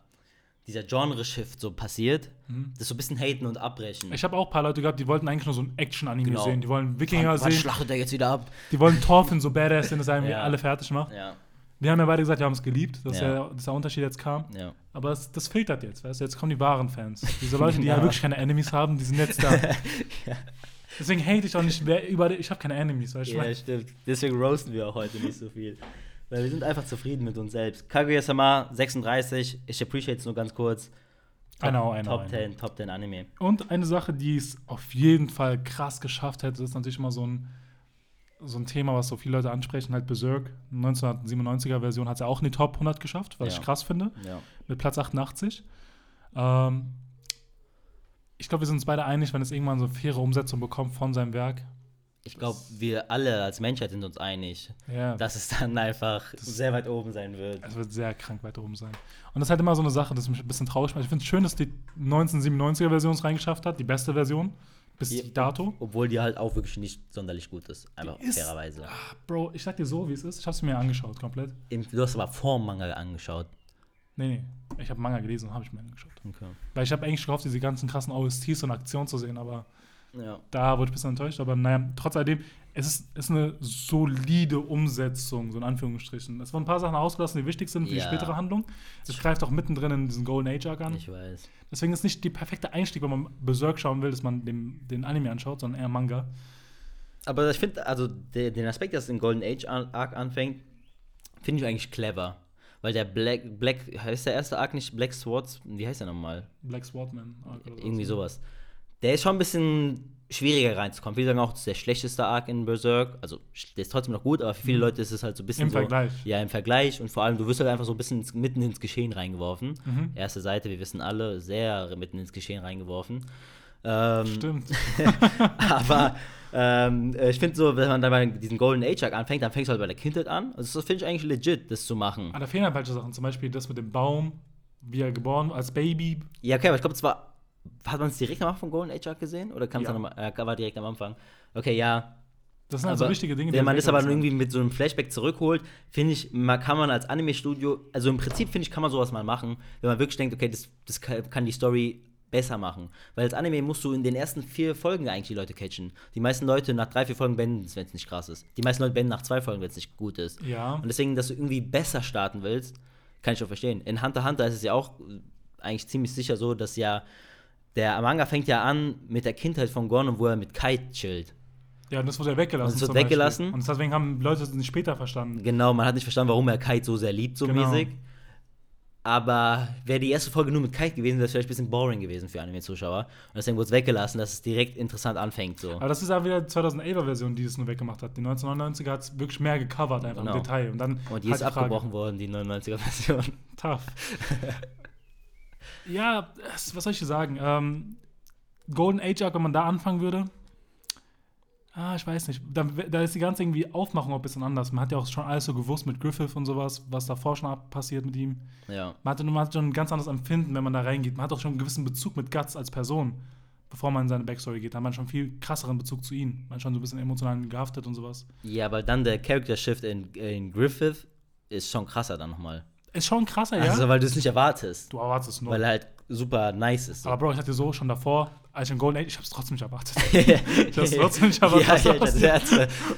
dieser Genre-Shift so passiert, das so ein bisschen haten und abbrechen. Mhm. Ich habe auch ein paar Leute gehabt, die wollten eigentlich nur so ein Action-Anime Genau. sehen. Die wollen Wikinger Wann- wann sehen. schlachtet er jetzt wieder ab? Die wollen Thorfinn so badass sehen, dass er Ja. alle fertig macht. Ja, Die haben ja beide gesagt, die haben es geliebt, dass, Ja. der, dass der Unterschied jetzt kam. ja. Aber es, das filtert jetzt, weißt du? Jetzt kommen die wahren Fans. Diese Leute, die ja, Ja. wirklich keine Enemies haben, die sind jetzt da. Deswegen hate ich auch nicht, wer über, ich habe keine Enemies, weißt du? Ja, stimmt. Deswegen roasten wir auch heute nicht so viel. Weil wir sind einfach zufrieden mit uns selbst. Kaguya-sama, 36. Ich appreciate es nur ganz kurz. I know, I know, Top I know. 10, Top 10 Anime. Und eine Sache, die es auf jeden Fall krass geschafft hätte, ist natürlich immer so ein, so ein Thema, was so viele Leute ansprechen, halt Berserk. 1997er Version hat es ja auch in die Top 100 geschafft, was Ja. ich krass finde, Ja. mit Platz 88. Ähm, ich glaube, wir sind uns beide einig, wenn es irgendwann so eine faire Umsetzung bekommt von seinem Werk. Ich glaube, wir alle als Menschheit sind uns einig, Ja, dass es dann einfach sehr weit oben sein wird. es wird sehr krank weit oben sein. Und das ist halt immer so eine Sache, das mich ein bisschen traurig macht. Ich finde es schön, dass die 1997er Version es reingeschafft hat, die beste Version, bis Ja. dato. Obwohl die halt auch wirklich nicht sonderlich gut ist. Einfach Die ist- fairerweise. Bro, ich sag dir so, wie es ist. Ich habe es mir angeschaut, komplett. Im, du hast aber vor dem Manga angeschaut. Nee, nee. Ich habe Manga gelesen und habe ich mir angeschaut. Okay. Weil ich habe eigentlich gehofft, diese ganzen krassen OSTs und Aktionen zu sehen, aber Ja. da wurde ich ein bisschen enttäuscht. Aber naja, trotz alledem, es ist, ist eine solide Umsetzung, so in Anführungsstrichen. Es wurden ein paar Sachen ausgelassen, die wichtig sind für die Ja. spätere Handlung. Es greift auch mittendrin in diesen Golden Age Arc an. Ich weiß. Deswegen ist nicht der perfekte Einstieg, wenn man Berserk schauen will, dass man dem, den Anime anschaut, sondern eher Manga. Aber ich finde, also der, den Aspekt, dass den Golden Age Ar- Arc anfängt, finde ich eigentlich clever. Weil der Black, Black, heißt der erste Arc nicht Black Swords? Wie heißt der nochmal? Black Swordman. Irgendwie sowas. sowas. Der ist schon ein bisschen schwieriger reinzukommen. Viele sagen auch, das ist der schlechteste Arc in Berserk. Also, der ist trotzdem noch gut, aber für viele Leute ist es halt so ein bisschen Im so. Vergleich. Ja, im Vergleich. Und vor allem, du wirst halt einfach so ein bisschen ins, mitten ins Geschehen reingeworfen. Mhm. Erste Seite, wir wissen alle, sehr mitten ins Geschehen reingeworfen. Ähm, Stimmt. aber ähm, äh, ich finde so, wenn man dann bei diesem Golden Age Arc anfängt, dann fängst du halt bei der Kindheit an. Also das finde ich eigentlich legit, das zu machen. Aber da fehlen halt falsche Sachen. Zum Beispiel das mit dem Baum, wie er geboren als Baby. Ja, okay, aber ich glaube, es war. Hat man es direkt am Anfang von Golden Age Arc gesehen? Oder kam es Ja. dann nochmal? Äh, war direkt am Anfang. Okay, ja. Das sind also Aber wichtige Dinge. die Wenn man das aber irgendwie mit so einem Flashback zurückholt, finde ich, man kann man als Anime-Studio, also im Prinzip finde ich, kann man sowas mal machen, wenn man wirklich denkt, okay, das, das kann kann die Story besser machen. Weil als Anime musst du in den ersten vier Folgen eigentlich die Leute catchen. Die meisten Leute nach drei, vier Folgen beenden es, wenn es nicht krass ist. Die meisten Leute beenden nach zwei Folgen, wenn es nicht gut ist. Ja. Und deswegen, dass du irgendwie besser starten willst, kann ich auch verstehen. In Hunter x Hunter ist es ja auch äh, eigentlich ziemlich sicher so, dass ja der Manga fängt ja an mit der Kindheit von Gon und wo er mit Kai chillt. Ja, und das wurde ja weggelassen. Und das wird weggelassen. Und deswegen haben Leute es nicht später verstanden. Genau, man hat nicht verstanden, warum er Kite so sehr liebt, so genau. mäßig. Aber wäre die erste Folge nur mit Kite gewesen, wäre es vielleicht ein bisschen boring gewesen für Anime-Zuschauer. Und deswegen wurde es weggelassen, dass es direkt interessant anfängt. So. Aber das ist auch wieder die 2011er-Version, die es nur weggemacht hat. Die 1999er hat es wirklich mehr gecovert, einfach genau. im Detail. Und, dann Und die ist abgebrochen worden, die 99er-Version. Tough. ja, was soll ich dir sagen? Ähm, Golden Age Arc, wenn man da anfangen würde, Ah, ich weiß nicht. Da, da ist die ganze irgendwie Aufmachung auch ein bisschen anders. Man hat ja auch schon alles so gewusst mit Griffith und sowas, was davor schon passiert mit ihm. Ja. Man hat, man hat schon ein ganz anderes Empfinden, wenn man da reingeht. Man hat auch schon einen gewissen Bezug mit Guts als Person, bevor man in seine Backstory geht. Da hat man schon viel krasseren Bezug zu ihm. Man hat schon so ein bisschen emotional gehaftet und sowas. Ja, aber dann der Character Shift in, in Griffith ist schon krasser dann nochmal. Ist schon krasser, ja. Also, weil du es nicht erwartest. Du erwartest es nur. Weil er halt super nice ist. So. Aber Bro, ich hatte so schon davor, als ich in Golden Age, ich hab's trotzdem nicht erwartet. ich hab's trotzdem nicht erwartet. ja, ja, das Herz,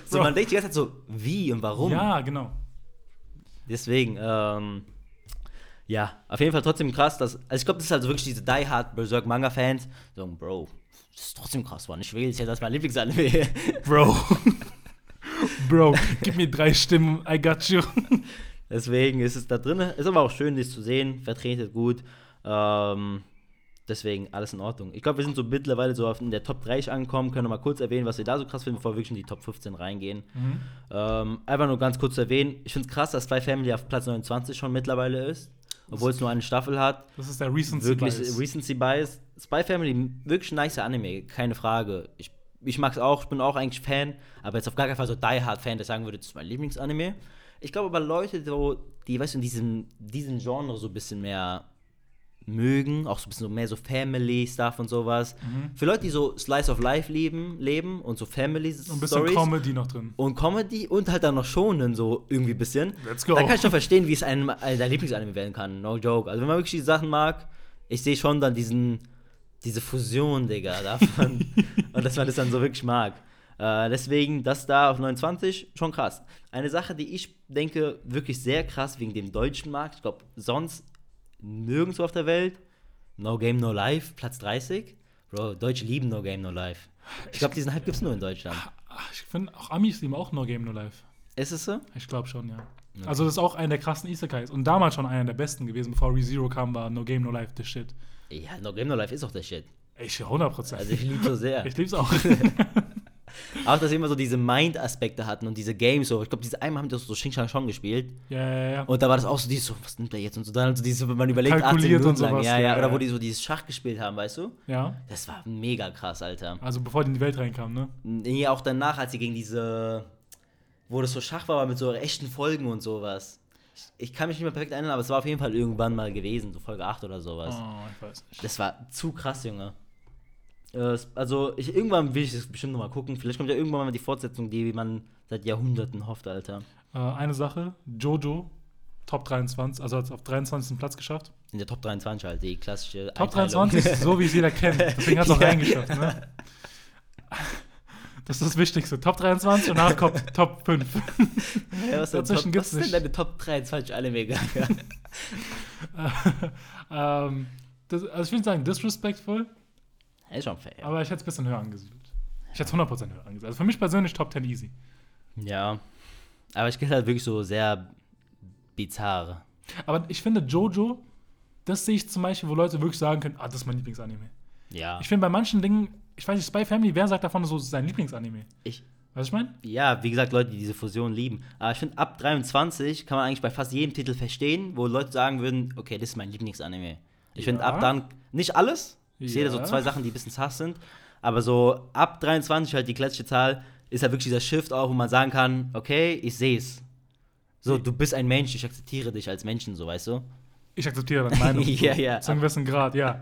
so, man denkt die ganze Zeit so, wie und warum? Ja, genau. Deswegen, ähm, ja, auf jeden Fall trotzdem krass, dass, also ich glaube, das ist halt so wirklich diese Die Hard Berserk Manga Fans, so, Bro, das ist trotzdem krass, Mann. Ich will jetzt ja, das mein Lieblingsanime. Bro. Bro, gib mir drei Stimmen, I got you. Deswegen ist es da drin. Ist aber auch schön, das zu sehen. Vertretet gut. Ähm, deswegen alles in Ordnung. Ich glaube, wir sind so mittlerweile so in der Top 30 angekommen. Können wir mal kurz erwähnen, was wir da so krass finden, bevor wir wirklich in die Top 15 reingehen. Mhm. Ähm, einfach nur ganz kurz zu erwähnen. Ich finde es krass, dass Spy Family auf Platz 29 schon mittlerweile ist. Obwohl es nur eine Staffel hat. Das ist der Recency wirklich, Bias. Recency Bias. Spy Family, wirklich nice Anime, keine Frage. Ich, ich mag es auch, ich bin auch eigentlich Fan, aber jetzt auf gar keinen Fall so Die Hard Fan, der sagen würde, das ist mein Lieblingsanime. Ich glaube aber Leute, so, die, weißt du, in diesem, diesem Genre so ein bisschen mehr mögen, auch so ein bisschen mehr so Family-Stuff und sowas. Mhm. Für Leute, die so Slice of Life leben, leben und so Family-Stories. Ein bisschen Comedy noch drin. Und Comedy und halt dann noch schonen, so irgendwie ein bisschen. Let's go. Da kann ich schon verstehen, wie es ein, ein dein Lieblingsanime werden kann. No joke. Also wenn man wirklich die Sachen mag, ich sehe schon dann diesen, diese Fusion, Digga, davon. und dass man das dann so wirklich mag. Äh, deswegen, das da auf 29, schon krass. Eine Sache, die ich denke, wirklich sehr krass wegen dem deutschen Markt. Ich glaube, sonst nirgendwo auf der Welt. No Game, No Life, Platz 30. Bro, Deutsche lieben No Game, No Life. Ich glaube, diesen Hype gibt es nur in Deutschland. Ich finde, auch Amis lieben auch No Game, No Life. Ist es so? Ich glaube schon, ja. Okay. Also, das ist auch einer der krassen Isekais. Und damals schon einer der besten gewesen, bevor ReZero kam, war No Game, No Life the shit. Ja, No Game, No Life ist auch der Shit. Ich 100%. Also, ich liebe so sehr. ich liebe es auch. Auch, dass sie immer so diese Mind-Aspekte hatten und diese Games so. Ich glaube, diese einmal haben die so Xing Shang Chong gespielt. Ja, ja, ja. Und da war das auch so, dieses so, was nimmt der jetzt? Und so dann so dieses, wenn man überlegt, 18 Minuten lang. Ja, ja, Oder wo die so dieses Schach gespielt haben, weißt du? Ja. Das war mega krass, Alter. Also bevor die in die Welt reinkamen, ne? Nee, auch danach, als sie gegen diese, wo das so Schach war, aber mit so echten Folgen und sowas. Ich, ich kann mich nicht mehr perfekt erinnern, aber es war auf jeden Fall irgendwann mal gewesen, so Folge 8 oder sowas. Oh, ich weiß nicht. Das war zu krass, Junge. Äh, also, ich, irgendwann will ich das bestimmt noch mal gucken. Vielleicht kommt ja irgendwann mal die Fortsetzung, die man seit Jahrhunderten hofft, Alter. Äh, eine Sache: Jojo, Top 23, also hat es auf 23. Platz geschafft. In der Top 23 halt, die klassische. Top Einteilung. 23 so wie es jeder kennt. Deswegen hat es auch ja. reingeschafft, ne? Das ist das Wichtigste. Top 23 und danach kommt Top 5. Ja, was Dazwischen gibt es nicht. Was sind deine Top 23 alle mega? ähm, das, also ich würde sagen, disrespectful. Ist schon fair. Aber ich hätte es ein bisschen höher angesiedelt. Ich hätte es 100% höher angesiedelt. Also für mich persönlich Top 10 easy. Ja. Aber ich finde halt wirklich so sehr bizarr. Aber ich finde Jojo, das sehe ich zum Beispiel, wo Leute wirklich sagen können, ah, das ist mein Lieblingsanime. Ja. Ich finde bei manchen Dingen, ich weiß nicht, Spy Family, wer sagt davon, so ist sein Lieblingsanime? Ich. Weißt du, ich meine? Ja, wie gesagt, Leute, die diese Fusion lieben. Aber ich finde, ab 23 kann man eigentlich bei fast jedem Titel verstehen, wo Leute sagen würden, okay, das ist mein Lieblingsanime. Ich ja. finde, ab dann, nicht alles, ich sehe da so zwei Sachen, die ein bisschen sass sind. Aber so ab 23, halt die klassische Zahl, ist halt wirklich dieser Shift auch, wo man sagen kann, okay, ich sehe es. So, du bist ein Mensch, ich akzeptiere dich als Menschen, so, weißt du? Ich akzeptiere deine Meinung. ja, ja. Zu einem gewissen Grad, ja.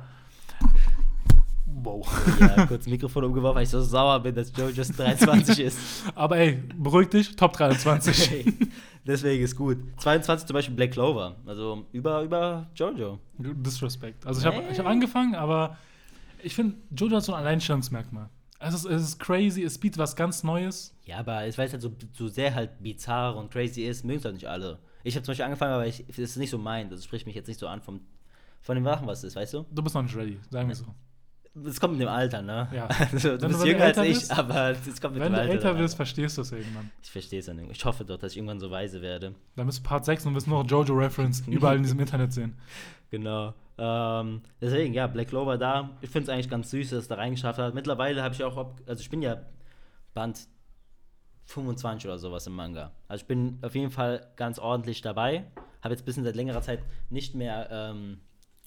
Wow. Ja, kurz Mikrofon umgeworfen, weil ich so sauer bin, dass Joe just 23 ist. Aber ey, beruhig dich, Top 23. Deswegen ist gut. 22 zum Beispiel Black Clover, also über, über Jojo. Disrespect. Also ich habe hab angefangen, aber ich finde, Jojo hat so ein Alleinstellungsmerkmal. Es ist, es ist crazy, es bietet was ganz Neues. Ja, aber es weiß halt so, so sehr halt bizarr und crazy ist, mögen es halt nicht alle. Ich habe zum Beispiel angefangen, aber ich, das ist nicht so mein, das spricht mich jetzt nicht so an vom, von den Wachen, was es ist, weißt du? Du bist noch nicht ready, sagen wir so. das kommt mit dem Alter, ne? Ja. Also, du Wenn bist du jünger als älter ich, bist- aber es kommt mit Wenn dem du Alter. älter dann. wirst, verstehst du es irgendwann. Ich verstehe es dann irgendwie. Ich hoffe doch, dass ich irgendwann so weise werde. Dann bist du Part 6 und wirst nur noch Jojo-Reference überall in diesem Internet sehen. Genau. Ähm, deswegen, ja, Black Clover da. Ich finde es eigentlich ganz süß, dass es da reingeschafft hat. Mittlerweile habe ich auch, also ich bin ja Band 25 oder sowas im Manga. Also ich bin auf jeden Fall ganz ordentlich dabei. Habe jetzt ein bisschen seit längerer Zeit nicht mehr ähm,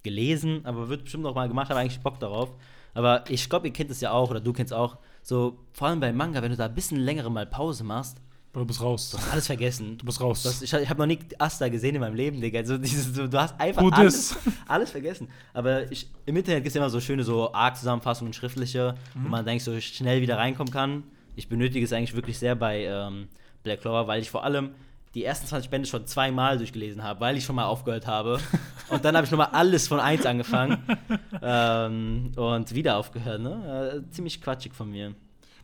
gelesen, aber wird bestimmt noch mal gemacht, habe eigentlich Bock darauf. Aber ich glaube, ihr kennt es ja auch, oder du kennst auch, so vor allem bei Manga, wenn du da ein bisschen längere mal Pause machst, du bist raus. alles vergessen. Du bist raus. Das, ich ich habe noch nie Asta gesehen in meinem Leben, Digga. Also dieses, so, du hast einfach Gut alles, ist. alles vergessen. Aber ich, im Internet gibt es immer so schöne so Arc-Zusammenfassungen, schriftliche, wo man denkt, so schnell wieder reinkommen kann. Ich benötige es eigentlich wirklich sehr bei ähm, Black Clover, weil ich vor allem die ersten 20 Bände schon zweimal durchgelesen habe, weil ich schon mal aufgehört habe. Und dann habe ich nochmal alles von eins angefangen ähm, und wieder aufgehört. Ne? Äh, ziemlich quatschig von mir.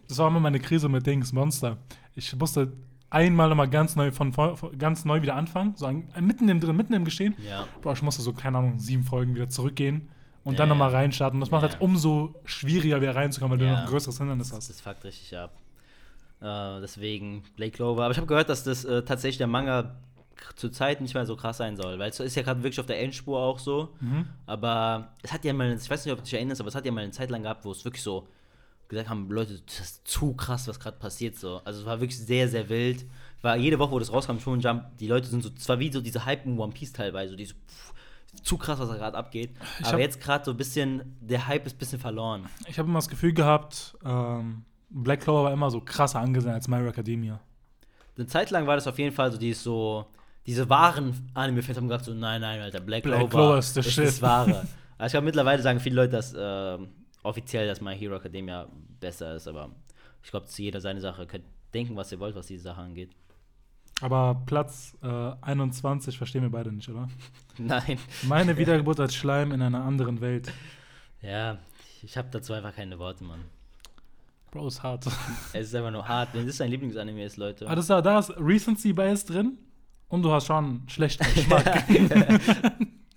Das war immer meine Krise mit Dings, Monster. Ich musste einmal nochmal ganz neu von, von ganz neu wieder anfangen, so an, mitten im drin, mitten im Geschehen. Ja. Boah, ich musste so, keine Ahnung, sieben Folgen wieder zurückgehen und Ja, dann nochmal reinstarten. Das macht Ja. halt umso schwieriger, wieder reinzukommen, weil Ja. du noch ein größeres Hindernis hast. das fuckt richtig ab. Äh, deswegen Blake Clover. Aber ich habe gehört, dass das äh, tatsächlich der Manga zur Zeit nicht mehr so krass sein soll, weil es ist ja gerade wirklich auf der Endspur auch so. Mhm. Aber es hat ja mal, ich weiß nicht, ob du dich erinnerst, aber es hat ja mal eine Zeit lang gehabt, wo es wirklich so gesagt haben, Leute, das ist zu krass, was gerade passiert so. Also es war wirklich sehr, sehr wild. War jede Woche, wo das rauskam, schon Jump, die Leute sind so, zwar wie so diese Hype in One Piece teilweise, die so, pff, zu krass, was da gerade abgeht. Ich aber jetzt gerade so ein bisschen, der Hype ist ein bisschen verloren. Ich habe immer das Gefühl gehabt, ähm, Black Clover war immer so krasser angesehen als My Hero Academia. Eine Zeit lang war das auf jeden Fall so, die ist so, diese wahren Anime-Fans haben gesagt so, nein, nein, Alter, Black, Black Clover, ist der ist das Wahre. also ich glaube, mittlerweile sagen viele Leute, dass ähm, offiziell, dass My Hero Academia besser ist, aber ich glaube, dass jeder seine Sache könnt denken, was ihr wollt, was diese Sache angeht. Aber Platz äh, 21 verstehen wir beide nicht, oder? Nein. Meine Wiedergeburt als Schleim in einer anderen Welt. Ja, ich habe dazu einfach keine Worte, Mann. Bro, ist hart. Es ist einfach nur hart, wenn das dein Lieblingsanime ist, Leute. Aber das, da, da ist Recency Bias drin und du hast schon schlechten Geschmack.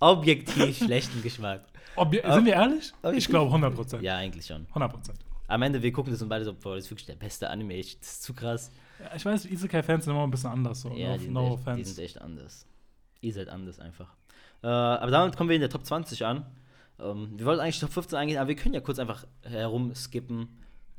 Objektiv schlechten Geschmack. Ob, sind wir ehrlich? Objektiv? Ich glaube 100 Prozent. Ja, eigentlich schon. 100 Prozent. Am Ende, wir gucken das und beide so, boah, das ist wirklich der beste Anime, das ist zu krass. Ja, ich weiß, Isekai-Fans sind immer ein bisschen anders. So. Ja, no die sind, no echt, die offense. sind echt anders. Ihr seid anders einfach. Äh, aber damit kommen wir in der Top 20 an. Ähm, wir wollten eigentlich Top 15 eingehen, aber wir können ja kurz einfach herumskippen.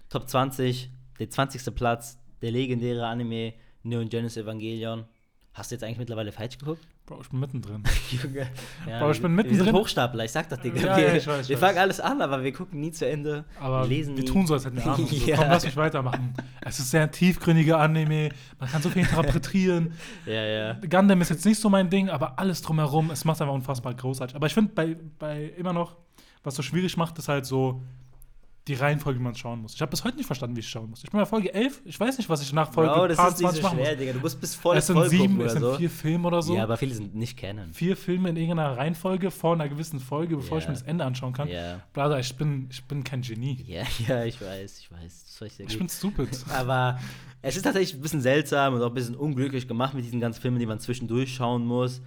Top 20, der 20. Platz, der legendäre Anime Neon Genesis Evangelion. Hast du jetzt eigentlich mittlerweile falsch geguckt? Bro, ich bin mittendrin. Junge. Ja, Bro, ich bin wir- Wir mittendrin. sind Hochstapler, ich sag doch, Digga. Ja, wir ja, ich weiß, ich wir weiß. fangen alles an, aber wir gucken nie zu Ende. Aber wir lesen wir nie. tun so, als hätten wir Ahnung. So. Komm, lass mich weitermachen. Es ist sehr tiefgründiger Anime. Man kann so viel interpretieren. Ja, ja. Gundam ist jetzt nicht so mein Ding, aber alles drumherum, es macht einfach unfassbar großartig. Aber ich finde bei, bei immer noch, was so schwierig macht, ist halt so die Reihenfolge, wie man schauen muss. Ich habe bis heute nicht verstanden, wie ich schauen muss. Ich bin bei Folge 11, ich weiß nicht, was ich nach Folge Bro, das ist nicht 20 so schwer. Digga. Du musst bis vor Es sind voll sieben, es sind so. vier Filme oder so. Ja, aber viele sind nicht kennen. vier Filme in irgendeiner Reihenfolge vor einer gewissen Folge, bevor ich Ja. mir das Ende anschauen kann. Ja. Brother, ich bin, ich bin kein Genie. Ja, ja, ich weiß, ich weiß. Das weiß ich sehr Ich gut. bin stupid. Aber es ist tatsächlich ein bisschen seltsam und auch ein bisschen unglücklich gemacht mit diesen ganzen Filmen, die man zwischendurch schauen muss.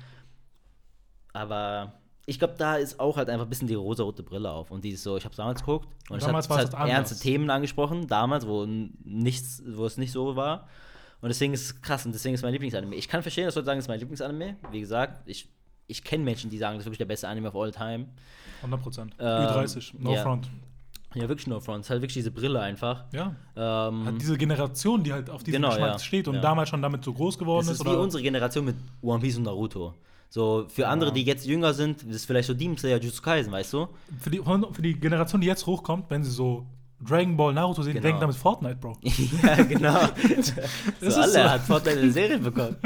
Aber ich glaube, da ist auch halt einfach ein bisschen die rosarote Brille auf. Und dieses so, ich habe damals geguckt und Damals es hat, es es anders. ernste Themen angesprochen, damals, wo nichts, wo es nicht so war. Und deswegen ist es krass und deswegen ist mein Lieblingsanime. Ich kann verstehen, dass Leute sagen, es ist mein Lieblingsanime. Wie gesagt, ich, ich kenne Menschen, die sagen, das ist wirklich der beste Anime of all time. 100 Prozent. Ähm, Ü30, no ja. front. Ja, wirklich no front. Es ist halt wirklich diese Brille einfach. Ja. Ähm, Hat diese Generation, die halt auf diesem Genau, Geschmack ja. steht und Ja. damals schon damit so groß geworden Das ist. ist wie unsere Generation mit One Piece und Naruto. So, für andere, die jetzt jünger sind, das ist vielleicht so Demon Slayer, Jujutsu Kaisen, weißt du? für, die, für die Generation, die jetzt hochkommt, wenn sie so Dragon Ball, Naruto sehen, Genau. denken damit Fortnite, Bro. ja, genau. so ist alle so. hat Fortnite eine Serie bekommen.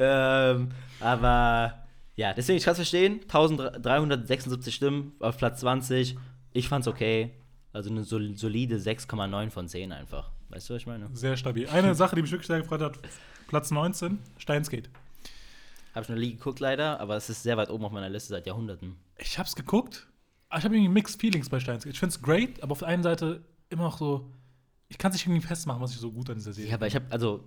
Ähm, aber ja, deswegen, ich kann es verstehen. 1376 Stimmen auf Platz 20. Ich fand's okay. Also eine sol solide 6,9 von 10 einfach. Weißt du, was ich meine? Sehr stabil. Eine Sache, die mich wirklich sehr gefreut hat, Platz 19, Steinsgate. Habe ich noch nie geguckt leider, aber es ist sehr weit oben auf meiner Liste seit Jahrhunderten. Ich hab's geguckt, aber ich habe irgendwie Mixed Feelings bei Steinsgate. Ich find's great, aber auf der einen Seite immer noch so, ich kann es nicht irgendwie festmachen, was ich so gut an dieser Serie Ja, aber ich habe, also,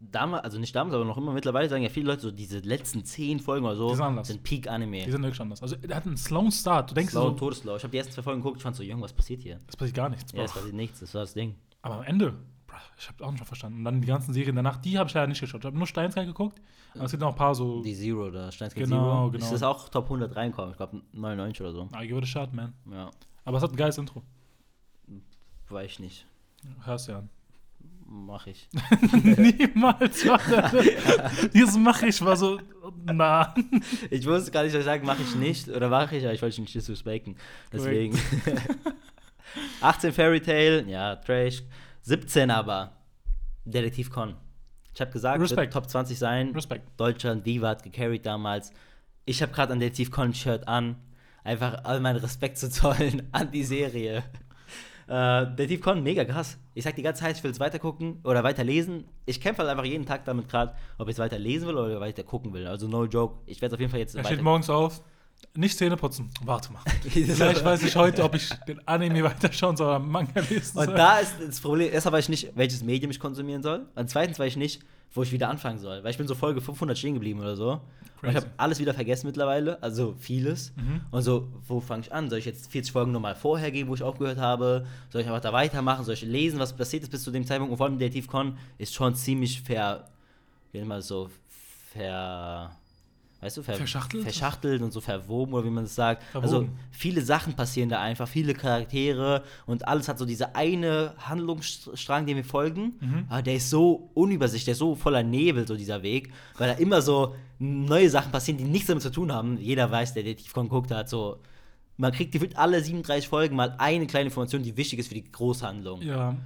damals, also nicht damals, aber noch immer mittlerweile sagen ja viele Leute so, diese letzten zehn Folgen oder so sind sind Peak-Anime. Die sind wirklich anders. Also, er hat einen slowen Start. Du denkst Slow, so, Todeslow. Ich habe die ersten zwei Folgen geguckt, ich fand so, Junge, was passiert hier? das passiert gar nichts. Ja, es passiert nichts, das war das Ding. Aber am Ende, ich habe auch nicht verstanden. Und dann die ganzen Serien danach, die habe ich leider nicht geschaut. Ich habe nur Steinsgate geguckt. Aber es gibt noch ein paar so. Die Zero, da Steins Genau, Zero. genau. Ist das auch Top 100 reinkommen? Ich glaube 99 oder so. I give it a shot, man. Ja, Aber es hat ein geiles Intro. weiß ich nicht. Hörst ja an. Mach ich. Niemals. Warte. Dieses mache ich war so. Na. Ich wusste gar nicht, was ich sagen, mache ich nicht. Oder mache ich, aber ich wollte nicht disrespekten. Deswegen. 18 Fairy Tale, ja, Trash. 17 aber. Detektiv Con. Ich habe gesagt, wird Respekt. Top 20 sein. Respekt. Deutschland, Diva hat gecarried damals. Ich habe gerade ein Detektiv Con Shirt an. Einfach all meinen Respekt zu zollen an die Serie. Äh, Detektiv Con, mega krass. Ich sag die ganze Zeit, ich will es weitergucken oder weiterlesen. Ich kämpfe halt einfach jeden Tag damit gerade, ob ich es weiter lesen will oder weiter gucken will. Also no joke. Ich werde es auf jeden Fall jetzt Er steht morgens auf. Nicht Zähne putzen. Warte mal. Vielleicht weiß ich heute, ob ich den Anime weiterschauen soll oder Manga lesen soll. Und da ist das Problem, erstmal weiß ich nicht, welches Medium ich konsumieren soll. Und zweitens weiß ich nicht, wo ich wieder anfangen soll. Weil ich bin so Folge 500 stehen geblieben oder so. Und ich habe alles wieder vergessen mittlerweile, also vieles. Mhm. Und so, wo fange ich an? Soll ich jetzt 40 Folgen nochmal vorher gehen, wo ich aufgehört habe? Soll ich einfach da weitermachen? Soll ich lesen, was passiert ist bis zu dem Zeitpunkt? Und vor allem Detektiv Con ist schon ziemlich ver, wie nennt man das so, ver, weißt du, ver, Verschachtelt? verschachtelt und so verwoben oder wie man das sagt. Also Verwoben. viele Sachen passieren da einfach, viele Charaktere und alles hat so diese eine Handlungsstrang, dem wir folgen, Mhm. aber der ist so unübersichtlich, der ist so voller Nebel, so dieser Weg, weil da immer so neue Sachen passieren, die nichts damit zu tun haben. Jeder weiß, der Detektivcon guckt, hat so, man kriegt gefühlt alle 37 Folgen mal eine kleine Information, die wichtig ist für die Großhandlung. Ja.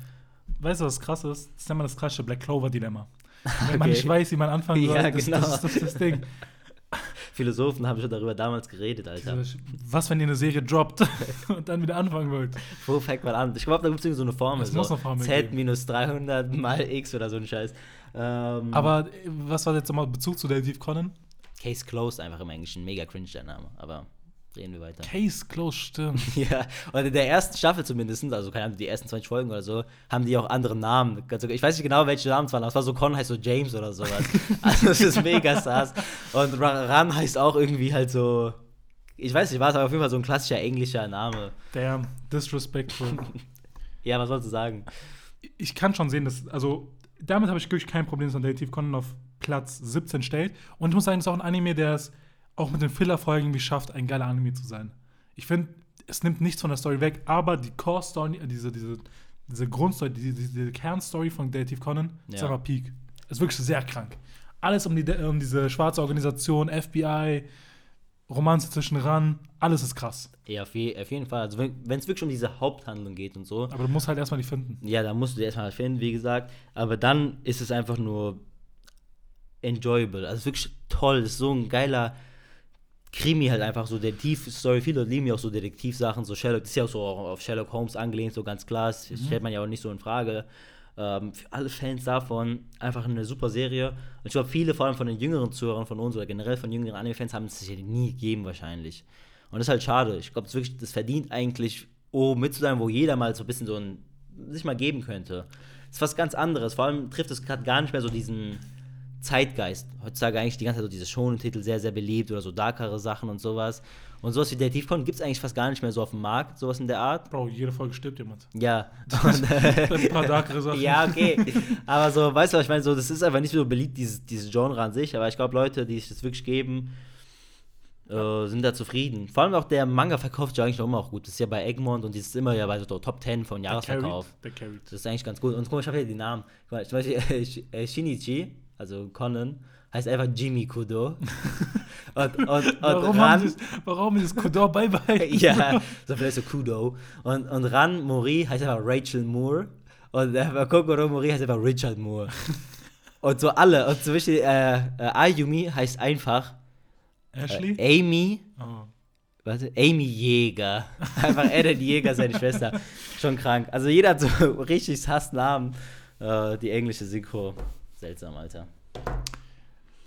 Weißt du, was krass ist? Das ist immer das klassische Black Clover-Dilemma. Wenn man Okay. nicht weiß, wie man anfangen soll, Ja, das, genau. das, ist, das ist das Ding. Philosophen haben schon darüber damals geredet, Alter. Was, wenn ihr eine Serie droppt und dann wieder anfangen wollt? Wo fängt man an? Ich glaube, da gibt es so eine Formel. Es muss so eine Formel Z minus 300 mal X oder so ein Scheiß. Ähm, Aber äh, was war jetzt nochmal Bezug zu Detektiv Conan? Case Closed einfach im Englischen. Mega cringe der Name. Aber reden wir weiter. Case Close, stimmt. Ja, und in der ersten Staffel zumindest, also keine Ahnung, die ersten 20 Folgen oder so, haben die auch andere Namen. Ich weiß nicht genau, welche Namen es waren, aber es war so Con heißt so James oder sowas. also das ist mega sass. Und Ra- Ran heißt auch irgendwie halt so, ich weiß nicht, war es aber auf jeden Fall so ein klassischer englischer Name. Damn, disrespectful. Ja, was sollst du sagen? ich kann schon sehen, dass, also, damit habe ich wirklich kein Problem, dass man Detektiv Conan auf Platz 17 stellt. Und ich muss sagen, es ist auch ein Anime, der es auch mit den Filler-Folgen irgendwie schafft, ein geiler Anime zu sein. Ich finde, es nimmt nichts von der Story weg, aber die Core-Story, äh, diese, diese, diese Grundstory, diese, diese Kernstory von Detektiv Conan ist Ja. einfach Peak. Ist wirklich sehr krank. Alles um, die, um diese schwarze Organisation, FBI, Romanze zwischen Ran, alles ist krass. Ja, auf, je, auf jeden Fall. Also wenn es wirklich um diese Haupthandlung geht und so, Aber du musst halt erstmal die finden. Ja, da musst du die erstmal finden, wie gesagt. Aber dann ist es einfach nur enjoyable. Also wirklich toll. Das ist so ein geiler Krimi halt einfach so Detektiv-Story. Viele lieben ja auch so Detektivsachen. So Sherlock, das ist ja auch so auf Sherlock Holmes angelehnt, so ganz klar. Das stellt man ja auch nicht so in Frage. Ähm, für alle Fans davon einfach eine super Serie. Und ich glaube, viele, vor allem von den jüngeren Zuhörern von uns oder generell von jüngeren Anime-Fans, haben es sich ja nie gegeben wahrscheinlich. Und das ist halt schade. Ich glaube, das, wirklich- das verdient eigentlich, oben mit zu sein, wo jeder mal so ein bisschen so ein sich mal geben könnte. Das ist was ganz anderes. Vor allem trifft es gerade gar nicht mehr so diesen Zeitgeist. Heutzutage eigentlich die ganze Zeit so diese Shonen-Titel sehr, sehr beliebt oder so darkere Sachen und sowas. Und sowas wie Detektivcon gibt es eigentlich fast gar nicht mehr so auf dem Markt, sowas in der Art. Bro, jede Folge stirbt jemand. Ja. Und, Ein paar darkere Sachen. ja, okay. Aber so, weißt du, was ich meine? So, das ist einfach nicht so beliebt, dieses, dieses Genre an sich. Aber ich glaube, Leute, die sich das wirklich geben, äh, sind da zufrieden. Vor allem auch der Manga verkauft sich eigentlich auch immer auch gut. Das ist ja bei Egmont und die ist immer ja bei so Top 10 von Der Jahresverkauf. carried. Der carried. Das ist eigentlich ganz gut. Und guck mal, ich habe hier die Namen. Guck mal, zum Beispiel äh, äh, Shinichi, also Conan, heißt einfach Jimmy Kudo. und und, und Warum, Ran, dieses, warum dieses Kodor beibehalten? ja, so vielleicht so Kudo. Und, und Ran Mori heißt einfach Rachel Moore. Und äh, Kokoro Mori heißt einfach Richard Moore. und so alle. Und zum Beispiel äh, äh, Ayumi heißt einfach Ashley? äh, Amy, oh. warte, Amy Jäger. Einfach Eden Jäger, seine Schwester. Schon krank. Also jeder hat so richtig Hassnamen. Äh, die englische Synchro. Seltsam, Alter.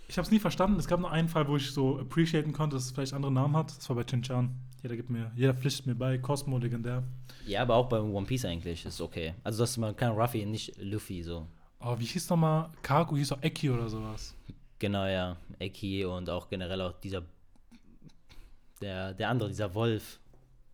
Ich habe es nie verstanden. Es gab nur einen Fall, wo ich so appreciaten konnte, dass es vielleicht andere Namen hat. Das war bei Chinchan. Jeder gibt mir, jeder pflichtet mir bei. Cosmo, legendär. Ja, aber auch bei One Piece eigentlich ist okay. Also, dass man kein Ruffy, nicht Luffy so. Oh, wie hieß nochmal? Kaku hieß doch Eki oder sowas. Genau, ja. Eki und auch generell auch dieser. Der, der andere, dieser Wolf.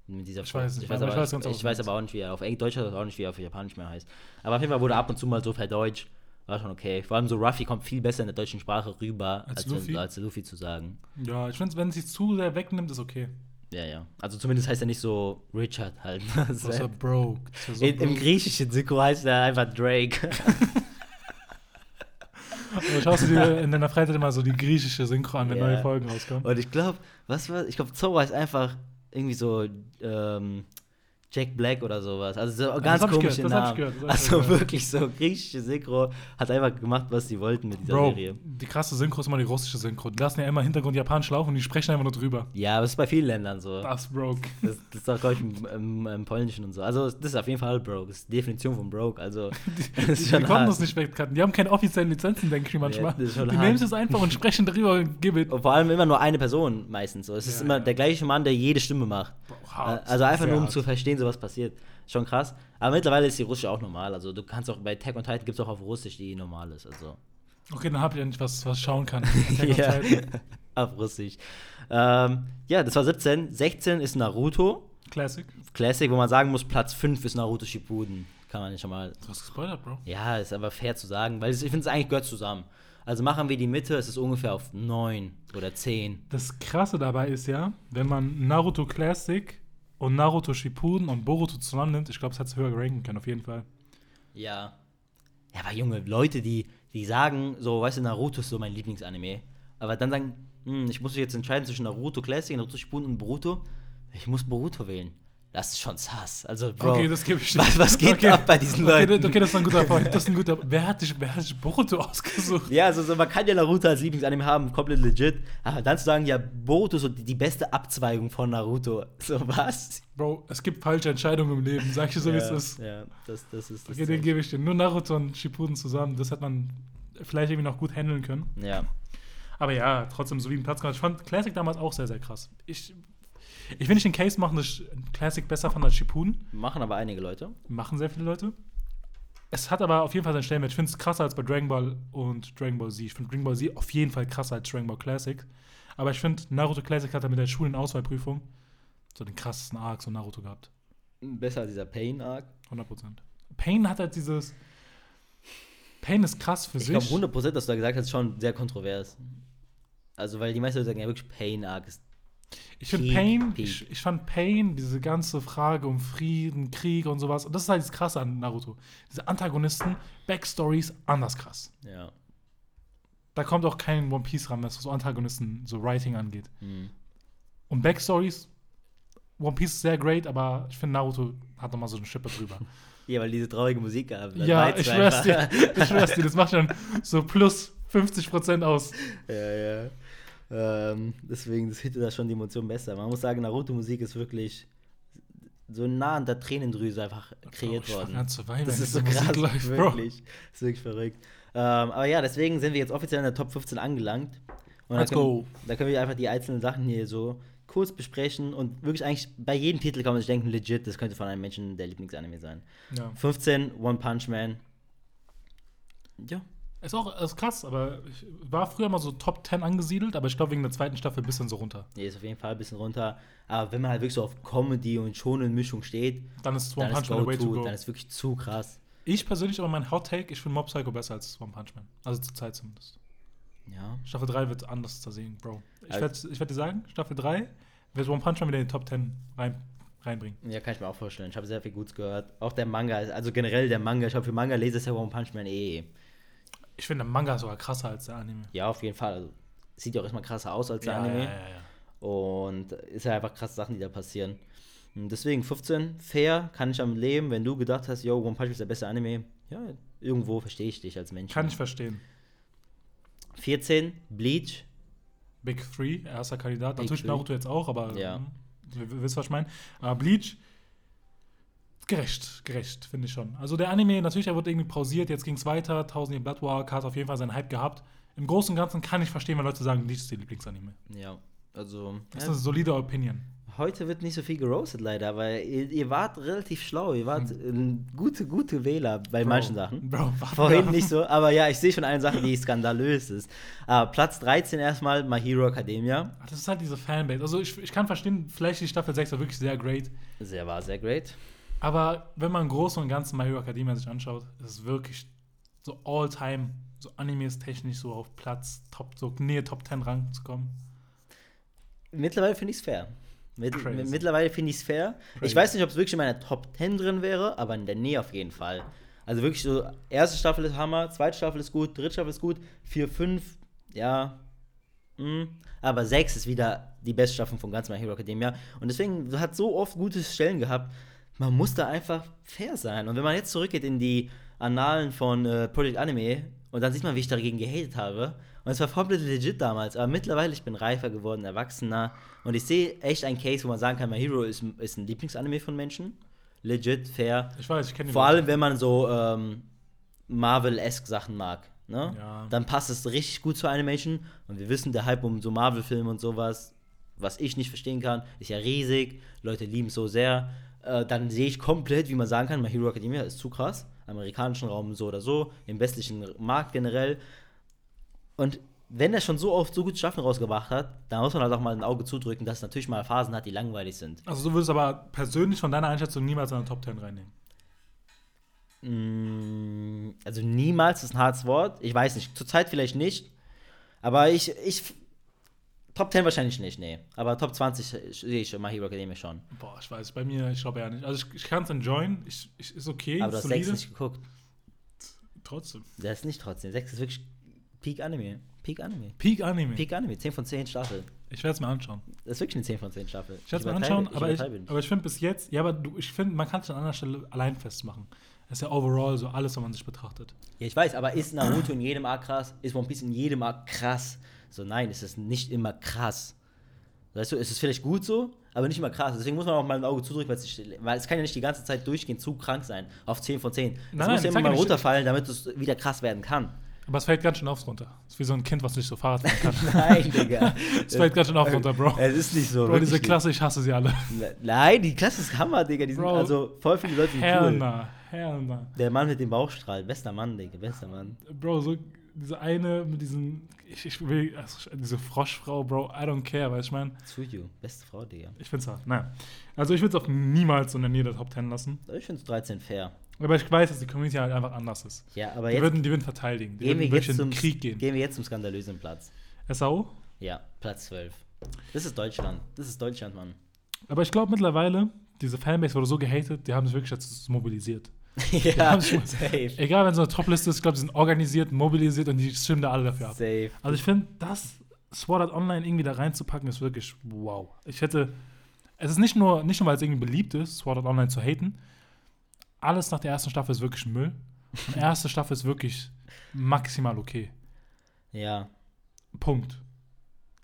Mit dieser Ich weiß nicht, ich weiß, aber ich weiß ganz ich, genau, weiß aber auch nicht, wie er auf Deutsch auch nicht, wie er auf Japanisch mehr heißt. Aber auf jeden Fall wurde ab und zu mal so verdeutscht. War schon okay. Vor allem so Ruffy kommt viel besser in der deutschen Sprache rüber, Als als, Luffy? als Luffy zu sagen. Ja, ich finde, wenn es sich zu sehr wegnimmt, ist okay. Ja, ja. Also zumindest heißt er nicht so Richard halt. Das Das ist ja wär- broke. Ja so in, Im griechischen Synchro heißt er einfach Drake. Aber schaust du dir in deiner Freizeit immer so die griechische Synchro an, wenn Ja. neue Folgen rauskommen? Und ich glaube, was war, ich glaube, Zoro heißt einfach irgendwie so ähm, Jack Black oder sowas. Also so ganz ich komische gehört, das Namen. gehört, das also gehört. wirklich so griechische Synchro hat einfach gemacht, was sie wollten mit dieser Bro, Serie. die krasse Synchro ist immer die russische Synchro. Die lassen ja immer im Hintergrund Japanisch laufen und die sprechen einfach nur drüber. Ja, aber das ist bei vielen Ländern so. Das, Das broke. das ist auch, glaube ich, im, im, im Polnischen und so. Also das ist auf jeden Fall broke. Das ist die Definition von broke. Also das Die, ist die konnten hart. das nicht wegcutten. Die haben keine offiziellen Lizenzen, denke ich manchmal. das ist schon die hart. nehmen es einfach und sprechen drüber und give it. Und vor allem immer nur eine Person meistens. So. Es ist Ja, immer ja. der gleiche Mann, der jede Stimme macht. Bro, hart. Also einfach nur, um hart. zu verstehen, so was passiert. Schon krass. Aber mittlerweile ist die russische auch normal. Also du kannst auch bei Tag und Titan gibt es auch auf Russisch, die normal ist. Also Okay, dann habt ihr endlich was, was schauen kann. Ja, auf Russisch. Ähm, ja, das war 17. 16 ist Naruto. Classic. Classic, wo man sagen muss, Platz 5 ist Naruto Shippuden. Kann man nicht schon mal. Du hast gespoilert, Bro. Ja, ist aber fair zu sagen, weil ich finde es eigentlich gehört zusammen. Also machen wir die Mitte, es ist ungefähr auf 9 oder 10. Das Krasse dabei ist ja, wenn man Naruto Classic und Naruto Shippuden und Boruto zusammennimmt, ich glaube, es hat es höher ranken können, auf jeden Fall. Ja. Ja, aber junge Leute, die, die sagen, so, weißt du, Naruto ist so mein Lieblingsanime. Aber dann sagen, hm, ich muss mich jetzt entscheiden zwischen Naruto Classic, Naruto Shippuden und Boruto. Ich muss Boruto wählen. Das ist schon sass. Also, Bro, okay, das gebe ich dir. was, was geht okay. ab bei diesen Okay, Leuten? okay, das ist ein guter Point. Das ist ein guter. Wer hat dich, wer hat dich Boruto ausgesucht? Ja, also so, man kann ja Naruto als Lieblingsanime haben, komplett legit. Aber dann zu sagen, ja, Boruto ist so die, beste Abzweigung von Naruto. So, was? Bro, es gibt falsche Entscheidungen im Leben, sag ich so, wie es ja, ist. Ja, das, das ist das. Okay, den gebe ich dir. Nur Naruto und Shippuden zusammen, das hat man vielleicht irgendwie noch gut handeln können. ja. Aber ja, trotzdem soliden Platz gemacht. Ich fand Classic damals auch sehr, sehr krass. Ich, ich will nicht den Case machen, dass ich Classic besser fand als Shippuden. Machen aber einige Leute. Machen sehr viele Leute. Es hat aber auf jeden Fall seinen Stellenwert. Ich finde es krasser als bei Dragon Ball und Dragon Ball Z. Ich finde Dragon Ball Z auf jeden Fall krasser als Dragon Ball Classic. Aber ich finde, Naruto Classic hat er mit der Schulenauswahlprüfung so den krassesten Arc so Naruto gehabt. Besser als dieser Pain-Arc. 100%. Pain hat halt dieses. Pain ist krass für Ich sich. glaube, 100%, was du da gesagt hast, ist schon sehr kontrovers. Also, weil die meisten Leute sagen, ja, wirklich Pain Arc ist. Ich finde Pain, ich, ich fand Pain, diese ganze Frage um Frieden, Krieg und sowas, und das ist halt das Krasse an Naruto. Diese Antagonisten, Backstories, anders krass. Ja. Da kommt auch kein One Piece ran, was so Antagonisten, so Writing angeht. Hm. Und Backstories, One Piece ist sehr great, aber ich finde Naruto hat nochmal so eine Schippe drüber. Ja, weil diese traurige Musik gab. Ja, ich schwör's dir, ich schwör's dir, das macht schon so plus 50% aus. Ja, ja. Ähm, deswegen, das hittet da schon die Emotion besser. Man muss sagen, Naruto-Musik ist wirklich so nah an der Tränendrüse einfach kreiert worden. Das ist so krass, läuft, wirklich. Das ist wirklich verrückt. Ähm, aber ja, deswegen sind wir jetzt offiziell in der Top 15 angelangt. Und Let's da können, go. Da können wir einfach die einzelnen Sachen hier so kurz besprechen und wirklich eigentlich bei jedem Titel kann man sich denken, legit, das könnte von einem Menschen der Lieblingsanime sein. Ja. 15, One Punch Man. Ja. Ist auch ist krass, aber ich war früher mal so Top 10 angesiedelt, aber ich glaube wegen der zweiten Staffel ein bisschen so runter. Nee, ist auf jeden Fall ein bisschen runter. Aber wenn man halt wirklich so auf Comedy und schonen Mischung steht, Dann ist One Punch Man way to go. dann ist wirklich zu krass. Ich persönlich aber mein Hot Take, ich finde Mob Psycho besser als One Punch Man. Also zur Zeit zumindest. Ja. Staffel 3 wird anders zu sehen, Bro. Ich Also- werde werd dir sagen, Staffel 3 wird One Punch Man wieder in die Top 10 rein, reinbringen. Ja, kann ich mir auch vorstellen. Ich habe sehr viel Gutes gehört. Auch der Manga, also generell der Manga, ich glaube, für Manga-Leser ist ja One Punch Man eh. Ich finde der Manga sogar krasser als der Anime. Ja, auf jeden Fall. Also, sieht ja auch erstmal krasser aus als der ja, Anime. ja, ja, ja. Und ist ja einfach krasse Sachen, die da passieren. Und deswegen 15, fair, kann ich am Leben, wenn du gedacht hast, yo, One Punch Man ist der beste Anime. Ja, irgendwo verstehe ich dich als Mensch. Kann ich verstehen. 14, Bleach. Big Three, erster Kandidat. Big Natürlich Three. Naruto jetzt auch, aber Ja. hm, ihr wisst, was ich meine. Aber Bleach, gerecht, gerecht, finde ich schon. Also der Anime, natürlich, er wurde irgendwie pausiert, jetzt ging es weiter. 1000 Year Blood War hat auf jeden Fall seinen Hype gehabt. Im Großen und Ganzen kann ich verstehen, wenn Leute sagen, Bleach ist ihr Lieblingsanime. Ja, also. Das ist eine solide Opinion. heute wird nicht so viel gerostet leider, weil ihr, ihr wart relativ schlau. Ihr wart hm. gute, gute Wähler bei Bro, manchen Sachen. Bro, Vorhin nicht so, aber ja, ich sehe schon eine Sache, die skandalös ist. Aber Platz 13 erstmal My Hero Academia. Das ist halt diese Fanbase. Also ich, ich kann verstehen, vielleicht die Staffel 6 war wirklich sehr great. Sehr war sehr great. Aber wenn man groß und ganz My Hero Academia sich anschaut, ist es wirklich so all-time, so Animes technisch so auf Platz, Top, so Nähe Top 10 Rang zu kommen. Mittlerweile finde ich es fair. Mit, mittlerweile finde ich es fair. Crazy. Ich weiß nicht, ob es wirklich in meiner Top 10 drin wäre, aber in der Nähe auf jeden Fall. Also wirklich so, erste Staffel ist Hammer, zweite Staffel ist gut, dritte Staffel ist gut, vier, fünf, ja. Mh. Hm. Aber sechs ist wieder die beste Staffel von ganz My Hero Academia. Und deswegen hat so oft gute Stellen gehabt. Man muss da einfach fair sein. Und wenn man jetzt zurückgeht in die Annalen von äh, Project Anime und dann sieht man, wie ich dagegen gehatet habe und es war komplett legit damals. Aber mittlerweile, ich bin reifer geworden, erwachsener. Und ich sehe echt einen Case, wo man sagen kann, My Hero ist, ist ein Lieblingsanime von Menschen. Legit, fair. Ich weiß, ich kenne Vor allem, wenn man so ähm, Marvel-esque Sachen mag. Ne? Ja. Dann passt es richtig gut zur Animation. Und wir wissen, der Hype um so Marvel-Filme und sowas, was ich nicht verstehen kann, ist ja riesig. Leute lieben es so sehr. Äh, dann sehe ich komplett, wie man sagen kann, My Hero Academia ist zu krass. Amerikanischen Raum so oder so, im westlichen Markt generell. Und wenn er schon so oft so gute Staffeln rausgebracht hat, dann muss man halt auch mal ein Auge zudrücken, dass es natürlich mal Phasen hat, die langweilig sind. Also du würdest aber persönlich von deiner Einschätzung niemals in eine Top 10 reinnehmen? Mm, also niemals ist ein hartes Wort. Ich weiß nicht, zurzeit vielleicht nicht. Aber ich, ich Top 10 wahrscheinlich nicht, nee. Aber Top 20 sehe ich My Hero Academia schon. Boah, ich weiß, bei mir, ich glaube ja nicht. Also ich, ich kann es enjoyen, ich, ich, ist okay. Aber du hast 6 nicht geguckt. Trotzdem. Das ist nicht trotzdem. 6 ist wirklich Peak Anime. Peak Anime. Peak Anime. Peak Anime, 10 von 10 Staffel. Ich werde es mir anschauen. Das ist wirklich eine 10 von 10 Staffel. Ich werde es mir anschauen, aber ich, aber ich finde bis jetzt, ja, aber du, ich finde, man kann es an anderer Stelle allein festmachen. Das ist ja overall so alles, wenn man sich betrachtet. Ja, ich weiß, aber ist Naruto in jedem Arc krass? Ist One Piece in jedem Arc krass? So, nein, es ist nicht immer krass. Weißt du, es ist vielleicht gut so, aber nicht immer krass. Deswegen muss man auch mal ein Auge zudrücken, weil es kann ja nicht die ganze Zeit durchgehend zu krank sein auf 10 von 10. Es muss ja immer mal runterfallen, damit es wieder krass werden kann. Aber es fällt ganz schön oft runter. Es ist wie so ein Kind, was nicht so Fahrrad fahren kann. Nein, Digga. es fällt ganz schön oft runter, Bro. Es ist nicht so. Bro, diese Klasse, ich hasse sie alle. Nein, die Klasse ist Hammer, Digga. Die sind Bro, also voll viele Leute sind hell cool. Na. Der Mann mit dem Bauchstrahl, bester Mann, Digga, bester Mann. Bro, so diese eine mit diesem, ich, ich will, also diese Froschfrau, Bro, I don't care, weißt du, ich meine. To you, beste Frau, Digga. Ich find's hart, naja. Also ich würde es auch niemals in der Nähe der Top 10 lassen. Ich finde es 13 fair. Aber ich weiß, dass die Community halt einfach anders ist. Ja, aber die jetzt. Würden, die würden verteidigen. Die gehen würden wir jetzt zum Krieg gehen. Gehen wir jetzt zum skandalösen Platz. SAO? Ja, Platz 12. Das ist Deutschland. Das ist Deutschland, Mann. Aber ich glaube mittlerweile, diese Fanbase wurde so gehatet, die haben sich wirklich jetzt mobilisiert. ja, safe. Egal, wenn so eine Top-Liste ist, ich glaube, die sind organisiert, mobilisiert und die stimmen da alle dafür ab. Safe. Also ich finde, das Sword Art Online irgendwie da reinzupacken, ist wirklich wow. Ich hätte. Es ist nicht nur, nicht nur weil es irgendwie beliebt ist, Sword Art Online zu haten, alles nach der ersten Staffel ist wirklich Müll. Und die erste Staffel ist wirklich maximal okay. Ja. Punkt.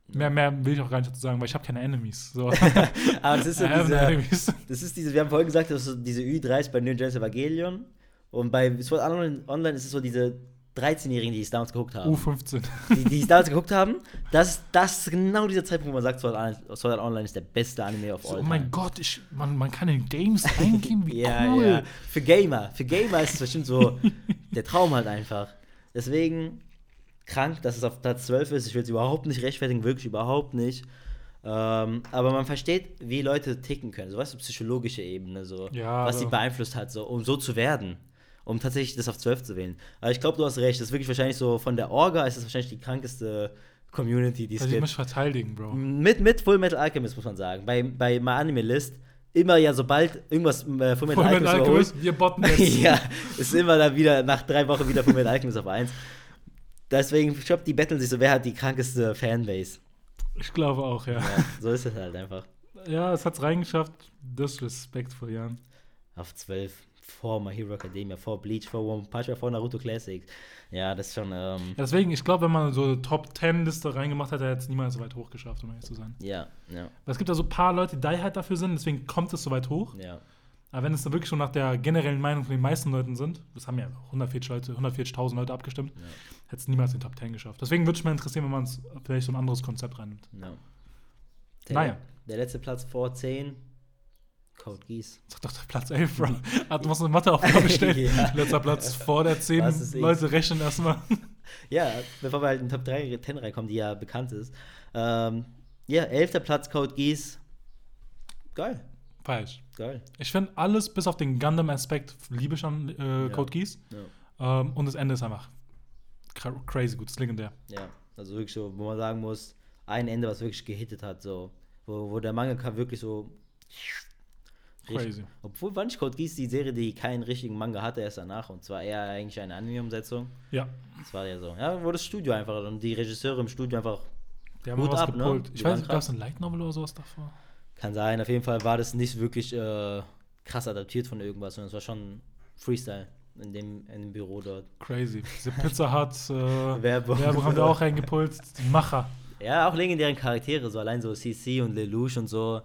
Mehr, mehr will ich auch gar nicht dazu sagen, weil ich habe keine Enemies. So. Aber das ist so diese, das ist diese, wir haben vorhin gesagt, das ist so diese Ü30 bei New Genesis Evangelion. Und bei Sword Online, Online ist es so diese 13-Jährigen, die es damals geguckt haben. U15. Die, die es damals geguckt haben. Das, das ist genau dieser Zeitpunkt, wo man sagt, Sword Art Online ist der beste Anime of all so, Oh mein Gott, ich, man, man kann in Games reingehen, wie ja, cool. Ja. Für Gamer. Für Gamer ist es bestimmt so der Traum halt einfach. Deswegen krank, dass es auf Platz 12 ist. Ich will es überhaupt nicht rechtfertigen, wirklich überhaupt nicht. Ähm, aber man versteht, wie Leute ticken können. So was so psychologische Ebene, so. Ja, was sie beeinflusst hat, so, um so zu werden um tatsächlich das auf 12 zu wählen. Aber ich glaube, du hast recht. Das ist wirklich wahrscheinlich so von der Orga ist das wahrscheinlich die krankeste Community, die es gibt. Ich verteidigen, Bro. Mit, mit Full Metal Alchemist, muss man sagen. Bei, bei My Anime List immer ja, sobald irgendwas äh, Full Metal Alchemist, Alchemist wir botten jetzt. ja, ist immer dann wieder, nach drei Wochen wieder Full Metal Alchemist auf 1. Deswegen, ich glaube, die betteln sich so, wer hat die krankeste Fanbase. Ich glaube auch, ja. ja so ist es halt einfach. Ja, es hat es reingeschafft. Disrespectful, Jan. Auf 12 vor My Hero Academia, vor Bleach, vor One Punch Man, vor Naruto Classics. Ja, das ist schon. Ähm ja, deswegen, ich glaube, wenn man so eine Top 10 Liste reingemacht hätte, hätte es niemals so weit hoch geschafft, um ehrlich zu sein. Ja, ja. Weil es gibt da so ein paar Leute, die halt dafür sind, deswegen kommt es so weit hoch. Ja. Aber wenn es dann wirklich schon nach der generellen Meinung von den meisten Leuten sind, das haben ja 140 Leute, 140.000 Leute abgestimmt, ja. Hätte es niemals in den Top 10 geschafft. Deswegen würde es mich mal interessieren, wenn man es vielleicht so ein anderes Konzept reinnimmt. Ja. Naja. der letzte Platz vor 10. Code Geass. Sag doch der Platz 11, Bro. Ah, du musst eine Matheaufgabe stellen. Ja. Letzter Platz vor der 10. Was ist X? Leute rechnen erstmal. Ja, bevor wir halt in Top 3, 10 reinkommen, die ja bekannt ist. Ähm, ja, 11. Platz Code Geass. Geil, Falsch. geil. Ich finde alles, bis auf den Gundam-Aspekt, liebe ich an äh, Ja. Code Geass. Ja. Ähm, und das Ende ist einfach crazy gut, das ist legendär. Ja, also wirklich so, wo man sagen muss, ein Ende, was wirklich gehittet hat, so, wo, wo der Mangaka wirklich so. Crazy. Obwohl Bunch Code Geass die Serie, die keinen richtigen Manga hatte, erst danach und zwar eher eigentlich eine Anime-Umsetzung. Ja. Das war ja so. Ja, wo das Studio einfach und die Regisseure im Studio einfach. Die haben was ab, ne? gepult. Ich weiß nicht, gab es ein Light Novel oder sowas davor? Kann sein, auf jeden Fall war das nicht wirklich äh, krass adaptiert von irgendwas, sondern es war schon Freestyle in dem, in dem Büro dort. Crazy. Diese Pizza Hut äh, Werbung. Werbung haben wir auch reingepult. Die Macher. Ja, auch legendären Charaktere, so allein so CC und Lelouch und so.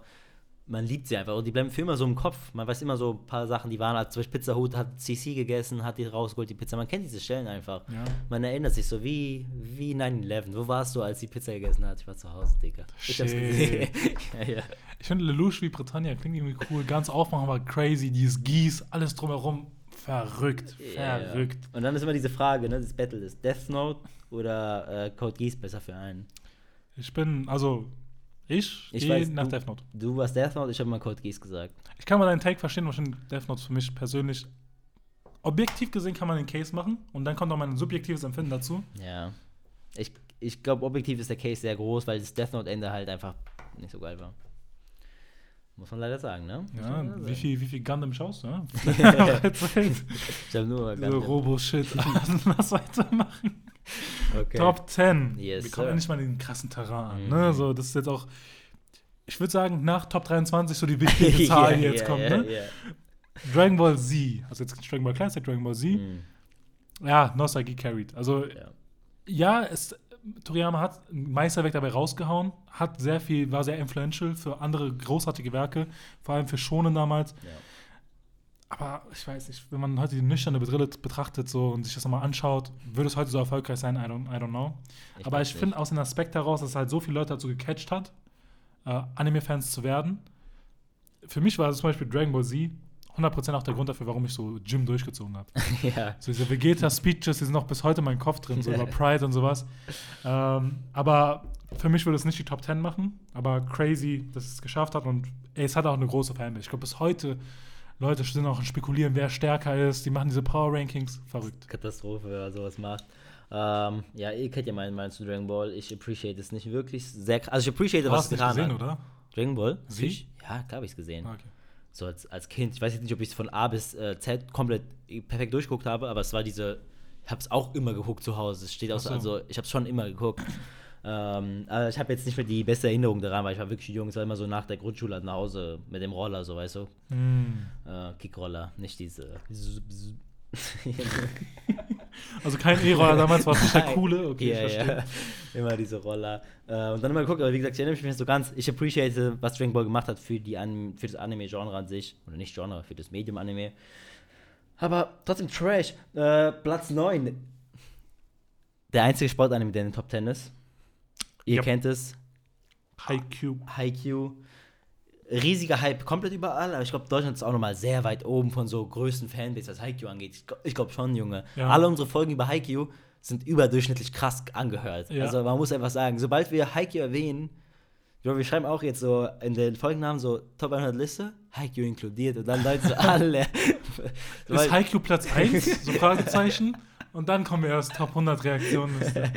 Man liebt sie einfach und die bleiben für immer so im Kopf. Man weiß immer so ein paar Sachen, die waren, halt, zum Beispiel Pizza Hut hat CC gegessen, hat die rausgeholt, die Pizza. Man kennt diese Stellen einfach. Ja. Man erinnert sich so wie, wie 9-11. Wo warst du, als die Pizza gegessen hat? Ich war zu Hause, Digga. Ich hab's gesehen. ja, ja. Ich finde Lelouch wie Britannia klingt irgendwie cool. Ganz aufmachen war crazy. Dieses Gieß, alles drumherum. Verrückt. Ja, Verrückt. Ja. Und dann ist immer diese Frage, ne, das Battle ist Death Note oder äh, Code Geass besser für einen? Ich bin, also, ich, Ich gehe nach du- Death Note. Du warst Death Note, ich habe mal Code Geass gesagt. Ich kann mal deinen Take verstehen, wahrscheinlich Death Note für mich persönlich. Objektiv gesehen kann man den Case machen und dann kommt auch mein subjektives Empfinden dazu. Ja. Ich, ich glaube, objektiv ist der Case sehr groß, weil das Death Note-Ende halt einfach nicht so geil war. Muss man leider sagen, ne? Muss Ja, wie sagen. viel, wie viel Gundam schaust du? Ja? Ich habe nur so Gundam. Robo-Shit. Lass weitermachen. okay. Top 10. Yes, Wir kommen sir. endlich mal in den krassen Terrain an. Mhm. Ne? So, das ist jetzt auch, ich würde sagen, nach Top 23 so die wichtige Zahl, die jetzt ja, kommt. ja, ne? Dragon Ball Z, also jetzt Dragon Ball Classic, Dragon Ball Z. Mhm. Ja, Nostalgie carried. Also, Ja. ja, es, Toriyama hat ein Meisterwerk dabei rausgehauen, hat sehr viel, war sehr influential für andere großartige Werke, vor allem für Shonen damals. Ja. Aber ich weiß nicht, wenn man heute die nüchterne Brille betrachtet so und sich das nochmal anschaut, würde es heute so erfolgreich sein? I don't, I don't know. Ich Aber ich finde aus dem Aspekt heraus, dass es halt so viele Leute dazu gecatcht hat, äh, Anime-Fans zu werden. Für mich war es zum Beispiel Dragon Ball Z 100% auch der Grund dafür, warum ich so Gym durchgezogen habe. ja. So diese Vegeta-Speeches, die sind noch bis heute in meinem Kopf drin, so über Pride und sowas. Ähm, aber für mich würde es nicht die Top 10 machen, aber crazy, dass es geschafft hat und ey, es hat auch eine große Fanbase. Ich glaube, bis heute Leute sind auch spekulieren, wer stärker ist. Die machen diese Power-Rankings. Verrückt. Katastrophe, man sowas macht. Ähm, ja, ihr kennt ja meinen Meinung zu Dragon Ball. Ich appreciate es nicht wirklich sehr krass. Also ich appreciate, Du was es getan gesehen, hat. oder? Dragon Ball? Sie? Ja, klar habe ich es gesehen. Ah, Okay. So als, als Kind. Ich weiß jetzt nicht, ob ich es von A bis äh, Z komplett perfekt durchgeguckt habe, aber es war diese. Ich habe es auch immer geguckt zu Hause. Es steht auch so, also ich habe es schon immer geguckt. Ähm, aber ich habe jetzt nicht mehr die beste Erinnerung daran, weil ich war wirklich jung. Es war immer so nach der Grundschule nach Hause mit dem Roller, so weißt du. Hm. Äh, Kickroller, nicht diese. Also kein E-Roller damals, war es der coole. Okay, ja, ich verstehe. ja. Immer diese Roller. Äh, und dann immer geguckt, aber wie gesagt, ich erinnere mich nicht so ganz. Ich appreciate, was Dragon Ball gemacht hat für, die An für das Anime-Genre an sich. Oder nicht Genre, für das Medium-Anime. Aber trotzdem Trash. Äh, Platz 9. Der einzige Sportanime, der in den Top 10 ist. Ihr Ja. kennt es. Haikyuu. Haikyuu. Riesiger Hype, komplett überall, aber ich glaube, Deutschland ist auch nochmal sehr weit oben von so größten Fanbase, was Haikyuu angeht. Ich glaube glaub schon, Junge. Ja. Alle unsere Folgen über Haikyuu sind überdurchschnittlich krass angehört. Ja. Also man muss einfach sagen, sobald wir Haikyuu erwähnen, wir schreiben auch jetzt so in den Folgennamen so Top 100 Liste, Haikyuu inkludiert und dann Leute so alle. Ist Haikyuu Platz 1? So Fragezeichen. Und dann kommen wir erst Top 100 Reaktionen.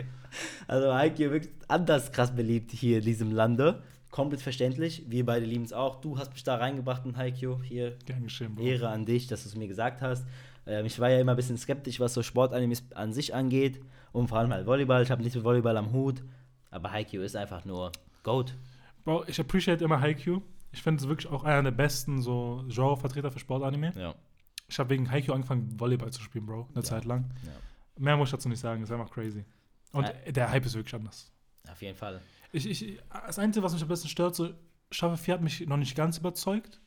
Also Haikyuu wirklich anders krass beliebt hier in diesem Lande. Komplett verständlich. Wir beide lieben es auch. Du hast mich da reingebracht in Haikyuu. Hier Bro. Ehre an dich, dass du es mir gesagt hast. Ähm, ich war ja immer ein bisschen skeptisch, was so Sportanimes an sich angeht. Und vor allem halt Volleyball. Ich habe nichts mit Volleyball am Hut. Aber Haikyuu ist einfach nur Goat. Bro, ich appreciate immer Haikyuu. Ich finde es wirklich auch einer der besten so Genre-Vertreter für Sportanime. Ja. Ich habe wegen Haikyuu angefangen, Volleyball zu spielen, Bro. Eine Zeit lang. Mehr muss ich dazu nicht sagen, ist einfach crazy. Und Ä- der Hype ist wirklich anders. Auf jeden Fall. Ich, ich, das Einzige, was mich ein bisschen stört, so Staffel 4 hat mich noch nicht ganz überzeugt.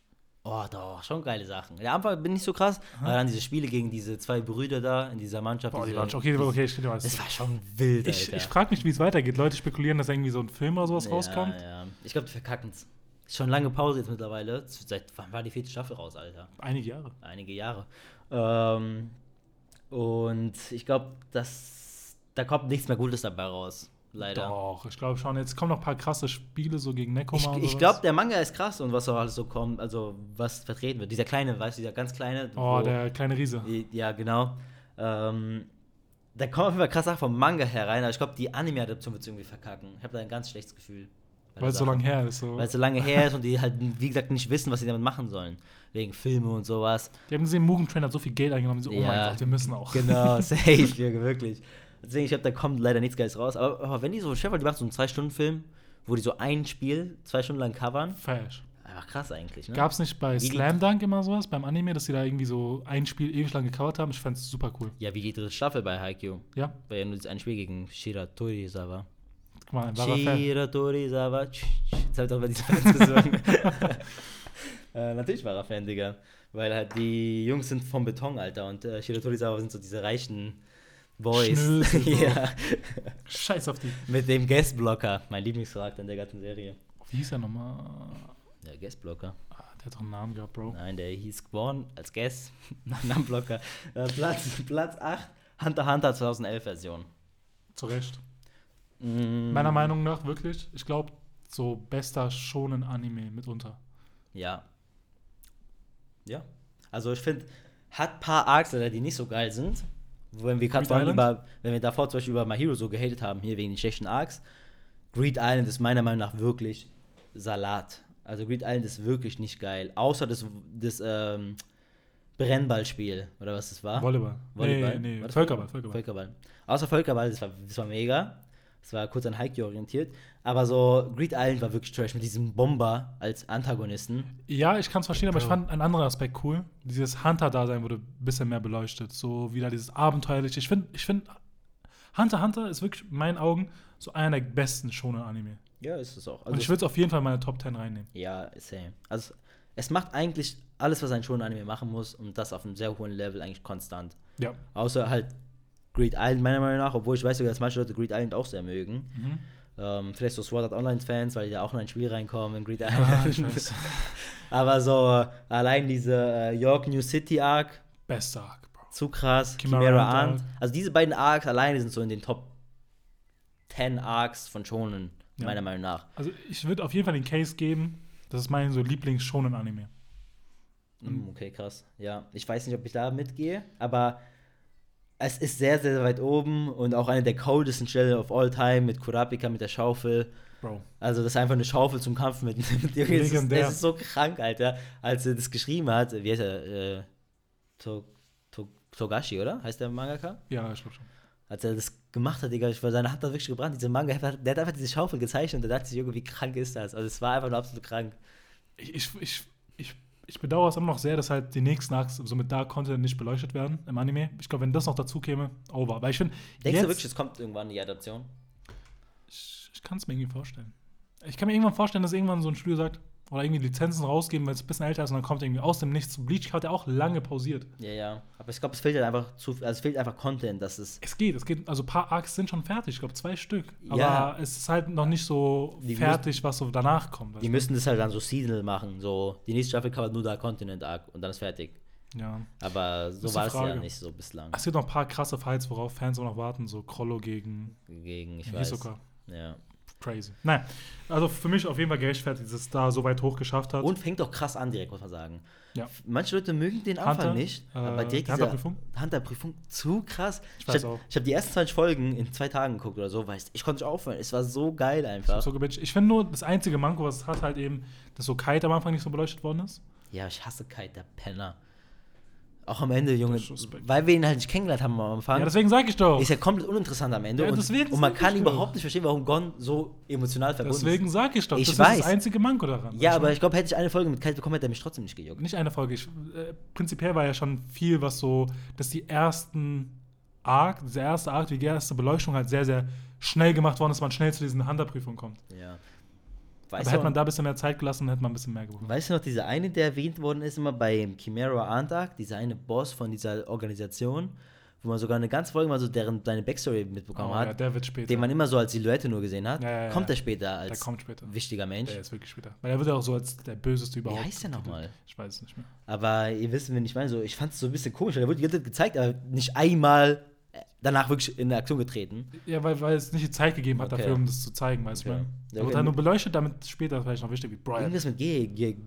Oh, doch, schon geile Sachen. Der Anfang bin nicht so krass, aber dann diese Spiele gegen diese zwei Brüder da in dieser Mannschaft. Boah, die diese, waren schon, okay, okay, ich weiß. Das war schon wild, Alter. Ich, ich frage mich, wie es weitergeht. Leute spekulieren, dass irgendwie so ein Film oder sowas ja, rauskommt. Ja. Ich glaube, die verkacken es. Schon lange Pause jetzt mittlerweile. Seit wann war die vierte Staffel raus, Alter? Einige Jahre. Einige Jahre. Ähm, und ich glaube, da kommt nichts mehr Gutes dabei raus. Leider. Doch, ich glaube schon. Jetzt kommen noch ein paar krasse Spiele so gegen Nekoma. Ich, ich glaube, der Manga ist krass und was auch alles so kommt, also was vertreten wird. Dieser kleine, weißt du, dieser ganz kleine. Oh, wo, der kleine Riese. Ja, genau. Ähm, da kommen auf jeden Fall krass Sachen vom Manga herein, aber ich glaube, die Anime-Adaption wird es irgendwie verkacken. Ich habe da ein ganz schlechtes Gefühl. Weil es so lange her ist. So. Weil es so lange her ist und die halt, wie gesagt, nicht wissen, was sie damit machen sollen. Wegen Filme und sowas. Die haben gesehen, Mugen Train hat so viel Geld eingenommen. So, oh ja, mein Gott, wir müssen auch. Genau, safe, wirklich. Deswegen, ich glaube, da kommt leider nichts Geiles raus. Aber, aber wenn die so, Chef, die machen so einen Zwei-Stunden-Film, wo die so ein Spiel zwei Stunden lang covern. Falsch. Einfach krass eigentlich, ne? Gab es nicht bei Slam Dunk immer sowas, beim Anime, dass sie da irgendwie so ein Spiel ewig lang gecovert haben? Ich fand es super cool. Ja, wie die dritte Staffel bei Haikyuu. Ja. Weil ja nur ein Spiel gegen Shira Torizawa. Guck mal, ein Shira Torizawa. Jetzt hab ich doch mal diese Fans gesungen. äh, natürlich war er Fan, Digga. Weil halt die Jungs sind vom Beton, Alter. Und äh, Shira Torizawa sind so diese reichen Boys. ja. Scheiß auf die. Mit dem Guestblocker, mein Lieblingscharakter in der ganzen Serie. Wie hieß er nochmal? Der Guestblocker. Ah, der hat doch einen Namen gehabt, Bro. Nein, der hieß geboren als Guest. Namenblocker. Äh, Platz, Platz 8, Hunter Hunter 2011 Version. Zu Recht. Mm. Meiner Meinung nach wirklich, ich glaube, so bester schonen Anime mitunter. Ja. Ja. Also ich finde, hat paar Arcs, die nicht so geil sind, wenn wir gerade über, wenn wir davor zum Beispiel über My Hero so gehatet haben, hier wegen den schlechten Arcs, Greed Island ist meiner Meinung nach wirklich Salat. Also Greed Island ist wirklich nicht geil. Außer das, das ähm, Brennballspiel, oder was das war? Volleyball. Volleyball. Nee, nee, Völkerball, Völkerball. Völkerball. Außer Völkerball, das war, das war mega. Das war kurz an Haikyuu orientiert. Aber so, Greed Island war wirklich trash mit diesem Bomber als Antagonisten. Ja, ich kann es verstehen, aber ich fand einen anderen Aspekt cool. Dieses Hunter-Dasein wurde ein bisschen mehr beleuchtet. So wieder dieses Abenteuerliche. Ich finde, ich find, Hunter Hunter ist wirklich in meinen Augen so einer der besten Shonen-Anime. Ja, ist es auch. Also Und ich würde es auf jeden Fall in meine Top 10 reinnehmen. Ja, same. Also, es macht eigentlich alles, was ein Shonen-Anime machen muss und das auf einem sehr hohen Level eigentlich konstant. Ja. Außer halt Greed Island meiner Meinung nach, obwohl ich weiß sogar, dass manche Leute Greed Island auch sehr mögen. Mhm. Ähm, vielleicht so Sword Art Online-Fans, weil die ja auch in ein Spiel reinkommen in Greed ah, Island. Ah, Aber so äh, allein diese äh, York New City Arc. Beste Arc, Bro. Zu krass. Chimera, Ant. Also diese beiden Arcs alleine sind so in den Top 10 Arcs von Shonen, ja. meiner Meinung nach. Also ich würde auf jeden Fall den Case geben, das ist mein so Lieblings-Shonen-Anime. Mm, okay, krass. Ja, ich weiß nicht, ob ich da mitgehe, aber es ist sehr, sehr weit oben und auch eine der coldesten Stellen of all time mit Kurapika mit der Schaufel. Bro. Also, das ist einfach eine Schaufel zum Kampf mit, dir. Es ist, es ist so krank, Alter. Als er das geschrieben hat, wie heißt er? Äh, to, to, Togashi, oder? Heißt der Mangaka? Ja, ich glaube schon. Als er das gemacht hat, Digga, seine Hand hat wirklich gebrannt. Dieser Manga, der hat einfach diese Schaufel gezeichnet und da dachte ich irgendwie, wie krank ist das? Also, es war einfach nur absolut krank. Ich, ich, ich, ich ich bedauere es immer noch sehr, dass halt die nächsten Arcs somit da Content nicht beleuchtet werden im Anime. Ich glaube, wenn das noch dazu käme, over. Weil ich finde. Denkst du wirklich, es kommt irgendwann die Adaption? Ich, ich kann es mir irgendwie vorstellen. Ich kann mir irgendwann vorstellen, dass irgendwann so ein Studio sagt, oder irgendwie Lizenzen rausgeben, weil es ein bisschen älter ist und dann kommt irgendwie aus dem Nichts. Bleach hat ja auch lange pausiert. Ja, ja. Aber ich glaube, es fehlt halt einfach zu, also es fehlt einfach Content, dass es. Es geht, es geht, also ein paar Arcs sind schon fertig, ich glaube zwei Stück. Aber ja. es ist halt noch nicht so die fertig, müssen, was so danach kommt. Die müssen das halt dann so seasonal machen. So, die nächste Staffel covert nur da Continent Arc und dann ist fertig. Ja. Aber so war es ja nicht so bislang. Es gibt noch ein paar krasse Fights, worauf Fans auch noch warten, so Krollo gegen. Gegen, ich Hisoka. weiß. Ja. Crazy. Nein, also für mich auf jeden Fall gerechtfertigt, dass es da so weit hoch geschafft hat. Und fängt doch krass an, direkt, muss man sagen. Ja. Manche Leute mögen den Anfang Hunter, nicht, äh, aber direkt die Hunterprüfung? Hunterprüfung zu krass. Ich, ich auch. Ich habe die ersten 20 Folgen in zwei Tagen geguckt oder so, weißt ich konnte nicht aufhören. Es war so geil einfach. So ich finde nur, das einzige Manko, was es hat, halt eben, dass so Kite am Anfang nicht so beleuchtet worden ist. Ja, ich hasse Kite, der Penner. Auch am Ende, Junge, weil wir ihn halt nicht kennengelernt haben am Anfang. Ja, deswegen sag ich doch. Ist ja komplett uninteressant am Ende. Ja, und, und, man kann überhaupt nicht verstehen, warum Gon so emotional verbunden ist. Deswegen sag ich doch. Ich das weiß. ist das einzige Manko daran. Ja, aber ich glaube, hätte ich eine Folge mit Kite bekommen, hätte er mich trotzdem nicht gejuckt. Nicht eine Folge. Ich, äh, prinzipiell war ja schon viel, was so, dass die ersten Arc, diese erste Arc, die erste Beleuchtung halt sehr, sehr schnell gemacht worden ist, man schnell zu diesen Hunter-Prüfungen kommt. Ja. Weißt Aber hätte man da ein bisschen mehr Zeit gelassen, hätte man ein bisschen mehr gewonnen. Weißt du noch, dieser eine, der erwähnt worden ist, immer bei Chimera Antark, dieser eine Boss von dieser Organisation, wo man sogar eine ganze Folge mal so deren seine Backstory mitbekommen Oh, hat, ja, der wird später. den man immer so als Silhouette nur gesehen hat, Ja, ja, ja. kommt er später der als kommt später. wichtiger Mensch. Der ist wirklich später. Weil er wird ja auch so als der Böseste Wie überhaupt. heißt der nochmal? Ich weiß es nicht mehr. Aber ihr wisst, wenn ich meine, so, ich fand es so ein bisschen komisch, weil der wurde die ganze Zeit gezeigt, aber nicht einmal danach wirklich in Aktion getreten. Ja, weil, weil es nicht die Zeit gegeben hat Okay. dafür, um das zu zeigen, weißt du. Okay. Ja, wird okay. halt nur beleuchtet, damit später vielleicht noch wichtig wie Brian. Irgendwas mit G, G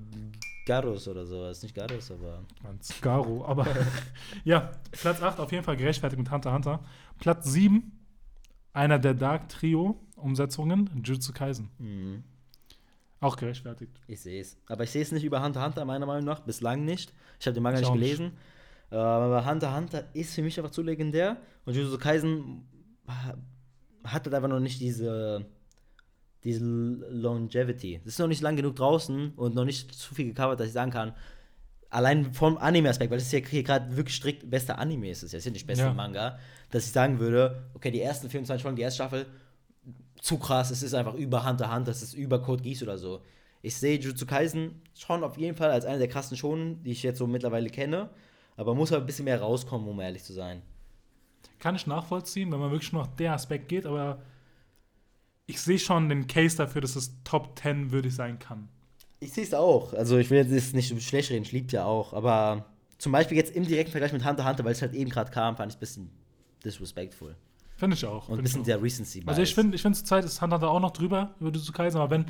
Garus oder sowas. Nicht Garus, aber. Mann, Scaro, aber ja, Platz 8 auf jeden Fall gerechtfertigt mit Hunter Hunter. Platz 7, einer der Dark Trio Umsetzungen, Jujutsu Kaisen. Hm, Auch gerechtfertigt. ich sehe es. Aber ich sehe es nicht über Hunter Hunter, meiner Meinung nach. Bislang nicht. Ich habe den Manga Ich nicht auch nicht. Gelesen. Äh, Aber Hunter Hunter ist für mich einfach zu legendär. Und Jujutsu Kaisen ha- hat halt einfach noch nicht diese. Diese Longevity. Das ist noch nicht lang genug draußen und noch nicht zu viel gecovert, dass ich sagen kann, allein vom Anime-Aspekt, weil das ist ja hier gerade wirklich strikt bester Anime ist, es ist ja nicht bester Ja. Manga, dass ich sagen würde, okay, die ersten 24 Folgen, die erste Staffel, zu krass, es ist einfach über Hunter Hand, das ist über Code Geass oder so. Ich sehe Jujutsu Kaisen schon auf jeden Fall als einer der krassen Shonen, die ich jetzt so mittlerweile kenne, aber muss halt ein bisschen mehr rauskommen, um ehrlich zu sein. Kann ich nachvollziehen, wenn man wirklich nur nach der Aspekt geht, aber ich sehe schon den Case dafür, dass es Top 10 würdig sein kann. Ich sehe es auch. Also ich will jetzt nicht schlecht reden, ich liebe ja auch, aber zum Beispiel jetzt im direkten Vergleich mit Hunter Hunter, weil es halt eben gerade kam, fand ich ein bisschen disrespectful. Finde ich auch. Und ein bisschen der Recency Also ich finde, ich finde zur Zeit ist Hunter Hunter auch noch drüber über Jujutsu Kaisen, aber wenn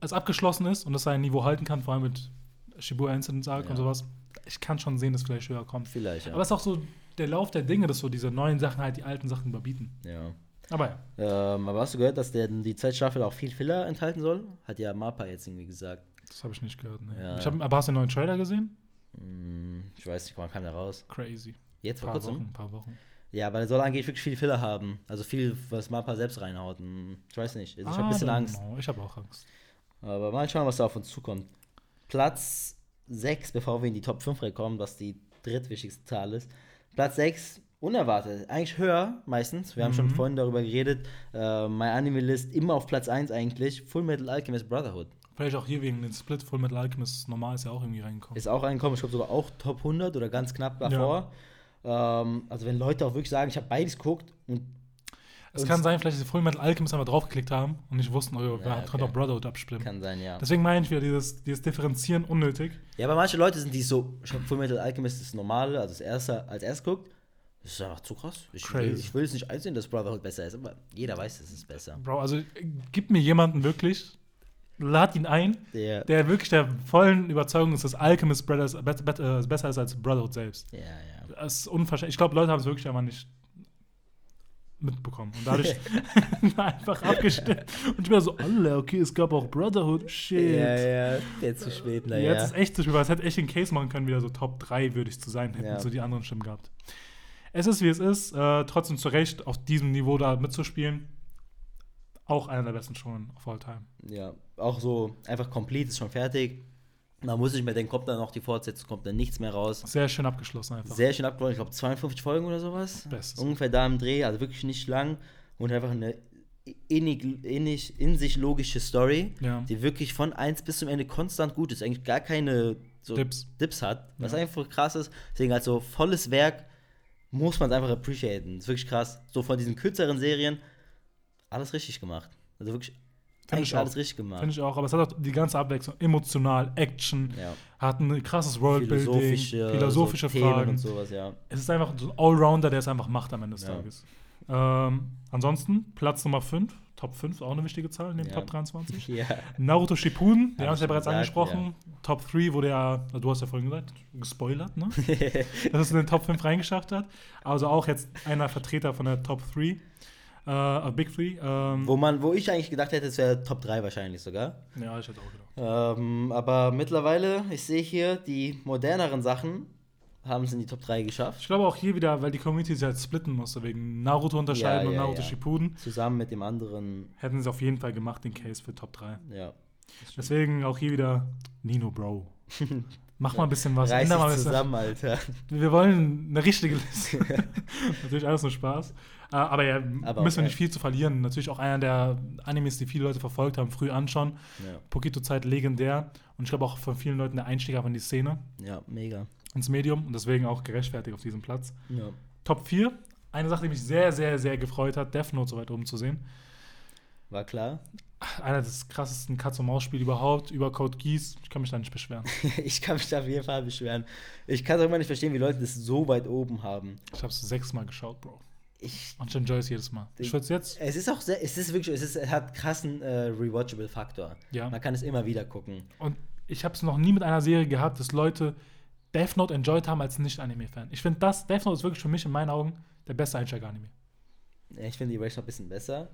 es abgeschlossen ist und es sein Niveau halten kann, vor allem mit Shibuya Incident Arc Ja. und sowas, ich kann schon sehen, dass es vielleicht höher kommt. Vielleicht, ja. Aber es ist auch so der Lauf der Dinge, dass so diese neuen Sachen halt die alten Sachen überbieten. ja. Aber ja, Ähm, aber hast du gehört, dass der, die zweite Staffel auch viel Filler enthalten soll? Hat ja Mappa jetzt irgendwie gesagt. das habe ich nicht gehört. Nee. Ja. Ich hab, aber hast du den neuen Trailer gesehen? Hm, ich weiß nicht, wann kam der raus? Crazy. Jetzt vor paar kurzem? Wochen, paar Wochen. Ja, aber der soll angeblich wirklich viel Filler haben. Also viel, was Mappa selbst reinhaut. Hm, Ich weiß nicht. Also ich habe ein bisschen don't Angst. know. Ich habe auch Angst. Aber mal schauen, was da auf uns zukommt. Platz 6, bevor wir in die Top 5 reinkommen, was die drittwichtigste Zahl ist. Platz 6, unerwartet. Eigentlich höher meistens. Wir haben schon Mhm. vorhin darüber geredet. Äh, My Anime List immer auf Platz 1 eigentlich. Full Metal Alchemist Brotherhood. Vielleicht auch hier wegen den Split Full Metal Alchemist normal ist ja auch irgendwie reingekommen. Ist auch reingekommen. Ich glaube sogar auch Top 100 oder ganz knapp davor. Ähm, also wenn Leute auch wirklich sagen, ich habe beides geguckt und es kann sein, vielleicht, dass sie Full Metal Alchemist einfach draufgeklickt haben und nicht wussten, oh, Ja, wir okay. können auch Brotherhood abspielen. kann sein, ja. Deswegen meine ich wieder dieses, dieses Differenzieren unnötig. Ja, aber manche Leute sind die so, Full Metal Alchemist das normale, also das erste als erst guckt. Das ist einfach zu krass. Ich will, ich will es nicht einsehen, dass Brotherhood besser ist, aber jeder weiß, es ist besser. Bro, also gib mir jemanden wirklich, lad ihn ein, Der, der wirklich der vollen Überzeugung ist, dass Alchemist Brothers äh, besser ist als Brotherhood selbst. ja, ja. Das ist unverständlich. Ich glaube, Leute haben es wirklich einfach nicht mitbekommen. Und dadurch einfach abgestimmt. Und ich war so, alle, okay, es gab auch Brotherhood, shit. Ja, ja, jetzt zu spät, Jetzt naja. ist echt zu spät, weil es hätte echt den Case machen können, wieder so Top 3 würdig zu sein, hätten Ja. so die anderen Stimmen gehabt. Es ist, wie es ist. Äh, trotzdem zu Recht, auf diesem Niveau da mitzuspielen. Auch einer der besten Shonen of all time. Ja, auch so einfach komplett, ist schon fertig. Man muss nicht mehr denken, kommt dann noch die Fortsetzung, kommt dann nichts mehr raus. Sehr schön abgeschlossen einfach. Sehr schön abgeräumt, ich glaube 52 Folgen oder sowas. Bestes. Ungefähr da im Dreh, also wirklich nicht lang und einfach eine innig, innig, in sich logische Story, Ja. die wirklich von 1 bis zum Ende konstant gut ist, eigentlich gar keine so Dips. Dips hat, was Ja. einfach krass ist. Deswegen als so volles Werk muss man es einfach appreciaten. Das ist wirklich krass. So von diesen kürzeren Serien alles richtig gemacht. Also wirklich Find eigentlich alles richtig gemacht. Finde ich auch, aber es hat auch die ganze Abwechslung. Emotional, Action, Ja. hat ein krasses Worldbuilding, Philosophische, philosophische, so Themen Fragen. und sowas, ja. Es ist einfach so ein Allrounder, der es einfach macht am Ende des Ja. Tages. Ähm, ansonsten, Platz Nummer 5, Top 5, auch eine wichtige Zahl in dem Ja. Top 23. Ja. Naruto Shippuden, wir Hab haben es ich ja bereits gesagt, angesprochen. Top 3 wurde ja, du hast ja vorhin gesagt, gespoilert, ne? dass es in den Top 5 reingeschafft hat. Also auch jetzt einer Vertreter von der Top 3, äh, Big 3. Ähm, wo, man, wo ich eigentlich gedacht hätte, es wäre Top 3 wahrscheinlich sogar. ja, ich hätte auch gedacht. Ähm, aber mittlerweile, ich sehe hier, die moderneren Sachen haben es in die Top 3 geschafft. Ich glaube auch hier wieder, weil die Community sich halt splitten musste, wegen Naruto unterscheiden Ja, und ja, Naruto ja. Shippuden, Zusammen mit dem anderen, hätten sie auf jeden Fall gemacht, den Case für Top 3. ja. Deswegen auch hier wieder Nino Bro. Mach mal ein bisschen was. Reiß dich zusammen, Alter. Wir wollen eine richtige Liste. Natürlich alles nur Spaß. Äh, aber ja, Aber müssen wir nicht viel zu verlieren. Natürlich auch einer der Animes, die viele Leute verfolgt haben, früh anschauen. Ja, Pokito-Zeit legendär. Und ich glaube auch von vielen Leuten der Einstieg einfach in die Szene, ja mega. ins Medium. Und deswegen auch gerechtfertigt auf diesem Platz. Ja. Top 4. Eine Sache, die mich sehr, sehr, sehr gefreut hat, Death Note so weit oben zu sehen. War klar. Einer des krassesten Katz-und-Maus-Spiele überhaupt, über Code Geass. Ich kann mich da nicht beschweren. ich kann mich da auf jeden Fall beschweren. Ich kann es auch immer nicht verstehen, wie Leute das so weit oben haben. Ich habe es sechsmal geschaut, Bro. Ich, Und ich enjoy es jedes Mal. Ich würde es jetzt. es ist auch sehr, es ist wirklich, es, ist, es hat krassen äh, Rewatchable-Faktor. Ja. Man kann es immer wieder gucken. Und ich habe es noch nie mit einer Serie gehabt, dass Leute Death Note enjoyed haben als Nicht-Anime-Fan. Ich finde das, Death Note ist wirklich für mich in meinen Augen der beste Einsteiger-Anime. Ja, Ich finde die Race noch ein bisschen besser.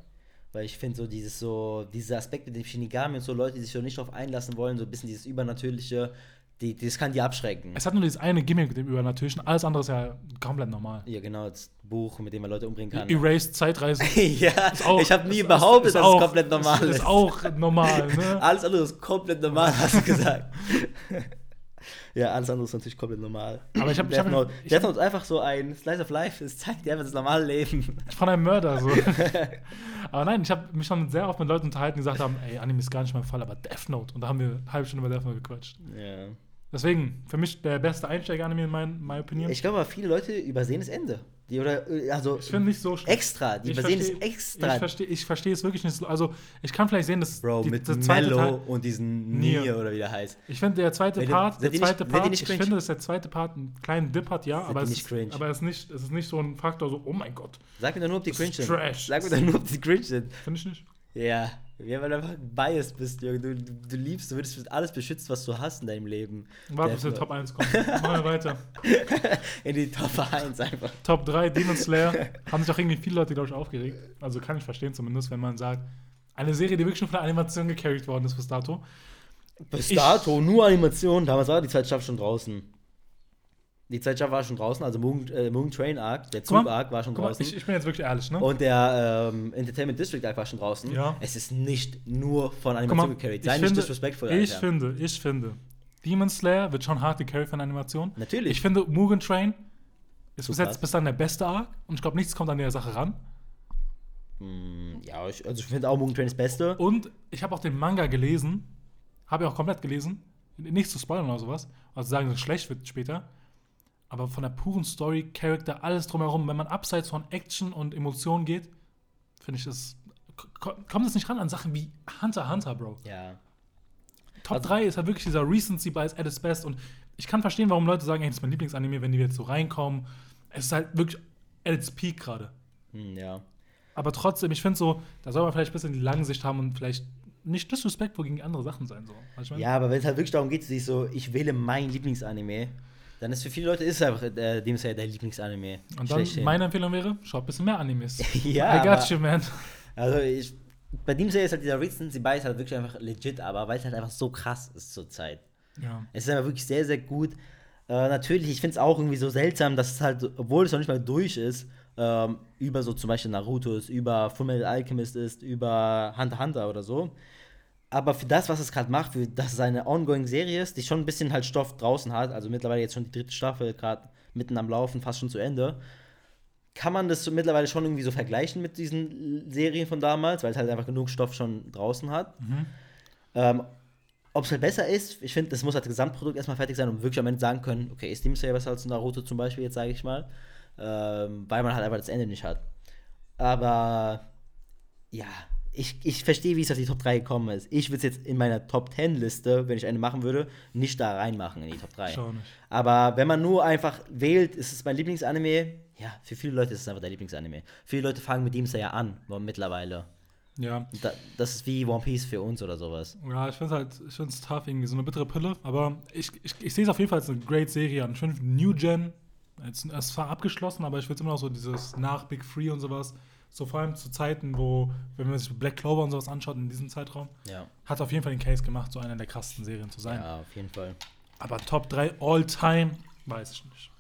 Weil ich finde so dieses so, diese Aspekte mit dem Shinigami und so Leute, die sich so nicht drauf einlassen wollen, so ein bisschen dieses Übernatürliche, die, das kann die abschrecken. Es hat nur dieses eine Gimmick mit dem Übernatürlichen, alles andere ist ja komplett normal. Ja, genau, das Buch, mit dem man Leute umbringen kann. Erased Zeitreise ja, auch- ich habe nie ist- behauptet, ist dass auch- es komplett normal ist. ist. Ist auch normal, ne? Alles andere ist komplett normal, hast du gesagt. ja, alles andere ist natürlich komplett normal. Aber ich hab- ich Death hab- Note, ich Death Note ist einfach so ein Slice of Life, es zeigt dir einfach das normale Leben. Von einem Mörder so. aber nein, ich habe mich schon sehr oft mit Leuten unterhalten, die gesagt haben, ey, Anime ist gar nicht mein Fall, aber Death Note. Und da haben wir eine halbe Stunde über Death Note gequatscht. ja. Deswegen, für mich der beste Einsteiger-Anime in mein, my opinion. Ich glaube aber, viele Leute übersehen das Ende. Die, oder, äh, also, Ich finde nicht so schlimm. extra, die Ich übersehen es versteh- extra. Ich verstehe ich versteh es wirklich nicht. so- Also, ich kann vielleicht sehen, dass Bro, die, mit der zweite Mello Teil, und diesen Nier. Oder wie der heißt. Ich finde, der zweite ihr- Part, der nicht- zweite ihr Part, nicht ich cringe? finde, dass der zweite Part einen kleinen Dip hat, ja, aber es, nicht ist, cringe? aber es, ist nicht, es ist nicht so ein Faktor, so, oh mein Gott, Sag mir doch nur, ob die cringe sind. Trash. Sag mir doch nur, ob die cringe sind. finde ich nicht. Ja, ja, weil du einfach biased bist, Junge. Du, du, du liebst, du wirst alles beschützt, was du hast in deinem Leben. Warte, bis der Death Top Note. 1 kommt. Machen wir weiter. In die Top 1 einfach. Top 3, Demon Slayer. Haben sich auch irgendwie viele Leute, glaube ich, aufgeregt. Also kann ich verstehen zumindest, wenn man sagt, eine Serie, die wirklich schon von der Animation gecarried worden ist bis dato. Bis Ich- dato nur Animation. Damals war die Staffel schon draußen. Die Staffel war schon draußen, also Moon, äh, Moon Train Arc, der Zug Arc war schon Guck mal, draußen. ich, ich bin jetzt wirklich ehrlich, ne? und der ähm, Entertainment District Arc war schon draußen. Ja. Es ist nicht nur von Animation mal, gecarried. Sei nicht finde, disrespectful, ich Alter. finde, ich finde, Demon Slayer wird schon hart gecarried von Animation. Natürlich. Ich finde, Mugen Train ist bis jetzt bis dann der beste Arc und ich glaube, nichts kommt an der Sache ran. Mm, ja, ich, also ich finde auch Moon Train das Beste. Und ich habe auch den Manga gelesen, habe ich auch komplett gelesen, nicht zu spoilern oder sowas, also sagen, dass es schlecht wird später. Aber von der puren Story, Charakter, alles drumherum, wenn man abseits von Action und Emotionen geht, finde ich das. ko- Kommt es nicht ran an Sachen wie Hunter Hunter, Bro. Ja. Top Also- 3 ist halt wirklich dieser Recency Bias at its best. Und ich kann verstehen, warum Leute sagen, ey, das ist mein Lieblingsanime, wenn die jetzt so reinkommen. Es ist halt wirklich at its peak gerade. Hm, ja. Aber trotzdem, ich finde so, da soll man vielleicht ein bisschen die Langsicht haben und vielleicht nicht disrespectful gegen andere Sachen sein. So. Ja, aber wenn es halt wirklich darum geht, sich so, ich wähle mein Lieblingsanime, dann ist für viele Leute ist einfach äh, dem ist ja der Lieblingsanime. Und dann Schlechthin. meine Empfehlung wäre, schaut ein bisschen mehr Animes. Ja, I got you, man. Also ich, bei dem Serie ist halt dieser Recency Bias halt wirklich einfach legit, aber weil es halt einfach so krass ist zur Zeit. Ja. Es ist einfach wirklich sehr, sehr gut. Äh, natürlich, ich finde es auch irgendwie so seltsam, dass es halt, obwohl es noch nicht mal durch ist, ähm, über so zum Beispiel Naruto ist, über Fullmetal Alchemist ist, über Hunter x Hunter oder so. Aber für das, was es gerade macht, für dass es eine ongoing Serie ist, die schon ein bisschen halt Stoff draußen hat, also mittlerweile jetzt schon die dritte Staffel gerade mitten am Laufen, fast schon zu Ende, kann man das mittlerweile schon irgendwie so vergleichen mit diesen Serien von damals, weil es halt einfach genug Stoff schon draußen hat. Mhm. Ähm, Ob es halt besser ist, ich finde, das muss als Gesamtprodukt erstmal fertig sein, um wirklich am Ende sagen können, okay, ist Demon Slayer besser als Naruto zum Beispiel, jetzt sage ich mal. Ähm, weil man halt einfach das Ende nicht hat. Aber ja, ich, ich verstehe, wie es auf die Top 3 gekommen ist. Ich würde es jetzt in meiner Top 10 Liste, wenn ich eine machen würde, nicht da reinmachen in die Top 3. Schau nicht. Aber wenn man nur einfach wählt, ist es mein Lieblingsanime, ja, für viele Leute ist es einfach der Lieblingsanime. Viele Leute fangen mit Demon Slayer an, mittlerweile. Ja. Da, das ist wie One Piece für uns oder sowas. Ja, ich finde es halt, ich finde es tough, irgendwie so eine bittere Pille. Aber ich, ich, ich sehe es auf jeden Fall als eine great Serie an. Ich finde New Gen, es ist zwar abgeschlossen, aber ich will immer noch so dieses nach Big Free und sowas. So vor allem zu Zeiten, wo, wenn man sich Black Clover und sowas anschaut in diesem Zeitraum, Ja. hat auf jeden Fall den Case gemacht, so einer der krassesten Serien zu sein. Ja, auf jeden Fall. Aber Top 3 All-Time, weiß ich nicht.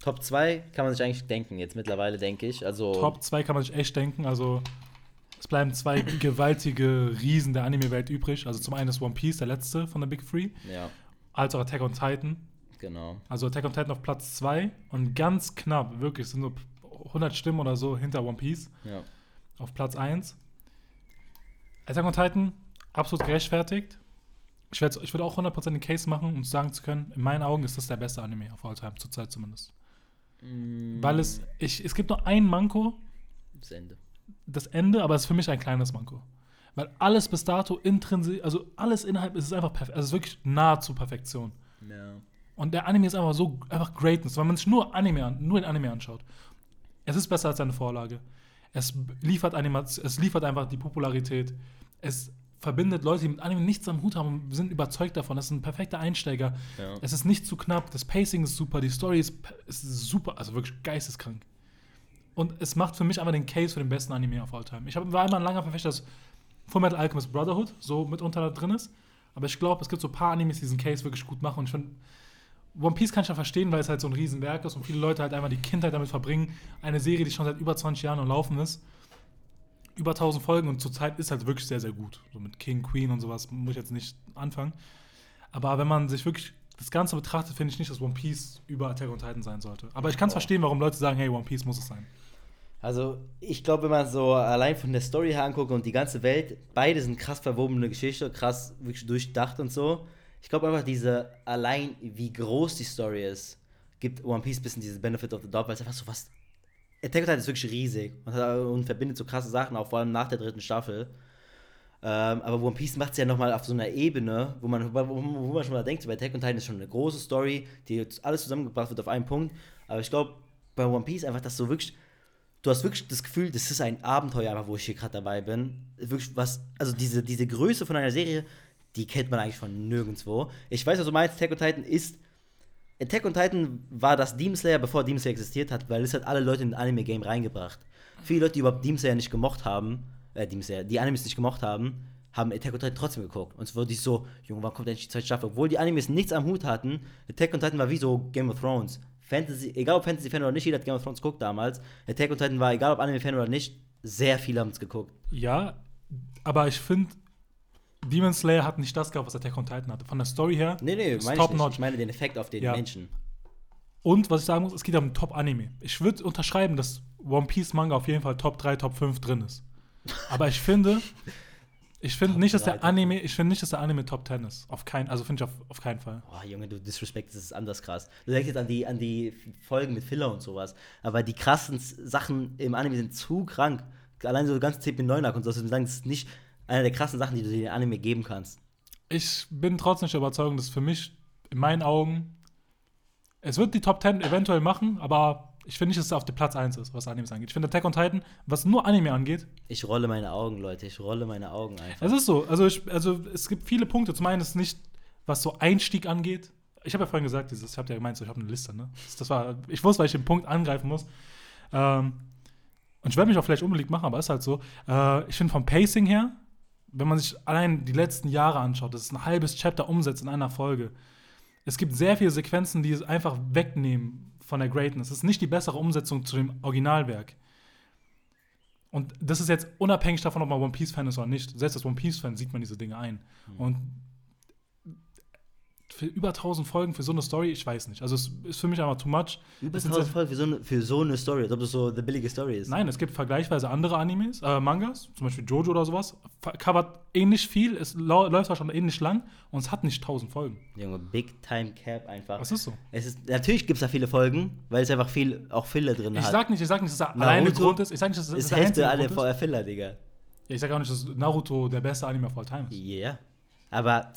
Top 2 kann man sich eigentlich denken, jetzt mittlerweile, denke ich. Also, Top 2 kann man sich echt denken. Also, es bleiben zwei gewaltige Riesen der Anime-Welt übrig. Also, zum einen ist One Piece, der letzte von der Big Three, Ja, als auch Attack on Titan. genau. Also, Attack on Titan auf Platz 2 und ganz knapp, wirklich, sind nur 100 Stimmen oder so hinter One Piece Ja. auf Platz 1. Attack on Titan, absolut gerechtfertigt. Ich, ich würde auch 100% den Case machen, um sagen zu können, in meinen Augen ist das der beste Anime auf all time, zurzeit zumindest. Mm. Weil es, ich, es gibt nur ein Manko. Das Ende. Das Ende, aber es ist für mich ein kleines Manko. Weil alles bis dato intrinsisch, also alles innerhalb ist es einfach perfekt. Also es ist wirklich nahezu Perfektion. Ja. Und der Anime ist einfach so, einfach Greatness, weil man sich nur Anime an, nur den Anime anschaut. Es ist besser als seine Vorlage. Es liefert, es liefert einfach die Popularität. Es verbindet Leute, die mit Anime nichts am Hut haben und sind überzeugt davon. Das ist ein perfekter Einsteiger. Ja. Es ist nicht zu knapp, das Pacing ist super, die Story ist, ist super, also wirklich geisteskrank. Und es macht für mich einfach den Case für den besten Anime of all time. Ich war immer ein langer Verfechter, dass Fullmetal Alchemist Brotherhood so mitunter da drin ist. Aber ich glaube, es gibt so ein paar Animes, die diesen Case wirklich gut machen. Und ich finde, One Piece kann ich ja verstehen, weil es halt so ein Riesenwerk ist und viele Leute halt einfach die Kindheit damit verbringen. Eine Serie, die schon seit über 20 Jahren am Laufen ist. Über 1000 Folgen und zurzeit ist halt wirklich sehr, sehr gut. So mit King, Queen und sowas muss ich jetzt nicht anfangen. Aber wenn man sich wirklich das Ganze betrachtet, finde ich nicht, dass One Piece über Attack on Titan sein sollte. Aber ich kann es verstehen, warum Leute sagen, hey, One Piece muss es sein. Also, ich glaube, wenn man so allein von der Story her anguckt und die ganze Welt, beide sind krass verwobene Geschichte, krass wirklich durchdacht und so. Ich glaube einfach, diese, allein wie groß die Story ist, gibt One Piece ein bisschen dieses Benefit of the Doubt, weil es einfach so was. Attack on Titan ist wirklich riesig und, und, verbindet so krasse Sachen, auch vor allem nach der dritten Staffel. Ähm, aber One Piece macht es ja nochmal auf so einer Ebene, wo man, wo, wo man schon mal denkt, bei Attack on Titan ist schon eine große Story, die alles zusammengebracht wird auf einen Punkt. Aber ich glaube, bei One Piece einfach, dass so wirklich du hast wirklich das Gefühl, das ist ein Abenteuer, wo ich hier gerade dabei bin. Wirklich was, also diese, diese Größe von einer Serie, die kennt man eigentlich von nirgendwo. Ich weiß, was du meinst, Attack on Titan ist. Attack on Titan war das Demon Slayer, bevor Demon Slayer existiert hat, weil es hat alle Leute in ein Anime-Game reingebracht. Viele Leute, die überhaupt Demon Slayer nicht gemocht haben, äh, Demon Slayer, die Animes nicht gemocht haben, haben Attack on Titan trotzdem geguckt. Und es wurde so, Junge, wann kommt endlich die zweite Staffel? Obwohl die Animes nichts am Hut hatten, Attack on Titan war wie so Game of Thrones. Fantasy, egal ob Fantasy-Fan oder nicht, jeder hat Game of Thrones geguckt damals. Attack on Titan war, egal ob Anime-Fan oder nicht, sehr viele haben es geguckt. Ja, aber ich finde, Demon Slayer hat nicht das gehabt, was Attack on Titan hatte. Von der Story her. Nee, nee, meine top ich, nicht. ich meine den Effekt auf den ja. Menschen. Und was ich sagen muss, es geht um Top-Anime. Ich würde unterschreiben, dass One Piece Manga auf jeden Fall Top 3, Top 5 drin ist. Aber ich finde, ich finde nicht, dass der Anime, ich finde nicht, dass der Anime Top 10 ist. Auf keinen, also finde ich auf, auf keinen Fall. Boah, Junge, du disrespektest es anders krass. Du denkst jetzt an die, an die Folgen mit Filler und sowas. Aber die krassen Sachen im Anime sind zu krank. Allein so ganz CP9 und so, das ist nicht eine der krassen Sachen, die du dem Anime geben kannst. Ich bin trotzdem nicht überzeugt, dass für mich, in meinen Augen, es wird die Top 10 eventuell machen, aber ich finde nicht, dass es auf der Platz 1 ist, was Animes angeht. Ich finde Attack on Titan, was nur Anime angeht. Ich rolle meine Augen, Leute. Ich rolle meine Augen einfach. Es ist so. Also, ich, also es gibt viele Punkte. Zum einen ist es nicht, was so Einstieg angeht. Ich habe ja vorhin gesagt, dieses, ich habe ja gemeint, so, ich habe eine Liste, ne? Das war, ich wusste, weil ich den Punkt angreifen muss. Ähm, und ich werde mich auch vielleicht unbedingt machen, aber ist halt so. Äh, ich finde vom Pacing her, wenn man sich allein die letzten Jahre anschaut, das ist ein halbes Chapter umsetzt in einer Folge. Es gibt sehr viele Sequenzen, die es einfach wegnehmen von der Greatness. Es ist nicht die bessere Umsetzung zu dem Originalwerk. Und das ist jetzt unabhängig davon, ob man One Piece-Fan ist oder nicht. Selbst als One Piece-Fan sieht man diese Dinge ein. Mhm. Und für über 1000 Folgen für so eine Story, ich weiß nicht. Also es ist für mich einfach too much. Über 1000 Folgen für so, eine, für so eine Story, als ob das so eine billige Story ist. Nein, es gibt vergleichsweise andere Animes, äh, Mangas, zum Beispiel Jojo oder sowas, covert ähnlich viel, es läuft auch schon ähnlich lang und es hat nicht 1000 Folgen. Junge, Big Time Cap einfach. Das ist so. Es ist, natürlich gibt es da viele Folgen, weil es einfach viel, auch Filler drin ich hat. Sag nicht, ich sag nicht, dass das Naruto alleine Grund ist. Ich sag nicht, dass das ist Hälfte alle vorher Filler, Digga. Ja, ich sag auch nicht, dass Naruto der beste Anime of all time ist. Ja. Yeah. Aber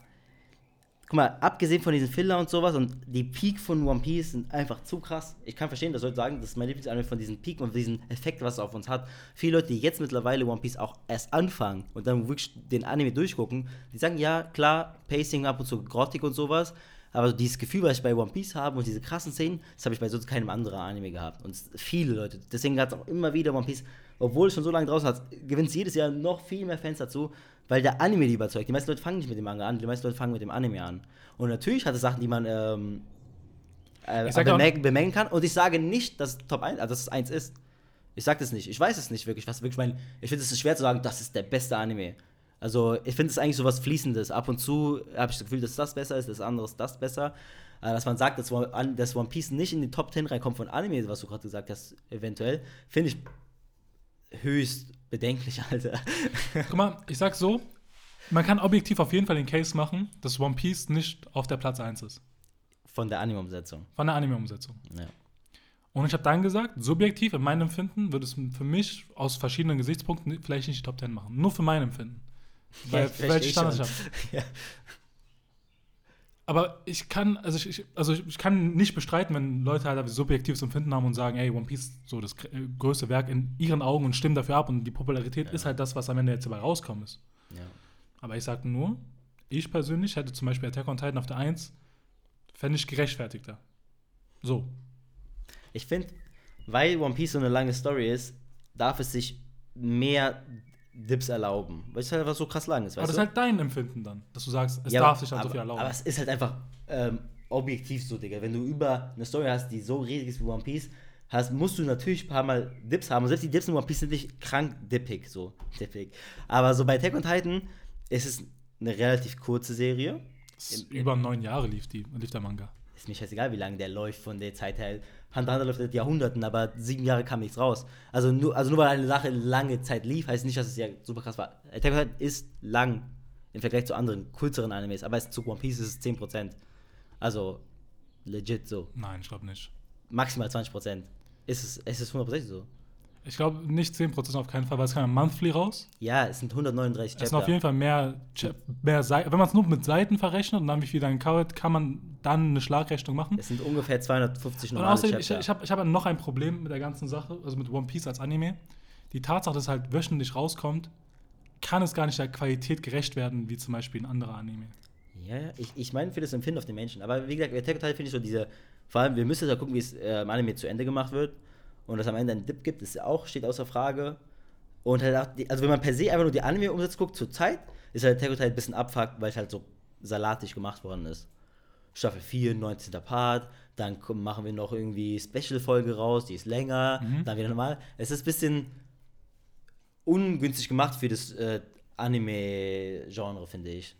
guck mal, abgesehen von diesen Filler und sowas und die Peak von One Piece sind einfach zu krass. Ich kann verstehen, dass Leute sagen, das ist mein Lieblingsanime von diesen Peak und diesen Effekt, was es auf uns hat. Viele Leute, die jetzt mittlerweile One Piece auch erst anfangen und dann wirklich den Anime durchgucken, die sagen, ja, klar, Pacing ab und zu grottig und sowas, aber so dieses Gefühl, was ich bei One Piece habe und diese krassen Szenen, das habe ich bei sonst keinem anderen Anime gehabt. Und viele Leute. Deswegen hat es auch immer wieder One Piece, obwohl es schon so lange draußen hat, gewinnt es jedes Jahr noch viel mehr Fans dazu, weil der Anime die überzeugt. Die meisten Leute fangen nicht mit dem Manga an, die meisten Leute fangen mit dem Anime an. Und natürlich hat es Sachen, die man ähm, äh, bemerken, bemängeln kann. Und ich sage nicht, dass Top 1, also dass es 1 ist. Ich sage das nicht. Ich weiß es nicht wirklich, was wirklich mein. Ich finde es schwer zu sagen, das ist der beste Anime. Also, ich finde es eigentlich so was Fließendes. Ab und zu habe ich das Gefühl, dass das besser ist, das andere ist das besser. Äh, dass man sagt, dass One, dass One Piece nicht in die Top 10 reinkommt von Anime, was du gerade gesagt hast, eventuell, finde ich höchst bedenklich, Alter. Guck mal, ich sag so, man kann objektiv auf jeden Fall den Case machen, dass One Piece nicht auf der Platz 1 ist. Von der Anime-Umsetzung. Von der Anime-Umsetzung. Ja. Und ich habe dann gesagt, subjektiv, in meinem Empfinden, würde es für mich aus verschiedenen Gesichtspunkten vielleicht nicht die Top 10 machen. Nur für mein Empfinden. Weil, ja, welche Standards ich habe. ja. Aber ich kann, also ich, also ich kann nicht bestreiten, wenn Leute halt subjektives Empfinden haben und sagen, ey, One Piece so das größte Werk in ihren Augen und stimmen dafür ab und die Popularität ja. ist halt das, was am Ende jetzt dabei rauskommt ist. Ja. Aber ich sage nur, ich persönlich hätte zum Beispiel Attack on Titan auf der 1, fände ich gerechtfertigter. So. Ich finde, weil One Piece so eine lange Story ist, darf es sich mehr Dips erlauben. Weil es halt einfach so krass lang ist. aber das ist halt dein Empfinden dann, dass du sagst, es ja, darf sich halt aber, so viel erlauben. Aber es ist halt einfach ähm, objektiv so, Digga. Wenn du über eine Story hast, die so riesig ist wie One Piece, hast, musst du natürlich ein paar Mal Dips haben. Und selbst die Dips in One Piece sind nicht krank dippig, so dippig. Aber so bei Attack on Titan ist es eine relativ kurze Serie. über neun Jahre lief, die, lief der Manga. Ist mir scheißegal, wie lange der läuft von der Zeit her. Hunter läuft seit Jahrhunderten, aber sieben Jahre kam nichts raus. Also nur, also nur weil eine Sache lange Zeit lief, heißt nicht, dass es ja super krass war. Attack on Titan ist lang im Vergleich zu anderen, kürzeren Animes, aber es, zu One Piece ist es 10%. Also legit so. Nein, ich glaube nicht. Maximal 20%. Ist es, es ist 100% so. Ich glaube nicht 10% auf keinen Fall, weil es kam monthly raus. Ja, es sind 139 Chapter. Es sind auf jeden Fall mehr, mehr Seiten. Wenn man es nur mit Seiten verrechnet und dann wie viel dann kaut, kann man dann eine Schlagrechnung machen. Es sind ungefähr 250 normale und außerdem, Chapter. Ich, ich habe ich hab noch ein Problem mit der ganzen Sache, also mit One Piece als Anime. Die Tatsache, dass es halt wöchentlich rauskommt, kann es gar nicht der Qualität gerecht werden, wie zum Beispiel ein anderer Anime. Ja, ja, ich, ich meine für das Empfinden auf den Menschen. Aber wie gesagt, Attack on Titan finde ich so diese, vor allem, wir müssen ja gucken, wie es äh, im Anime zu Ende gemacht wird und dass am Ende einen Dip gibt, ist auch, steht außer Frage. Und halt auch die, also wenn man per se einfach nur die Anime-Umsätze guckt, zur Zeit, ist halt on Titan ein bisschen abfuckt, weil es halt so salatig gemacht worden ist. Staffel 4, 19. Part, dann machen wir noch irgendwie Special-Folge raus, die ist länger, mhm. dann wieder normal. Es ist ein bisschen ungünstig gemacht für das äh, Anime-Genre, finde ich.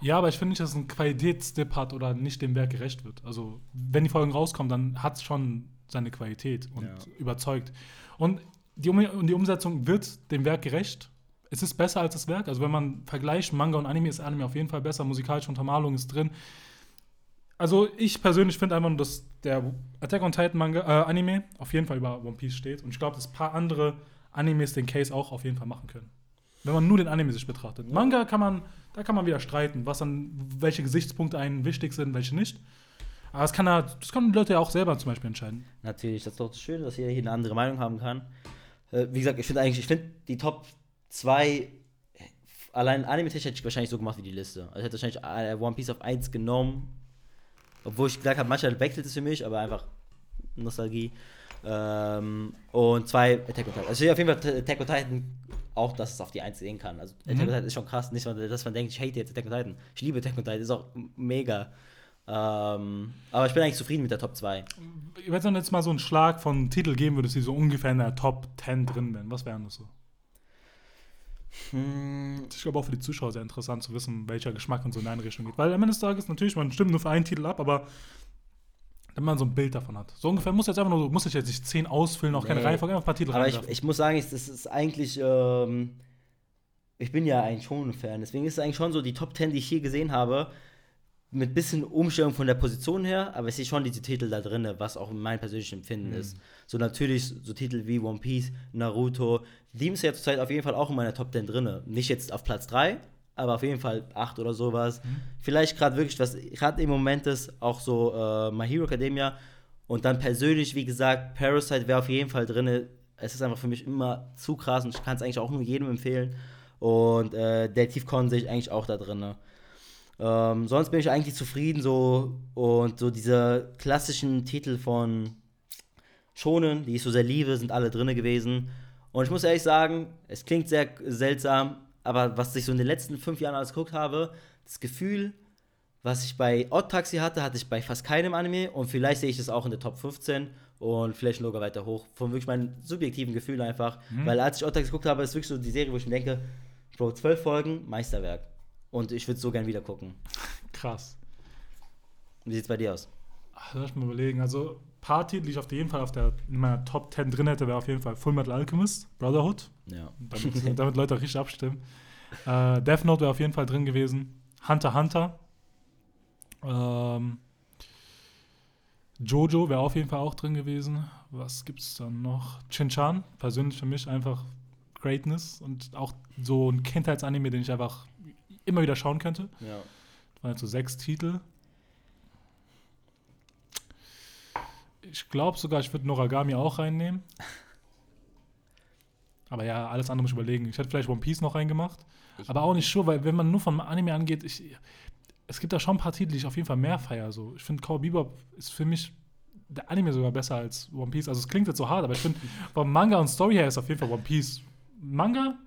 Ja, aber ich finde nicht, dass es ein Qualitätsdip hat oder nicht dem Werk gerecht wird. Also, wenn die Folgen rauskommen, dann hat es schon seine Qualität und ja. überzeugt. Und die, um die Umsetzung wird dem Werk gerecht. Es ist besser als das Werk. Also wenn man vergleicht Manga und Anime, ist Anime auf jeden Fall besser. Musikalische Untermalung ist drin. Also ich persönlich finde einfach nur, dass der Attack on Titan Manga, äh, Anime auf jeden Fall über One Piece steht. Und ich glaube, dass ein paar andere Animes den Case auch auf jeden Fall machen können. Wenn man nur den Anime sich betrachtet. Manga kann man, da kann man wieder streiten, was dann, welche Gesichtspunkte einen wichtig sind, welche nicht. Aber das, kann er, das können die Leute ja auch selber zum Beispiel entscheiden. Natürlich, das ist doch das Schöne, dass jeder hier eine andere Meinung haben kann. Äh, wie gesagt, ich finde eigentlich, ich finde die Top 2, allein anime-technisch hätte ich wahrscheinlich so gemacht wie die Liste. Also ich hätte wahrscheinlich äh, One Piece auf 1 genommen. Obwohl ich gesagt habe, manchmal wechselt es für mich, aber einfach Nostalgie. Ähm, und zwei Attack on Titan. Also ich auf jeden Fall Attack on Titan auch, dass es auf die 1 sehen kann. Also Attack on mhm. Titan ist schon krass, nicht, dass man denkt, ich hate jetzt Attack on Titan. Ich liebe Attack on Titan, ist auch mega. Ähm, aber ich bin eigentlich zufrieden mit der Top 2. Wenn es dann jetzt mal so einen Schlag von Titel geben würdest, die so ungefähr in der Top 10 drin wären, was wären das so? Hm. Ich glaube auch für die Zuschauer sehr interessant zu wissen, welcher Geschmack in so eine Richtung geht. Weil am Ende des Tages natürlich, man stimmt nur für einen Titel ab, aber wenn man so ein Bild davon hat. So ungefähr muss jetzt einfach nur, muss ich jetzt nicht 10 ausfüllen, auch nee. keine Reihenfolge, einfach ein paar Titel Aber ich, ich, muss sagen, das ist eigentlich, ähm, ich bin ja eigentlich schon ein Fan, deswegen ist es eigentlich schon so, die Top 10, die ich hier gesehen habe, mit bisschen Umstellung von der Position her, aber ich sehe schon diese Titel da drin, was auch mein persönliches Empfinden mhm. ist. So natürlich so Titel wie One Piece, Naruto, die ist ja zurzeit auf jeden Fall auch in meiner Top 10 drin. Nicht jetzt auf Platz 3, aber auf jeden Fall 8 oder sowas. Mhm. Vielleicht gerade wirklich, was gerade im Moment ist, auch so äh, My Hero Academia. Und dann persönlich, wie gesagt, Parasite wäre auf jeden Fall drin. Es ist einfach für mich immer zu krass und ich kann es eigentlich auch nur jedem empfehlen. Und äh, Detective Con sehe ich eigentlich auch da drin. Ähm, sonst bin ich eigentlich zufrieden so und so diese klassischen Titel von Schonen, die ich so sehr liebe, sind alle drin gewesen. Und ich muss ehrlich sagen, es klingt sehr seltsam, aber was ich so in den letzten fünf Jahren alles geguckt habe, das Gefühl, was ich bei Odd Taxi hatte, hatte ich bei fast keinem Anime und vielleicht sehe ich das auch in der Top 15 und vielleicht sogar weiter hoch. Von wirklich meinen subjektiven Gefühlen einfach. Mhm. Weil als ich Odd Taxi geguckt habe, ist wirklich so die Serie, wo ich mir denke, Bro, zwölf Folgen, Meisterwerk. Und ich würde es so gern wieder gucken. Krass. Wie sieht es bei dir aus? Ach, lass mal überlegen. Also, Party, die ich auf jeden Fall auf der, in meiner Top 10 drin hätte, wäre auf jeden Fall Full Metal Alchemist, Brotherhood. Ja. Damit, damit Leute auch richtig abstimmen. Äh, Death Note wäre auf jeden Fall drin gewesen. Hunter Hunter. Ähm, Jojo wäre auf jeden Fall auch drin gewesen. Was gibt es dann noch? Chinchan, persönlich für mich einfach Greatness und auch so ein Kindheitsanime, den ich einfach immer wieder schauen könnte. Ja. Das waren jetzt so sechs Titel. Ich glaube sogar, ich würde Noragami auch reinnehmen. Aber ja, alles andere muss ich überlegen. Ich hätte vielleicht One Piece noch reingemacht. Ich- aber auch nicht sure, weil wenn man nur vom Anime angeht, ich, es gibt da schon ein paar Titel, die ich auf jeden Fall mehr feiere. So. Ich finde Cowboy Bebop ist für mich der Anime sogar besser als One Piece. Also es klingt jetzt so hart, aber ich finde vom Manga und Story her ist auf jeden Fall One Piece. Manga,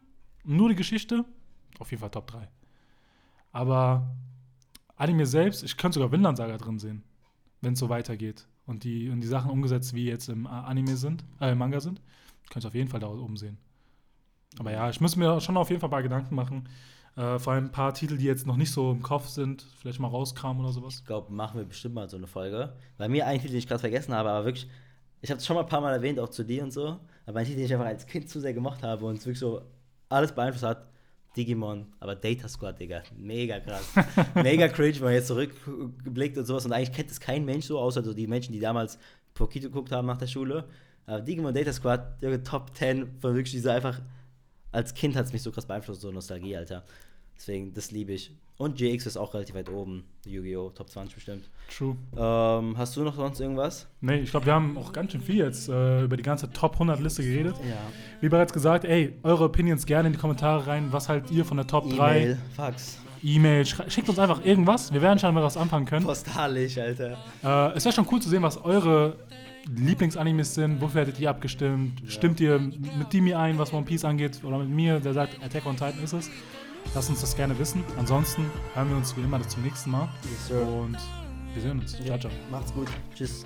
nur die Geschichte, auf jeden Fall Top 3. Aber Anime selbst, ich könnte sogar Vinland Saga drin sehen, wenn es so weitergeht. Und die, und die Sachen umgesetzt, wie jetzt im Anime sind, äh, im Manga sind, könnte ich auf jeden Fall da oben sehen. Aber ja, ich muss mir schon auf jeden Fall ein paar Gedanken machen. Äh, vor allem ein paar Titel, die jetzt noch nicht so im Kopf sind, vielleicht mal rauskramen oder sowas. Ich glaube, machen wir bestimmt mal so eine Folge. Bei mir ein Titel, den ich gerade vergessen habe, aber wirklich, ich habe es schon mal ein paar Mal erwähnt, auch zu dir und so, aber ein Titel, den ich einfach als Kind zu sehr gemacht habe und es wirklich so alles beeinflusst hat, Digimon, aber Data Squad, Digga, mega krass. mega cringe, wenn man jetzt zurückblickt und sowas und eigentlich kennt es kein Mensch so, außer so die Menschen, die damals Pokito geguckt haben nach der Schule. Aber Digimon Data Squad, Digga, Top 10 von wirklich dieser einfach, als Kind hat es mich so krass beeinflusst, so Nostalgie, Alter. Deswegen, das liebe ich. Und GX ist auch relativ weit oben. Yu-Gi-Oh! Top 20 bestimmt. True. Ähm, hast du noch sonst irgendwas? Nee, ich glaube, wir haben auch ganz schön viel jetzt äh, über die ganze Top 100 Liste geredet. Ja. Wie bereits gesagt, ey, eure Opinions gerne in die Kommentare rein. Was haltet ihr von der Top 3? E-Mail, Fax, E-Mail. Schickt uns einfach irgendwas. Wir werden schon mal was anfangen können. postalisch, Alter. Äh, es wäre schon cool zu sehen, was eure Lieblingsanimes sind. Wofür hättet ihr abgestimmt? Stimmt ihr mit Dimi ein, was One Piece angeht? Oder mit mir, der sagt, Attack on Titan ist es? Lasst uns das gerne wissen. Ansonsten hören wir uns wie immer zum nächsten Mal. Yes, sir. Und wir sehen uns. Ciao, ciao. Macht's gut. Tschüss.